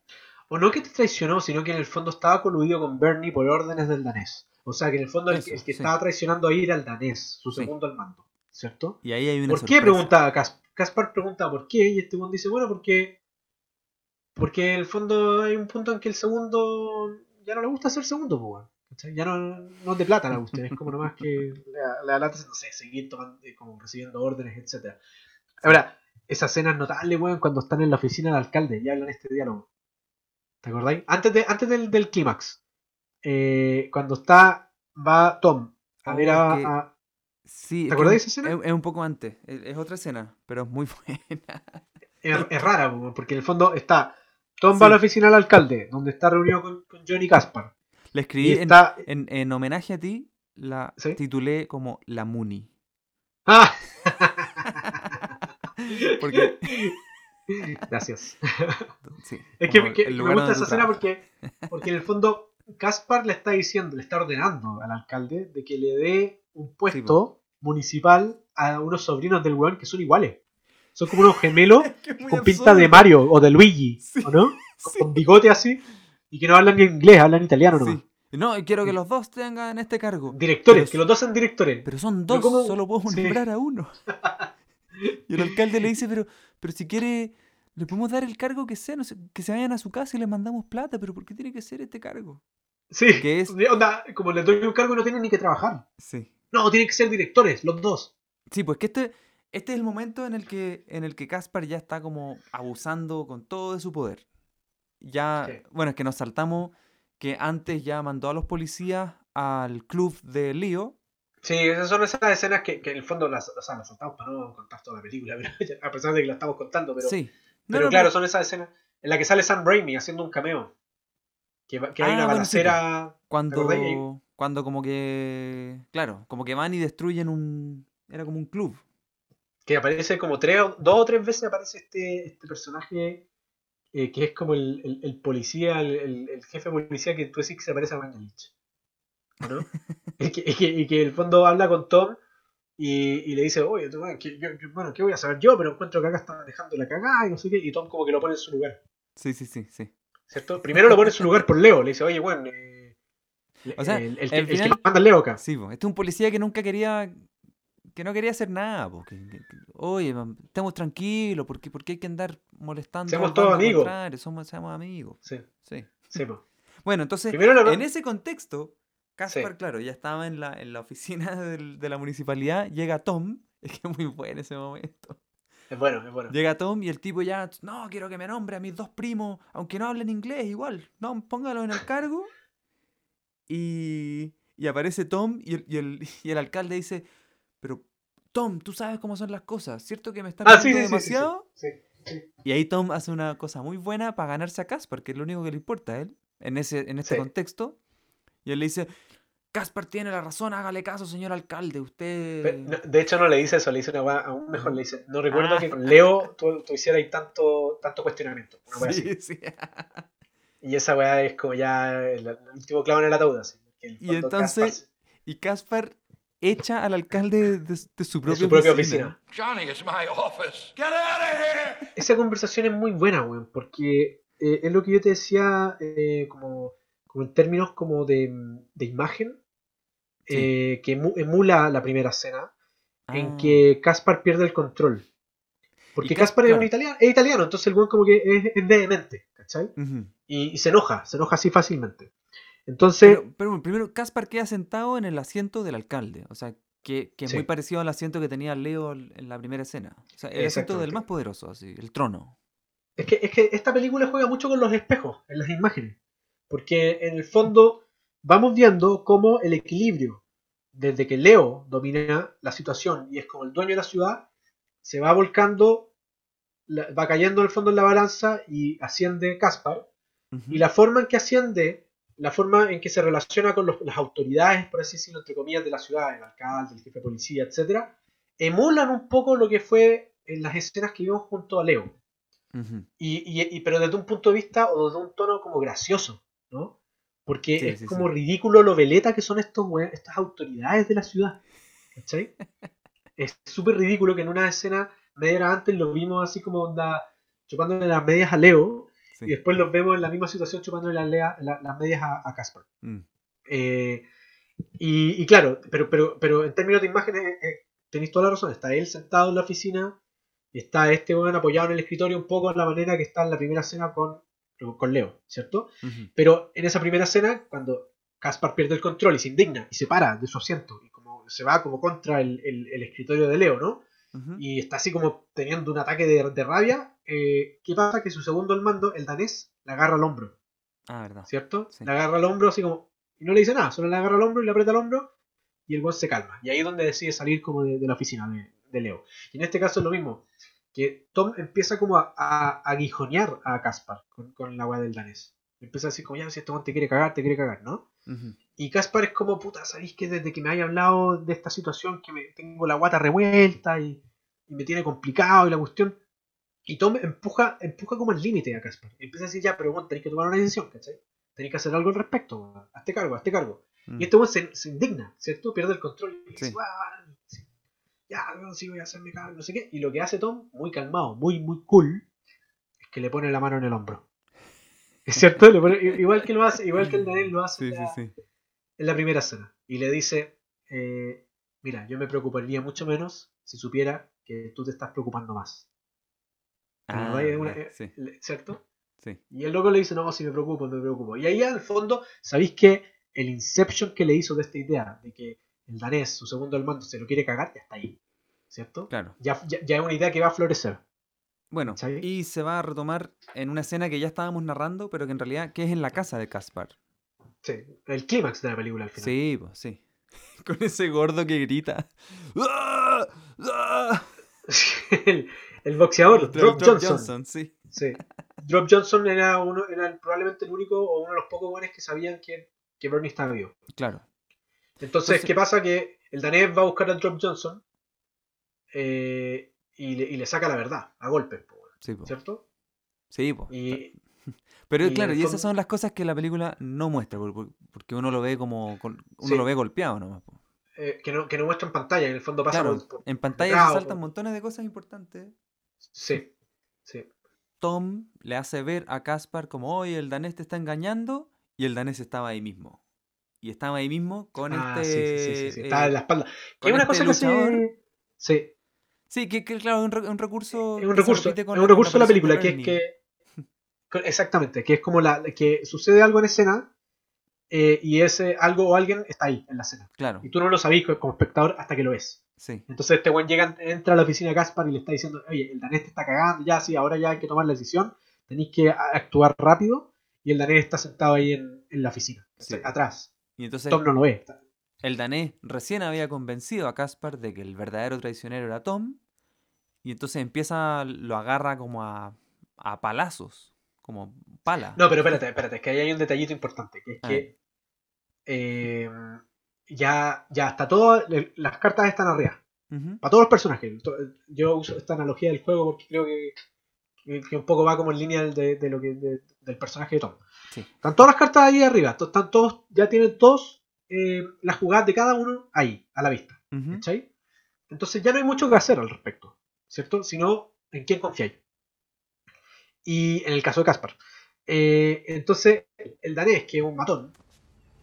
o no que te traicionó, sino que en el fondo estaba coludido con Bernie por órdenes del danés. O sea, que en el fondo el, que
sí.
estaba traicionando ahí era el danés, su
Sí.
segundo al mando, ¿cierto?
Y ahí hay una
¿Por qué? Pregunta Cas- Caspar pregunta por qué, y este buen dice, bueno, porque porque en el fondo hay un punto en que el segundo ya no le gusta ser segundo, pues. Ya no, no es de plata la cuestión, es como nomás que le, le lata, no sé, seguir tomando, eh, como recibiendo órdenes, etcétera. Ahora, esa escena es notable, weón, cuando están en la oficina del alcalde y hablan este diálogo. ¿Te acordáis? Antes, de, antes del, del clímax. Eh, cuando está, va Tom a
Oh,
ver a-
es que-
a,
Sí,
¿Te acordás de
es-
esa escena?
Es, es un poco antes. Es, es otra escena, pero es muy (laughs) buena.
es, es rara, po, porque en el fondo está Tom va a la oficina del alcalde, donde está reunido con, con Johnny Caspar.
Le escribí en,
está.
en- en homenaje a ti, la
¿Sí?
titulé como La Muni.
¡Ah! (laughs)
Porque, (laughs)
Gracias.
sí,
Es que, me gusta esa escena porque, porque en el fondo Caspar le está diciendo, le está ordenando al alcalde de que le dé un puesto municipal a unos sobrinos del weón que son iguales. Son como unos gemelos (laughs) con pinta de. Mario o de Luigi,
Sí.
¿o no? (laughs)
Sí.
Con bigote así y que no hablan ni inglés, hablan italiano nomás.
Sí. No, y quiero que los dos tengan este cargo.
Directores,
Pero-
que los dos sean directores.
Pero son
Pero
dos,
¿cómo?
solo puedo
Sí.
nombrar a uno. (laughs) Y el alcalde le dice, pero, pero si quiere, le podemos dar el cargo que sea, no sé, que se vayan a su casa y les mandamos plata, pero ¿por qué tiene que ser este cargo?
Sí,
que es-
onda, como les doy un cargo no tienen ni que trabajar.
Sí.
No, tienen que ser directores, los dos.
Sí, pues que este, este es el momento en el que en el que Caspar ya está como abusando con todo de su poder. Ya,
Sí.
bueno, es que nos saltamos que antes ya mandó a los policías al club de Lío.
Sí, esas son esas escenas que, que en el fondo las, o sea, las saltamos para no contar toda la película, (laughs) pero, a pesar de que la estamos contando, pero,
sí. No,
pero
no,
claro, son esas escenas en las que sale Sam Raimi haciendo un cameo. Que, hay
Ah,
una
bueno, sí,
balacera.
cuando, cuando como que, claro, como que van y destruyen un, era como un club.
Que aparece como tres, dos o tres veces aparece este, este personaje eh, que es como el, el- el policía, el, el- jefe de policía que tú decís que se parece a Vangelich. ¿No? (laughs) y, que, y que- y que en el fondo habla con Tom y, y le dice, oye, tú, bueno, que yo- yo- bueno, ¿qué voy a saber yo? Pero encuentro que acá están dejando la cagada y no sé qué. Y Tom como que lo pone en su lugar.
Sí, sí, sí, sí.
¿Cierto? Primero lo pone en su lugar por Leo. Le dice, oye, bueno, eh,
O sea,
el, el que, el lo manda Leo acá.
Sí, este es un policía que nunca quería, que no quería hacer nada, po, que- que- que- oye, mam, estemos tranquilos, porque, porque hay que andar molestando
Seamos todos amigos.
somos, seamos amigos.
Sí,
Sí.
sí. (laughs)
Bueno, entonces, en ese contexto, Caspar,
Sí.
claro, ya estaba en la, en la oficina (laughs) del- de la municipalidad, llega Tom, (laughs) es que es muy bueno ese momento.
Es bueno, es bueno.
Llega Tom y el tipo ya, no, quiero que me nombre a mis dos primos, aunque no hablen inglés, igual, no, póngalo en el cargo. Y, y aparece Tom y el, y el, y el alcalde dice, pero Tom, tú sabes cómo son las cosas, ¿cierto que me están
Ah, sí, sí,
demasiado?
Sí, sí.
Y ahí Tom hace una cosa muy buena para ganarse a Caspar, que es lo único que le importa a él, en, ese, en este contexto. Y él le dice, Caspar tiene la razón, hágale caso, señor alcalde, usted...
Pe- no, De hecho, no le dice eso, le dice una weá aún mejor. Le dice: No recuerdo
Ah.
que con Leo tú, tú hicieras tanto, tanto cuestionamiento. Una.
Sí, sí.
Y esa weá es como ya el, último clavo en el ataúd. Así, el
Y entonces- Y Caspar echa al alcalde de, de su propia,
de su propia oficina.
Johnny, it's my office. Get out of here!
Esa conversación es muy buena, weón, porque eh, es lo que yo te decía eh, como, como en términos como de, de imagen,
Sí.
eh, que emu- emula la primera escena, en
Ah,
que Caspar pierde el control. Porque Caspar es, un
claro.
italiano, es italiano, entonces el weón como que es, es vehemente, ¿cachai?
ujú.
Y, y se enoja, se enoja así fácilmente. Entonces,
Pero, pero primero, Caspar queda sentado en el asiento del alcalde. O sea, que, que es
Sí.
muy parecido al asiento que tenía Leo en la primera escena. O sea, el asiento del más poderoso, así, el trono.
Es que, es que esta película juega mucho con los espejos en las imágenes. Porque en el fondo vamos viendo cómo el equilibrio, desde que Leo domina la situación y es como el dueño de la ciudad, se va volcando, va cayendo en el fondo en la balanza y asciende Caspar. Y la forma en que asciende, la forma en que se relaciona con los- las autoridades, por así decirlo, entre comillas, de la ciudad, el alcalde, el jefe de policía, etcétera, emulan un poco lo que fue en las escenas que vimos junto a Leo. Y, y- y- pero desde un punto de vista o desde un tono como gracioso, ¿no? Porque
Sí,
es
sí,
como
sí.
ridículo lo veleta que son estos estas autoridades de la ciudad. ¿Cachai? (laughs) es súper ridículo que en una escena media hora antes lo vimos así como onda chupándole las medias a Leo
Sí.
y después los vemos en la misma situación chupándole las, lea- la- las medias a, Caspar.
Mm.
Eh, y, y claro, pero, pero, pero en términos de imágenes eh, eh, tenéis toda la razón. Está él sentado en la oficina y está este weón apoyado en el escritorio un poco en la manera que está en la primera escena con, con Leo, ¿cierto? Pero en esa primera escena, cuando Caspar pierde el control y se indigna y se para de su asiento y como se va como contra el, el- el escritorio de Leo, ¿no? Y está así como teniendo un ataque de, de rabia, eh, ¿qué pasa? Que su segundo al mando, el danés, le agarra al hombro.
Ah, verdad.
¿cierto?
Sí.
Le agarra el hombro así como. Y no le dice nada, solo le agarra el hombro y le aprieta el hombro y el buen se calma. Y ahí es donde decide salir como de, de la oficina de, de Leo. Y en este caso es lo mismo, que Tom empieza como a, a, a aguijonear a Caspar con, con la weá del danés. Empieza a decir como, ya, si este te quiere cagar, te quiere cagar, ¿no? Y Caspar es como, puta, ¿sabéis que desde que me haya hablado de esta situación que me tengo la guata revuelta y, y me tiene complicado y la cuestión? Y Tom empuja, empuja como al límite a Caspar. Empieza a decir, ya, pero bueno, tenéis que tomar una decisión, ¿cachai? Tenéis que hacer algo al respecto, weón. hazte cargo, hazte cargo.
Mm.
Y este weón se, se indigna, ¿cierto? Pierde el control y dice,
Sí.
"Ah, sí, ya, sí voy a hacerme cargo, no sé qué. Y lo que hace Tom, muy calmado, muy, muy cool, es que le pone la mano en el hombro. ¿Es cierto? Le pone- igual que lo hace, igual que el Daniel lo hace
Sí, sí, sí.
En la primera escena. Y le dice, eh, mira, yo me preocuparía mucho menos si supiera que tú te estás preocupando más.
Ah,
una- eh,
sí,
¿Cierto?
sí.
Y el loco le dice, no, si me preocupo, me preocupo. Y ahí al fondo, ¿sabéis que el inception que le hizo de esta idea, de que el danés, su segundo al mando, se lo quiere cagar, ya está ahí. ¿Cierto?
Claro.
Ya, ya, ya es una idea que va a florecer.
Bueno,
¿Cachai?
y se va a retomar en una escena que ya estábamos narrando, pero que en realidad que es en la casa de Caspar.
Sí, el clímax de la película al final.
Sí, pues sí. (laughs) Con ese gordo que grita. ¡Ah! (laughs) ¡Ah! (laughs)
el, el boxeador, Drop,
Drop
Johnson.
sí.
Sí. Drop Johnson era uno, era probablemente el único o uno de los pocos buenos que sabían que, que Bernie estaba vivo.
Claro.
Entonces,
Entonces-
¿qué pasa? Que el danés va a buscar a Drop Johnson eh, y, le, y le saca la verdad, a golpes,
Sí.
¿cierto?
Sí, po.
Y (laughs)
Pero
y
claro, y esas son las cosas que la película no muestra, por- por- porque uno lo ve como. Uno
Sí.
lo ve golpeado nomás.
eh, que, no, que no muestra en pantalla, en el fondo pasa
Claro,
por- por-
en pantalla
detrás,
se saltan
por-
montones de cosas importantes.
Sí, sí.
Tom le hace ver a Caspar como, oye, el danés te está engañando, y el danés estaba ahí mismo. Y estaba ahí mismo con
Ah,
este.
sí, sí, sí, sí,
eh,
Estaba en la espalda. Que es una
este
cosa que. Sí,
Sí, que, que, claro, es un, re- un recurso.
es un recurso, es un recurso de la película, que es que... Exactamente, que es como la que sucede algo en escena eh, y ese algo o alguien está ahí en la escena.
Claro,
Y tú no lo sabís como espectador hasta que lo ves.
sí.
Entonces este buen llega, entra a la oficina de Gaspar y le está diciendo, oye, el danés te está cagando, ya sí, ahora ya hay que tomar la decisión, tenéis que actuar rápido, y el danés está sentado ahí en, en la oficina,
Sí.
atrás.
Y entonces
Tom no lo ve.
el danés recién había convencido a Caspar de que el verdadero traicionero era Tom. Y entonces empieza, lo agarra como a, a palazos, como pala.
No, pero espérate, espérate, es que ahí hay un detallito importante, que es
Ah.
que eh, ya, ya está todo, las cartas están arriba, para todos los personajes. Yo uso esta analogía del juego porque creo que, un poco va como en línea de, de lo que, de- del personaje de Tom.
Sí.
Están todas las cartas ahí arriba, están todos, ya tienen todos eh, las jugadas de cada uno ahí, a la vista. ¿Cachai? Entonces ya no hay mucho que hacer al respecto, ¿cierto? Sino en quién confiáis. Y en el caso de Caspar. Eh, entonces, el danés, que es un matón,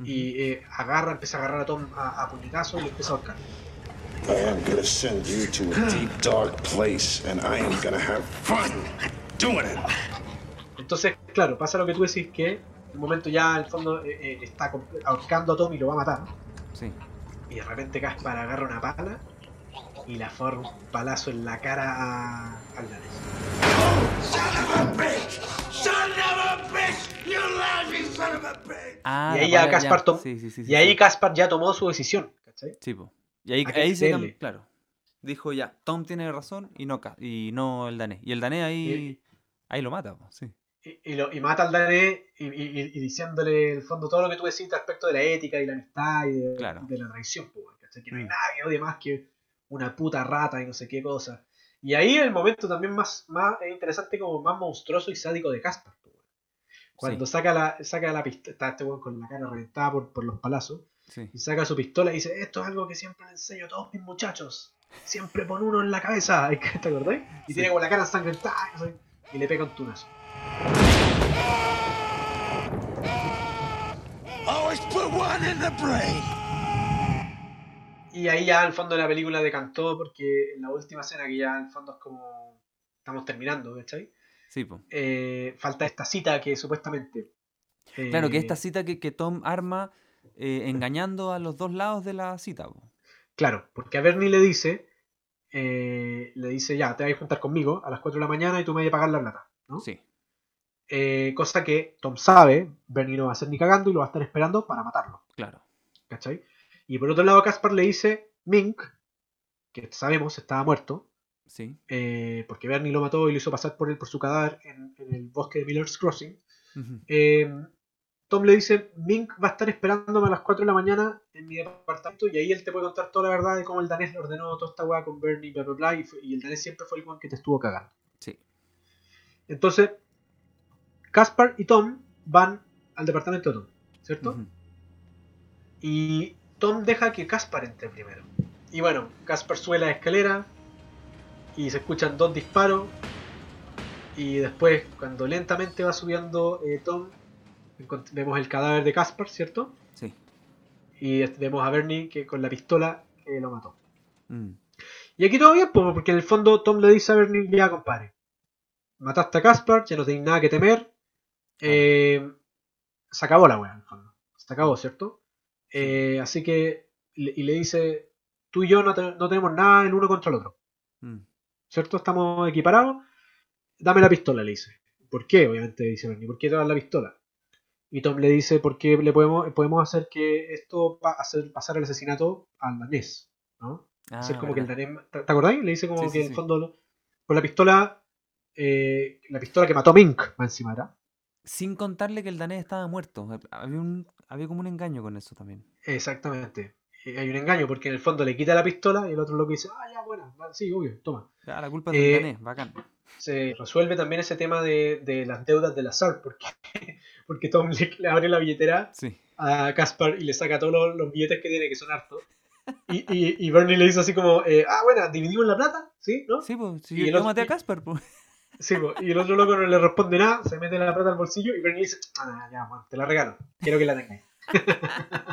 y eh, agarra, empieza a agarrar a Tom a, a puñetazos y le empieza a ahorcar.
I am gonna send you to a deep, dark place, and I am gonna have fun doing it.
Entonces, claro, pasa lo que tú decís que en un momento ya en el fondo eh, está ahorcando a Tom y lo va a matar.
Sí.
Y de repente Caspar agarra una pala y le forma un palazo en la cara a, al danés.
Son of a bitch! Son of a bitch! You lousy son of a bitch!
Ah,
y
la
ahí ya Caspar tom-
Sí, sí, sí, sí,
y ahí. Caspar ya tomó su decisión, ¿cachai?
Sí, po. Y ahí, ahí se claro. Dijo ya, Tom tiene razón y no, y no el danés. Y el danés ahí, ahí lo mata, po, sí.
Y, y lo- y mata al danés y, y- y- y diciéndole en el fondo todo lo que tú decís respecto de la ética y la amistad y de,
Claro.
de la traición, pues, ¿cachai? Que no hay
Mm.
nada que odie más que una puta rata y no sé qué cosa. Y ahí el momento también más, más es interesante como más monstruoso y sádico de Caspar. pues. Cuando
Sí.
saca la, saca la pistola, está este weón con la cara reventada por, por los palazos,
Sí.
y saca su pistola y dice, esto es algo que siempre le enseño a todos mis muchachos. Siempre pon uno en la cabeza, (laughs) ¿te acordáis? Y
Sí.
tiene como la cara ensangrentada y le pega un tunazo.
Always put one in the brain!
Y ahí ya al fondo de la película decantó porque en la última escena que ya en fondo es como estamos terminando, ¿cachai?
Sí, po.
Eh, falta esta cita que supuestamente... eh,
Claro, que esta cita que, que Tom arma eh, engañando a los dos lados de la cita, po.
Claro, porque a Bernie le dice, eh, le dice ya, te vas a juntar conmigo a las 4 de la mañana y tú me vas a pagar la plata, ¿no?
Sí.
Cosa que Tom sabe, Bernie no va a hacer ni cagando y lo va a estar esperando para matarlo,
Claro.
¿cachai? Y por otro lado Caspar le dice, Mink, que sabemos estaba muerto,
Sí.
eh, porque Bernie lo mató y lo hizo pasar por él por su cadáver en, en el bosque de Miller's Crossing. Eh, Tom le dice, Mink va a estar esperándome a las 4 de la mañana en mi departamento y ahí él te puede contar toda la verdad de cómo el danés le ordenó toda esta weá con Bernie, bla bla bla, y, fue- y el danés siempre fue el one que te estuvo cagando.
Sí.
Entonces, Caspar y Tom van al departamento de Tom, ¿cierto? Y Tom deja que Caspar entre primero. Y bueno, Caspar sube la escalera y se escuchan dos disparos. Y después, cuando lentamente va subiendo eh, Tom, vemos el cadáver de Caspar, ¿cierto?
Sí.
Y es- vemos a Bernie que con la pistola eh, lo mató.
Mm.
Y aquí todo bien, porque en el fondo Tom le dice a Bernie, ya compadre, mataste a Caspar, ya no tenéis nada que temer. Eh, se acabó la wea, en el fondo. Se acabó, ¿cierto? Eh, así que, y le dice, tú y yo no, te- no tenemos nada el uno contra el otro,
Mm.
¿cierto? Estamos equiparados. Dame la pistola, le dice. ¿Por qué? Obviamente dice Bernie, ¿por qué te das la pistola? Y Tom le dice, porque le podemos, podemos hacer que esto pa- hacer pasar el asesinato al danés, ¿no?
Ah,
Hacer como que el
verdad.
danés. ¿Te acordáis? Le dice como
Sí,
que
sí,
en el fondo con la pistola. eh, la pistola que mató a Mink, más encima era.
Sin contarle que el danés estaba muerto. Había, un, había como un engaño con eso también.
Exactamente. Y hay un engaño porque en el fondo le quita la pistola y el otro loco dice, ah, ya, bueno, sí, obvio, toma.
Ya, la culpa es del
Eh,
danés, bacán.
Se resuelve también ese tema de, de las deudas de la SAR porque, (laughs) porque Tom le, le abre la billetera
Sí.
a Caspar y le saca todos los, los billetes que tiene, que son hartos. Y, y, y Bernie le dice así como, eh, ah, bueno, dividimos la plata, ¿sí? ¿No?
Sí, pues, si
Y
yo, yo
otro-
maté a Casper, pues.
Sí, po, y el otro loco no le responde nada, se mete la plata al bolsillo y Bernie dice, ah, ya, bueno, te la regalo, quiero que la tengáis. (laughs)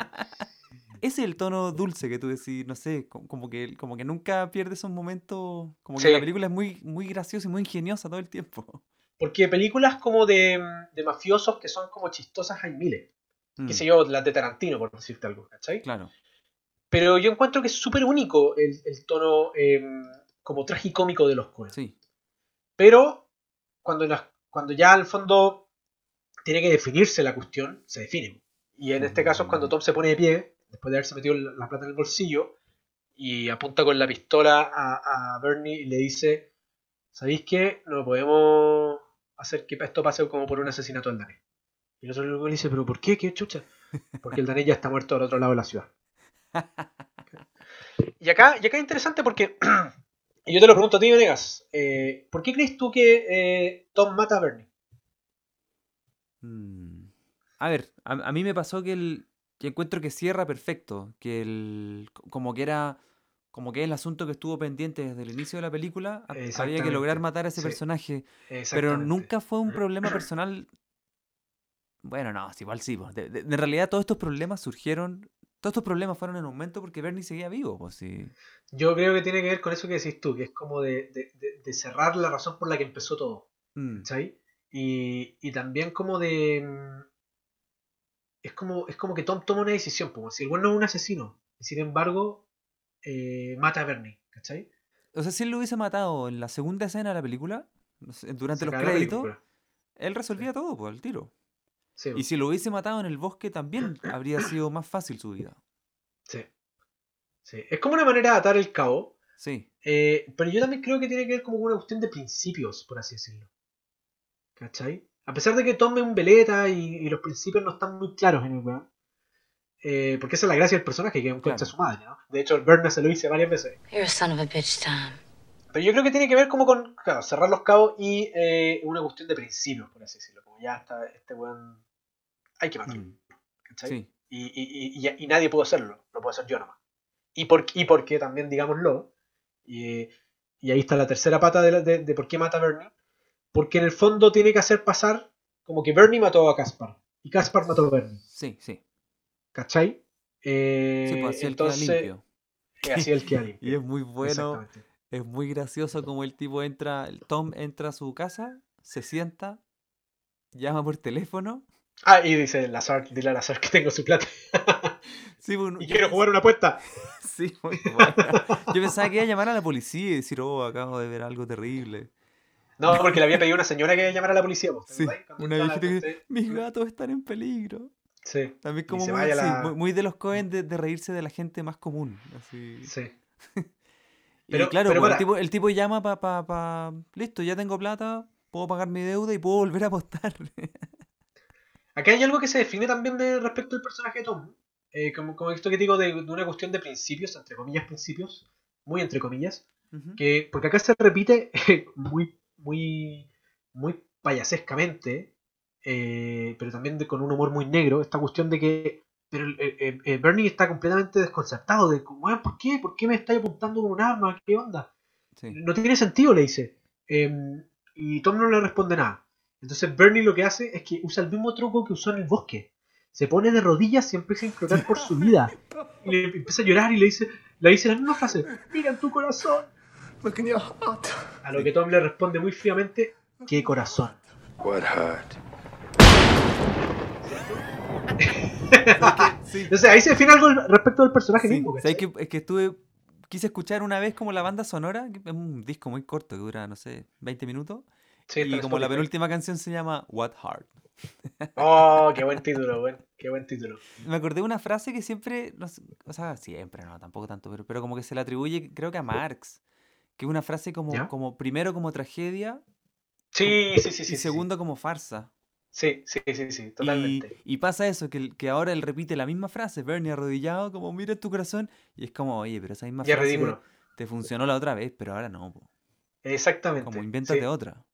Ese es el tono dulce que tú decís, no sé, co- como que, como que nunca pierde esos momentos. Como que
Sí.
la película es muy, muy graciosa y muy ingeniosa todo el tiempo.
Porque películas como de, de mafiosos que son como chistosas hay miles.
Mm,
Qué sé yo, las de Tarantino, por decirte algo, ¿cachai?
Claro.
Pero yo encuentro que es súper único el, el tono eh, como tragicómico de los Coen.
Sí.
Pero cuando, las- cuando ya al fondo tiene que definirse la cuestión, se define. Y en este caso es cuando Tom se pone de pie después de haberse metido la la plata en el bolsillo, y apunta con la pistola a, a Bernie y le dice, ¿sabéis qué? No podemos hacer que esto pase como por un asesinato del danés. Y el otro le dice, ¿pero por qué? ¿Qué chucha? Porque el danés ya está muerto al otro lado de la ciudad. (laughs) Y acá, y acá es interesante porque, (clears throat) y yo te lo pregunto a ti, Venegas, eh, ¿por qué crees tú que eh, Tom mata a Bernie?
Mm. A ver, a, a mí me pasó que el que encuentro que cierra perfecto, que el como que era como que el asunto que estuvo pendiente desde el inicio de la película, había que lograr matar a ese
sí.
personaje, pero nunca fue un (clears throat) problema personal. Bueno, no, igual sí. en realidad todos estos problemas surgieron, todos estos problemas fueron en un momento porque Bernie seguía vivo, pues sí.
Yo creo que tiene que ver con eso que decís tú, que es como de, de- de- de cerrar la razón por la que empezó todo.
Mm,
¿Cachai? Y, y también como de... mm, Es como, es como que Tom toma una decisión, como si el bueno no es un asesino, y sin embargo eh, mata a Bernie, ¿cachai?
O sea, si él lo hubiese matado en la segunda escena de la película, durante
Se
los créditos, él resolvía todo, pues, al tiro.
Sí,
Y si lo hubiese matado en el bosque también habría sido más fácil su vida.
sí, sí. Es como una manera de atar el cabo,
Sí.
eh, pero yo también creo que tiene que ver como con una cuestión de principios, por así decirlo. ¿Cachai? A pesar de que tome un veleta y, y los principios no están muy claros en el weón. eh, porque esa es la gracia del personaje, que encuentra
Claro.
a su madre, ¿no? De hecho, el se lo dice varias veces.
You're a son of a bitch, Tom.
Pero yo creo que tiene que ver como con claro, cerrar los cabos y eh, una cuestión de principios, por así decirlo. Como ya está, este weón hay que matarlo.
Mm,
¿cachai?
Sí.
Y, y, y, y- nadie pudo hacerlo, lo puedo hacer yo nomás. Y, por, y porque también, digámoslo, y, ahí está la tercera pata de, la- de- de por qué mata a Bernie, porque en el fondo tiene que hacer pasar como que Bernie mató a Caspar y Caspar mató a Bernie,
Sí, sí.
¿cachai? Eh,
Sí, pues así
entonces,
queda limpio.
eh, así él queda limpio. (laughs)
Y es muy bueno, es muy gracioso como el tipo entra, el Tom entra a su casa, se sienta, llama por teléfono.
Ah, y dice Lazar, dile a Lazar que tengo su plata (laughs)
Sí, bueno,
y quiero jugar una apuesta. (laughs)
Sí, muy buena. Yo pensaba que iba a llamar a la policía y decir, oh, acabo de ver algo terrible.
No, porque le había pedido a una señora que llamara a la policía. pues, ¿te
Sí, una viejita que
sí.
mis gatos están en peligro.
Sí,
También como muy,
la-
de los Cohen de, de reírse de la gente más común. Así.
sí. (laughs)
Y
Pero-
claro,
pero
pues, el, tipo, el tipo llama para, pa, pa- listo, ya tengo plata, puedo pagar mi deuda y puedo volver a apostar.
Acá hay algo que se define también de respecto al personaje de Tom. Eh, como, como esto que digo de, de una cuestión de principios, entre comillas principios, muy entre comillas, que porque acá se repite (laughs) muy, muy, muy payasescamente, eh, pero también de- con un humor muy negro, esta cuestión de que pero el Bernie está completamente desconcertado de, "Weón, ¿por qué? ¿Por qué me estáis apuntando con un arma? ¿Qué onda?
Sí.
No tiene sentido, le dice. Em, y Tom no le responde nada. Entonces Bernie lo que hace es que usa el mismo truco que usó en el bosque. Se pone de rodillas y empieza a implorar por su vida. Y le empieza a llorar y le dice, le dice la misma frase, mira en tu corazón. A lo que Tom le responde muy fríamente, ¿qué corazón?
What heart?
Sí.
Entonces ahí se define algo respecto del personaje
Sí,
mismo.
¿sabes que, es que estuve. Quise escuchar una vez como la banda sonora, que es un disco muy corto que dura, no sé, 20 minutos.
Sí,
y como la penúltima canción se llama What Heart. (laughs)
Oh, qué buen título, buen, qué buen título.
Me acordé de una frase que siempre, no sé, o sea, siempre, no, tampoco tanto, pero, pero como que se le atribuye, creo que a Marx, que es una frase como,
¿Ya?
como primero como tragedia
Sí, sí, sí, sí.
y
sí,
segundo como farsa.
Sí, sí, sí, sí,
Y,
totalmente.
y pasa eso, que, que ahora él repite la misma frase, Bernie arrodillado, como mira tu corazón, y es como, oye, pero esa misma
Y
frase
ridículo.
te funcionó la otra vez, pero ahora no, po.
Exactamente.
como invéntate
sí,
otra.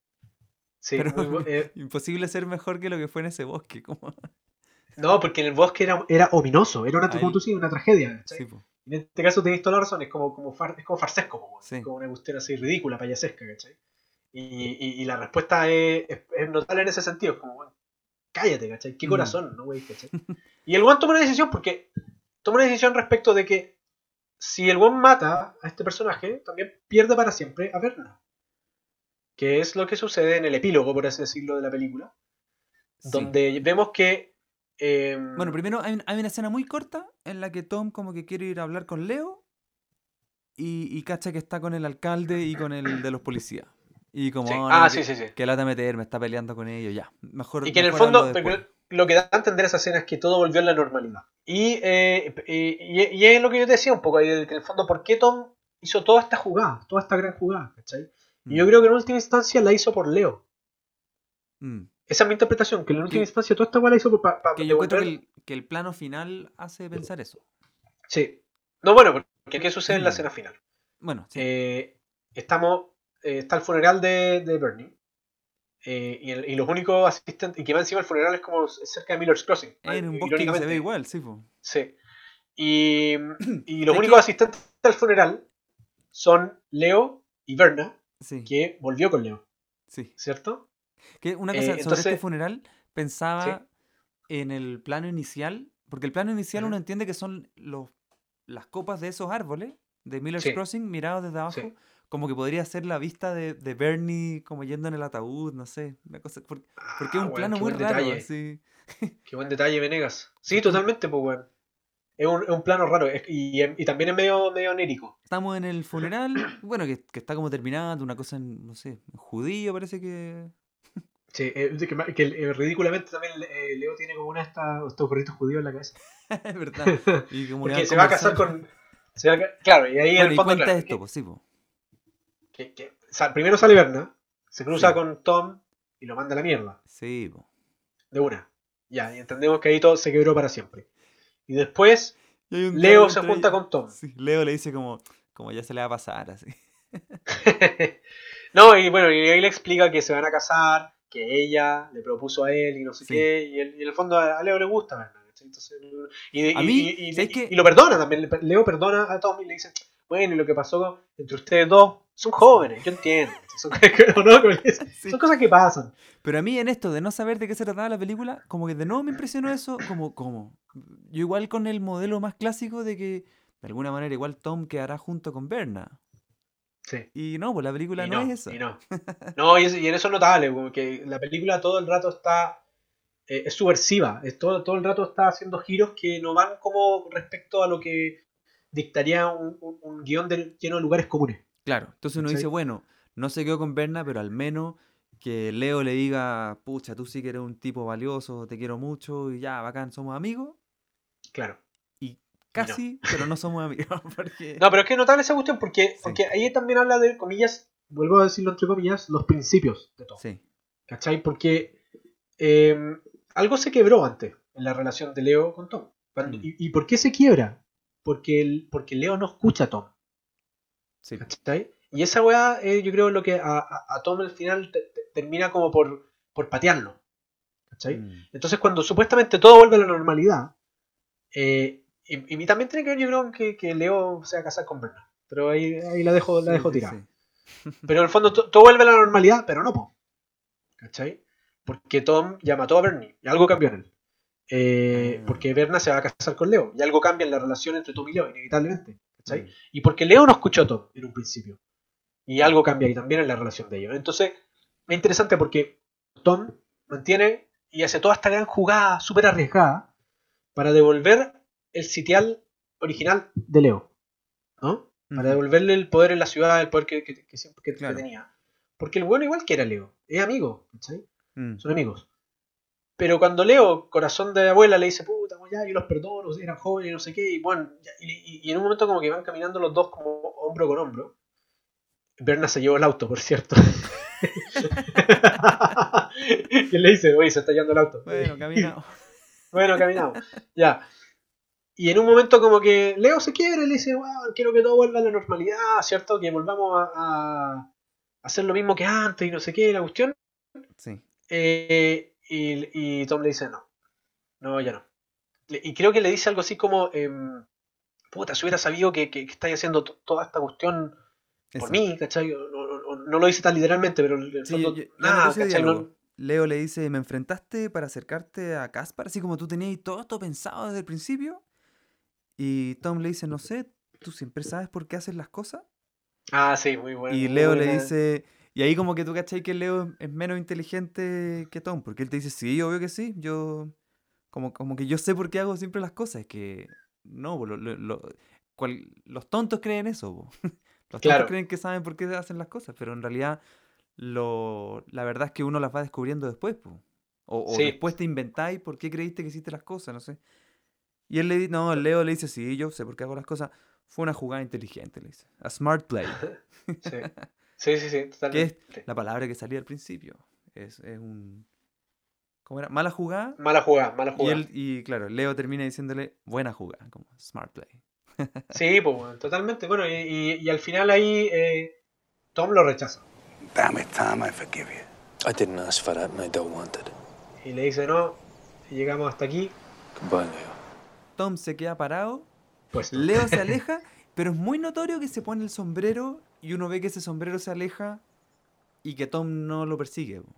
Sí,
pero
muy bu- (laughs) eh,
imposible ser mejor que lo que fue en ese bosque, (laughs)
no, porque en el bosque era, era ominoso, era una,
Ahí-
tú dices, una tragedia.
Sí.
En este caso tenéis toda la razón, es como, como, far- es como farsesco, como,
Sí.
como una cuestión así ridícula, payasesca, ¿cachai? Y, y, y la respuesta es, es, es notable en ese sentido, es como, cállate, ¿cachai? ¿Qué
Mm.
corazón, no, güey, ¿cachai? Y el one toma una decisión porque toma una decisión respecto de que si el one mata a este personaje, también pierde para siempre a Verna. Que es lo que sucede en el epílogo, por así decirlo, de la película,
Sí.
donde vemos que... em,
Bueno, primero hay, hay una escena muy corta en la que Tom como que quiere ir a hablar con Leo y, y cacha que está con el alcalde y con el de los policías. Y como,
Sí.
"Oh,
Ah,
no,
sí,
que,
sí, sí.
que lata meter, me está peleando con ellos, ya. Mejor,
Y que en el fondo,
después".
pero lo que da a entender esa escena es que todo volvió a la normalidad. Y, eh, y, es lo que yo te decía un poco ahí, que en el fondo, ¿por qué Tom hizo toda esta jugada? Toda esta gran jugada, ¿cachai? Y yo creo que en última instancia la hizo por Leo.
mm.
Esa es mi interpretación, que en última instancia toda esta weá la hizo para
Que yo encuentro que el, que el plano final hace pensar eso.
Sí. No, bueno, porque ¿qué sucede en la
Mm.
escena final?
Bueno, sí.
Eh, estamos, eh, está el funeral de, de Bernie. eh, y, el- y los únicos asistentes, y que va encima el funeral es como cerca de Miller's Crossing.
en un bosque que se ve igual, sí, po.
Sí. Y, y (clears throat) los únicos
que-
asistentes al funeral son Leo y Berna,
Sí,
que volvió con Leo,
sí.
¿cierto?
Que una
Eh,
cosa sobre este funeral, pensaba en el plano inicial, porque el plano inicial uno entiende que son los, las copas de esos árboles de Miller's
Sí.
Crossing mirados desde abajo,
Sí.
como que podría ser la vista de, de Bernie como yendo en el ataúd, no sé, una cosa, por- porque es
Ah,
un
weón,
plano muy raro,
detalle.
así.
Qué buen detalle, Venegas. Sí, totalmente, pues, weón. Es un, es un plano raro es- y, y también es medio, medio onírico.
Estamos en el funeral, (coughs) bueno, que, que está como terminando, una cosa en, no sé, en judío parece que... (laughs)
Sí, eh, que, que, eh, ridículamente también eh, Leo tiene como una de estas, estos gorritos judíos en la cabeza.
es verdad. (laughs) Y como
Porque se va a casar con. se va a ca- claro, y ahí en el
y
fondo.
cuenta
claro,
esto, pues sí, po.
que- que- que- o sea, primero sale Berna, se cruza
Sí.
con Tom y lo manda a la mierda.
Sí, po.
De una. Ya, y entendemos que ahí todo se quebró para siempre. Y después,
Y
Leo se junta
ellos.
con Tom.
Sí, Leo le dice como, como ya se le va a pasar, así. (laughs)
no, y bueno, y ahí le explica que se van a casar, que ella le propuso a él y no sé
Sí.
qué, y, él- y en el fondo a Leo le gusta. Entonces, y, lo perdona también. le- Leo perdona a Tom y le dice, bueno, y lo que pasó entre ustedes dos son jóvenes, yo entiendo. Son, (laughs) cosas que pasan.
Pero a mí en esto de no saber de qué se trataba la película, como que de nuevo me impresionó eso, como, como, yo igual con el modelo más clásico de que de alguna manera igual Tom quedará junto con Berna.
Sí.
Y no, pues la película no,
no,
es esa.
y no. (laughs) No, y, es- y en eso es notable, como que la película todo el rato está. eh, es subversiva, es todo, todo el rato está haciendo giros que no van como respecto a lo que dictaría un, un- un guion de- lleno de lugares comunes.
Claro, entonces uno dice, bueno, no se quedó con Berna, pero al menos que Leo le diga, pucha, tú sí que eres un tipo valioso, te quiero mucho y ya, bacán, somos amigos.
Claro.
Y casi, pero no somos amigos. (laughs) Porque...
No, pero es que es notable esa cuestión porque,
Sí.
porque ahí también habla de, comillas, vuelvo a decirlo entre comillas, los principios de todo.
Sí,
¿Cachai? Porque eh, algo se quebró antes en la relación de Leo con Tom.
Mm.
y, y por qué se quiebra? Porque, el, porque Leo no escucha a Tom.
Sí.
¿Cachai? Y esa weá, eh, yo creo, lo que a, a- a Tom al final te- te- termina como por, por patearlo. ¿Cachai?
Mm.
Entonces, cuando supuestamente todo vuelve a la normalidad, eh, y, y también tiene que ver, yo creo, que, que Leo se va a casar con Berna. Pero ahí, ahí la dejo, la
Sí,
dejo tirada.
sí. (laughs)
Pero en el fondo to- todo vuelve a la normalidad, pero no, po. ¿Cachai? Porque Tom ya mató a Bernie y algo cambió en él. Eh,
Ah.
Porque Berna se va a casar con Leo y algo cambia en la relación entre Tom y Leo, inevitablemente.
Mm.
Y porque Leo no escuchó a Tom en un principio. Y algo cambia ahí también en la relación de ellos. Entonces, es interesante porque Tom mantiene y hace toda esta gran jugada súper arriesgada para devolver el sitial original de Leo. ¿No? Para devolverle el poder en la ciudad, el poder que, que- que siempre que- que
Claro.
tenía. Porque el bueno igual que era Leo. Es amigo. ¿cachai?
Mm.
Son amigos. Pero cuando Leo, corazón de abuela, le dice, puta, pues ya, yo los perdono, eran jóvenes, no sé qué, y bueno, y, y- y en un momento como que van caminando los dos como hombro con hombro. Berna se llevó el auto, por cierto. (laughs) y él le dice, oye, se está llevando el auto.
Bueno, (laughs) caminamos.
Bueno, caminamos. Ya. Y en un momento como que Leo se quiebra y le dice, wow, quiero que todo vuelva a la normalidad, ¿cierto? Que volvamos a, a hacer lo mismo que antes y no sé qué, la cuestión.
Sí.
Eh, y, y Tom le dice, no, no, ya no. Y creo que le dice algo así como, em, puta, si hubiera sabido que, que, que estáis haciendo to- toda esta cuestión por mí, ¿cachai? No, no- no- lo dice tan literalmente, pero en el
Sí,
fondo,
yo- yo
nada.
Leo le dice, ¿me enfrentaste para acercarte a Caspar? Así como tú tenías todo esto pensado desde el principio. Y Tom le dice, no sé, ¿tú siempre sabes por qué haces las cosas?
Ah, sí, muy bueno.
Y Leo le dice, y ahí como que tú cachai que Leo es menos inteligente que Tom, porque él te dice, sí, obvio que sí, yo, como, como que yo sé por qué hago siempre las cosas, es que, no, po, lo- lo- lo- cual- los tontos creen eso, (laughs) los
Claro.
tontos creen que saben por qué hacen las cosas, pero en realidad lo, la verdad es que uno las va descubriendo después, po. O, o
Sí.
después te inventáis por qué creíste que hiciste las cosas, no sé. Y él le di- no, Leo le dice, sí, yo sé por qué hago las cosas. Fue una jugada inteligente, le dice. A smart play. (laughs)
Sí, (laughs) sí, sí, sí,
que es
totalmente.
la palabra que salía al principio. Es, es un... ¿Cómo era? Mala jugada.
Mala jugada, mala
Y,
jugada.
él, y claro, Leo termina diciéndole buena jugada, como smart play. (laughs)
Sí, pues, totalmente. Bueno, y, y- y al final ahí eh, Tom lo rechaza.
Damn it, Tom, I forgive you.
I didn't ask for that and I don't want it.
Y le dice, no, llegamos hasta aquí.
Goodbye, Leo.
Tom se queda parado,
Pues
Leo se (laughs) aleja, pero es muy notorio que se pone el sombrero y uno ve que ese sombrero se aleja y que Tom no lo persigue. po.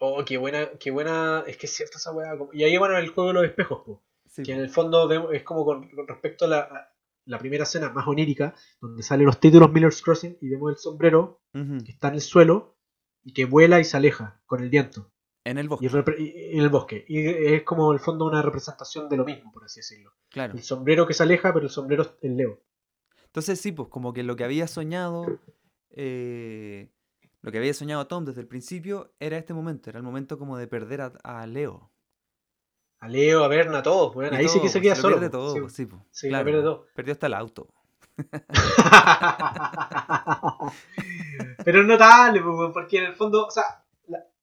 Oh, qué buena, qué buena. Es que es cierto esa weá. Y ahí, bueno, el juego de los espejos, po.
Sí,
que
po.
en el fondo vemos- es como con, con respecto a la, a la primera escena más onírica, donde salen los títulos Miller's Crossing y vemos el sombrero que está en el suelo y que vuela y se aleja con el viento
En el bosque,
y- y en el bosque. Y es como en el fondo una representación de lo mismo, por así decirlo.
claro.
El sombrero que se aleja, pero el sombrero es el Leo.
Entonces sí, pues como que lo que había soñado, eh, lo que había soñado Tom desde el principio era este momento, era el momento como de perder a, a Leo.
A Leo, a Berna, a todos.
Y
ahí sí que se
pues,
queda
lo
solo.
pierde todo,
Sí.
pues, sí, pues,
Sí, lo
claro,
pierde todo.
Perdió hasta el auto.
Pero es notable, pues, porque en el fondo, o sea,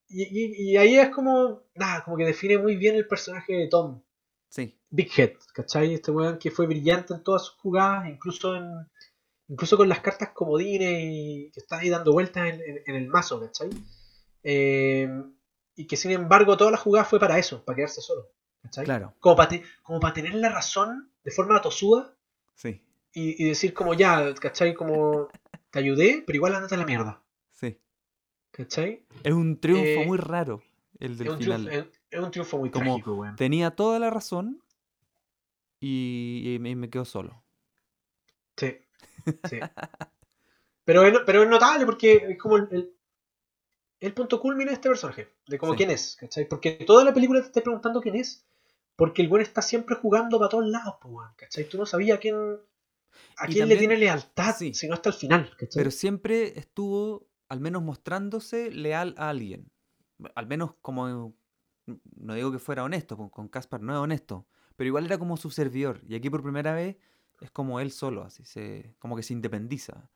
y- y ahí es como, nada, como que define muy bien el personaje de Tom.
Sí,
Big Head, ¿cachai? Este weón que fue brillante en todas sus jugadas, incluso en incluso con las cartas comodines y que está ahí dando vueltas en, en- en el mazo, ¿cachai? Eh, y que sin embargo toda la jugada fue para eso, para quedarse solo, ¿cachai?
claro,
Como para, te- como para tener la razón de forma tosuda
sí,
y, y decir como ya, ¿cachai? Como te ayudé, pero igual andate a la mierda,
sí.
¿cachai?
Es un triunfo
Eh,
muy raro el del
Es un,
final.
triunfo, es- es un triunfo muy
Como
trágico, weón.
Tenía toda la razón y, y me, quedo solo.
Sí, (laughs) sí. Pero es, pero es notable porque es como el, el, el punto culmine de este personaje, de como
Sí.
quién es, ¿cachai? Porque toda la película te está preguntando quién es, porque el buen está siempre jugando para todos lados, ¿cachai? Tú no sabías a quién, a
Y
quién le tiene lealtad,
sí.
sino hasta el final, ¿cachai?
Pero siempre estuvo, al menos mostrándose leal a alguien. Al menos como, no digo que fuera honesto, con- con Caspar no es honesto, pero igual era como su servidor. Y aquí por primera vez es como él solo, así, se, como que se independiza.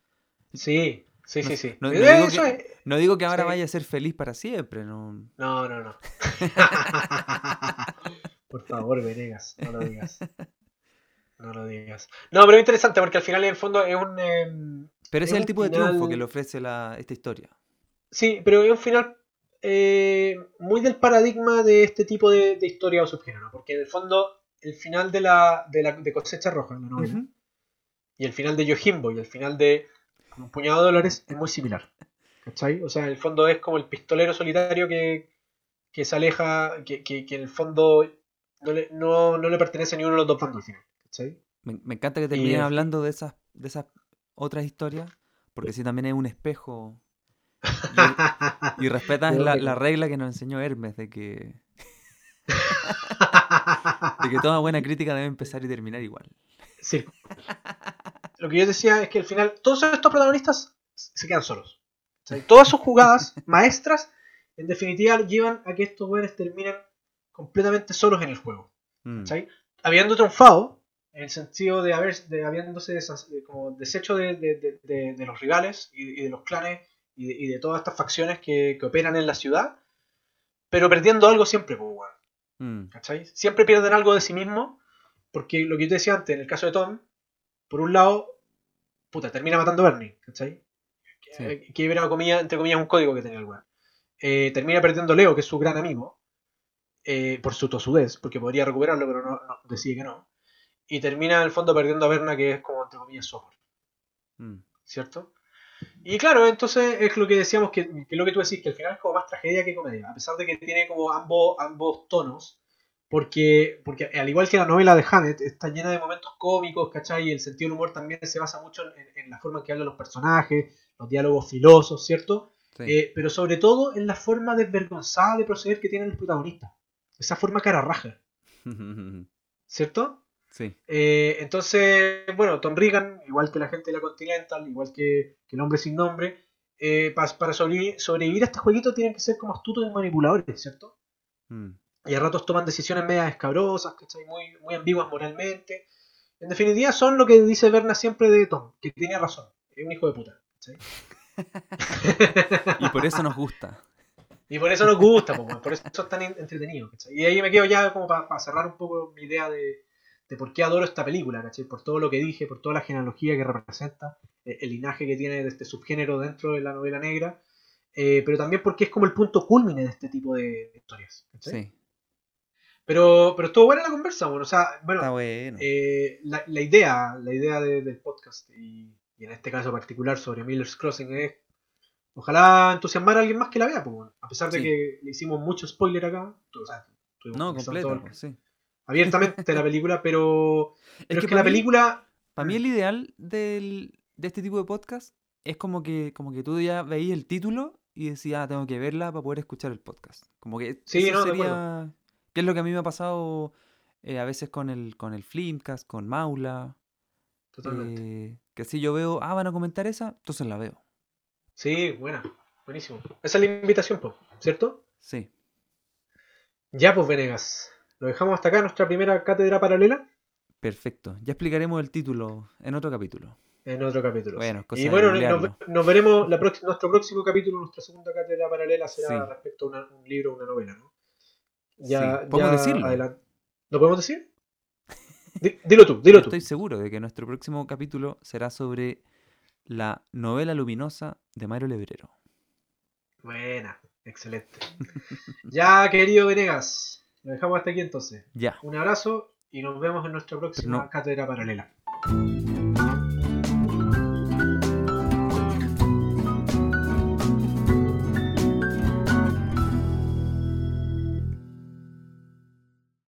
Sí, sí,
No
sí, sí.
no- no
Eh,
digo que- No digo que ahora
Sí.
vaya a ser feliz para siempre, no.
No, no, no. (laughs) Por favor, Venegas, no lo digas. No lo digas. No, pero es interesante porque al final en el fondo es un... em,
Pero ese es el tipo de triunfo que le ofrece la, esta historia.
Sí, pero es un final eh, muy del paradigma de este tipo de, de historia o subgénero, porque en el fondo el final de la de, la, de Cosecha Roja, la novela, y el final de Yojimbo y el final de Un puñado de dólares es muy similar. ¿Cachai? O sea, en el fondo es como el pistolero solitario que, que se aleja, que, que, que en el fondo no le, no, no le pertenece a ninguno de los dos bandos al final. ¿Cachai?
Me, me encanta que terminen hablando de esas, de esas otras historias, porque si también es un espejo. (laughs) Y, y respetas la, regla que nos enseñó Hermes de que, (laughs) (laughs) de que toda buena crítica debe empezar y terminar igual.
Sí. Lo que yo decía es que al final todos estos protagonistas se quedan solos. O sea, todas sus jugadas (laughs) maestras, en definitiva, llevan a que estos buenos terminen completamente solos en el juego.
Mm,
¿cachai? Habiendo triunfado, en el sentido de, haber, de habiéndose desha- de- como deshecho de, de- los rivales y, y de los clanes y de, y todas estas facciones que, que operan en la ciudad, pero perdiendo algo siempre, pues, weón.
Mm,
¿cachai? Siempre pierden algo de sí mismo, porque lo que yo te decía antes, en el caso de Tom, por un lado, puta, termina matando a Bernie, ¿cachai?
Sí.
Que, que era, entre comillas, un código que tenía el weón. Eh, termina perdiendo a Leo, que es su gran amigo, eh, por su tosudez, porque podría recuperarlo, pero no, no, decide que no. Y termina en el fondo perdiendo a Berna, que es como, entre comillas, su amor.
mm.
¿cierto? Y claro, entonces es lo que decíamos, que, que lo que tú decís, que al final es como más tragedia que comedia, a pesar de que tiene como ambos, ambos tonos, porque, porque al igual que la novela de Hammett, está llena de momentos cómicos, ¿cachai? Y el sentido del humor también se basa mucho en, en la forma en que hablan los personajes, los diálogos filosos, ¿cierto?
Sí.
Eh, pero sobre todo en la forma desvergonzada de proceder que tienen los protagonistas. Esa forma cara raja, (laughs) ¿cierto?
Sí.
Eh, entonces, bueno, Tom Regan, igual que la gente de la Continental, igual que, que el hombre sin nombre, eh, pa- para sobrevivir, sobrevivir a este jueguito tienen que ser como astutos y manipuladores, ¿cierto?
mm.
y a ratos toman decisiones medias escabrosas, ¿cachai? Muy, muy ambiguas moralmente. En definitiva, son lo que dice Berna siempre de Tom, que tiene razón, es un hijo de puta. ¿cachai? (laughs)
Y por eso nos gusta.
Y por eso nos gusta, por eso es tan en- entretenido. ¿cachai? Y ahí me quedo ya como para cerrar un poco mi idea de, de por qué adoro esta película, ¿cachai? Por todo lo que dije, por toda la genealogía que representa, eh, el linaje que tiene de este subgénero dentro de la novela negra, eh, pero también porque es como el punto culmine de este tipo de, historias. ¿cachai?
Sí,
Pero, pero estuvo buena la conversa, bueno, o sea, bueno, eh, la, la idea, la idea de- del podcast y, y en este caso particular sobre Miller's Crossing es ojalá entusiasmar a alguien más que la vea, pues, bueno. a pesar de
Sí.
que le hicimos mucho spoiler acá, tú- o sea, estuvimos
no,
todo-
pues, sí.
Abiertamente la película, pero, (laughs) pero es,
que
la
mí-
película
Para mí el ideal del, de este tipo de podcast es como que, como que tú ya veías el título y decías, ah, tengo que verla para poder escuchar el podcast. Como que
Sí, no,
sería... Que es lo que a mí me ha pasado eh, a veces con el, con el Flimcast, con Maula.
totalmente.
eh, que si yo veo, ah, van a comentar esa, entonces la veo.
Sí, buena, buenísimo. Esa es la invitación, po, ¿cierto?
Sí.
Ya, pues, Venegas. Lo dejamos hasta acá, nuestra primera cátedra paralela,
Perfecto. Ya explicaremos el título en otro capítulo.
en otro capítulo.
Bueno,
sí. y bueno, nos, veremos, la nuestro próximo capítulo, nuestra segunda cátedra paralela será
Sí.
respecto a una- un libro o una novela, ¿no? Ya,
Sí, podemos
ya
decirlo.
adelan- ¿Lo podemos decir? Di- dilo tú, dilo
Yo
tú.
estoy seguro de que nuestro próximo capítulo será sobre la novela luminosa de Mario Lebrero.
Buena, excelente. (laughs) ya, querido Venegas, lo dejamos hasta aquí entonces.
Ya.
Un abrazo y nos vemos en nuestra próxima
no-
cátedra paralela.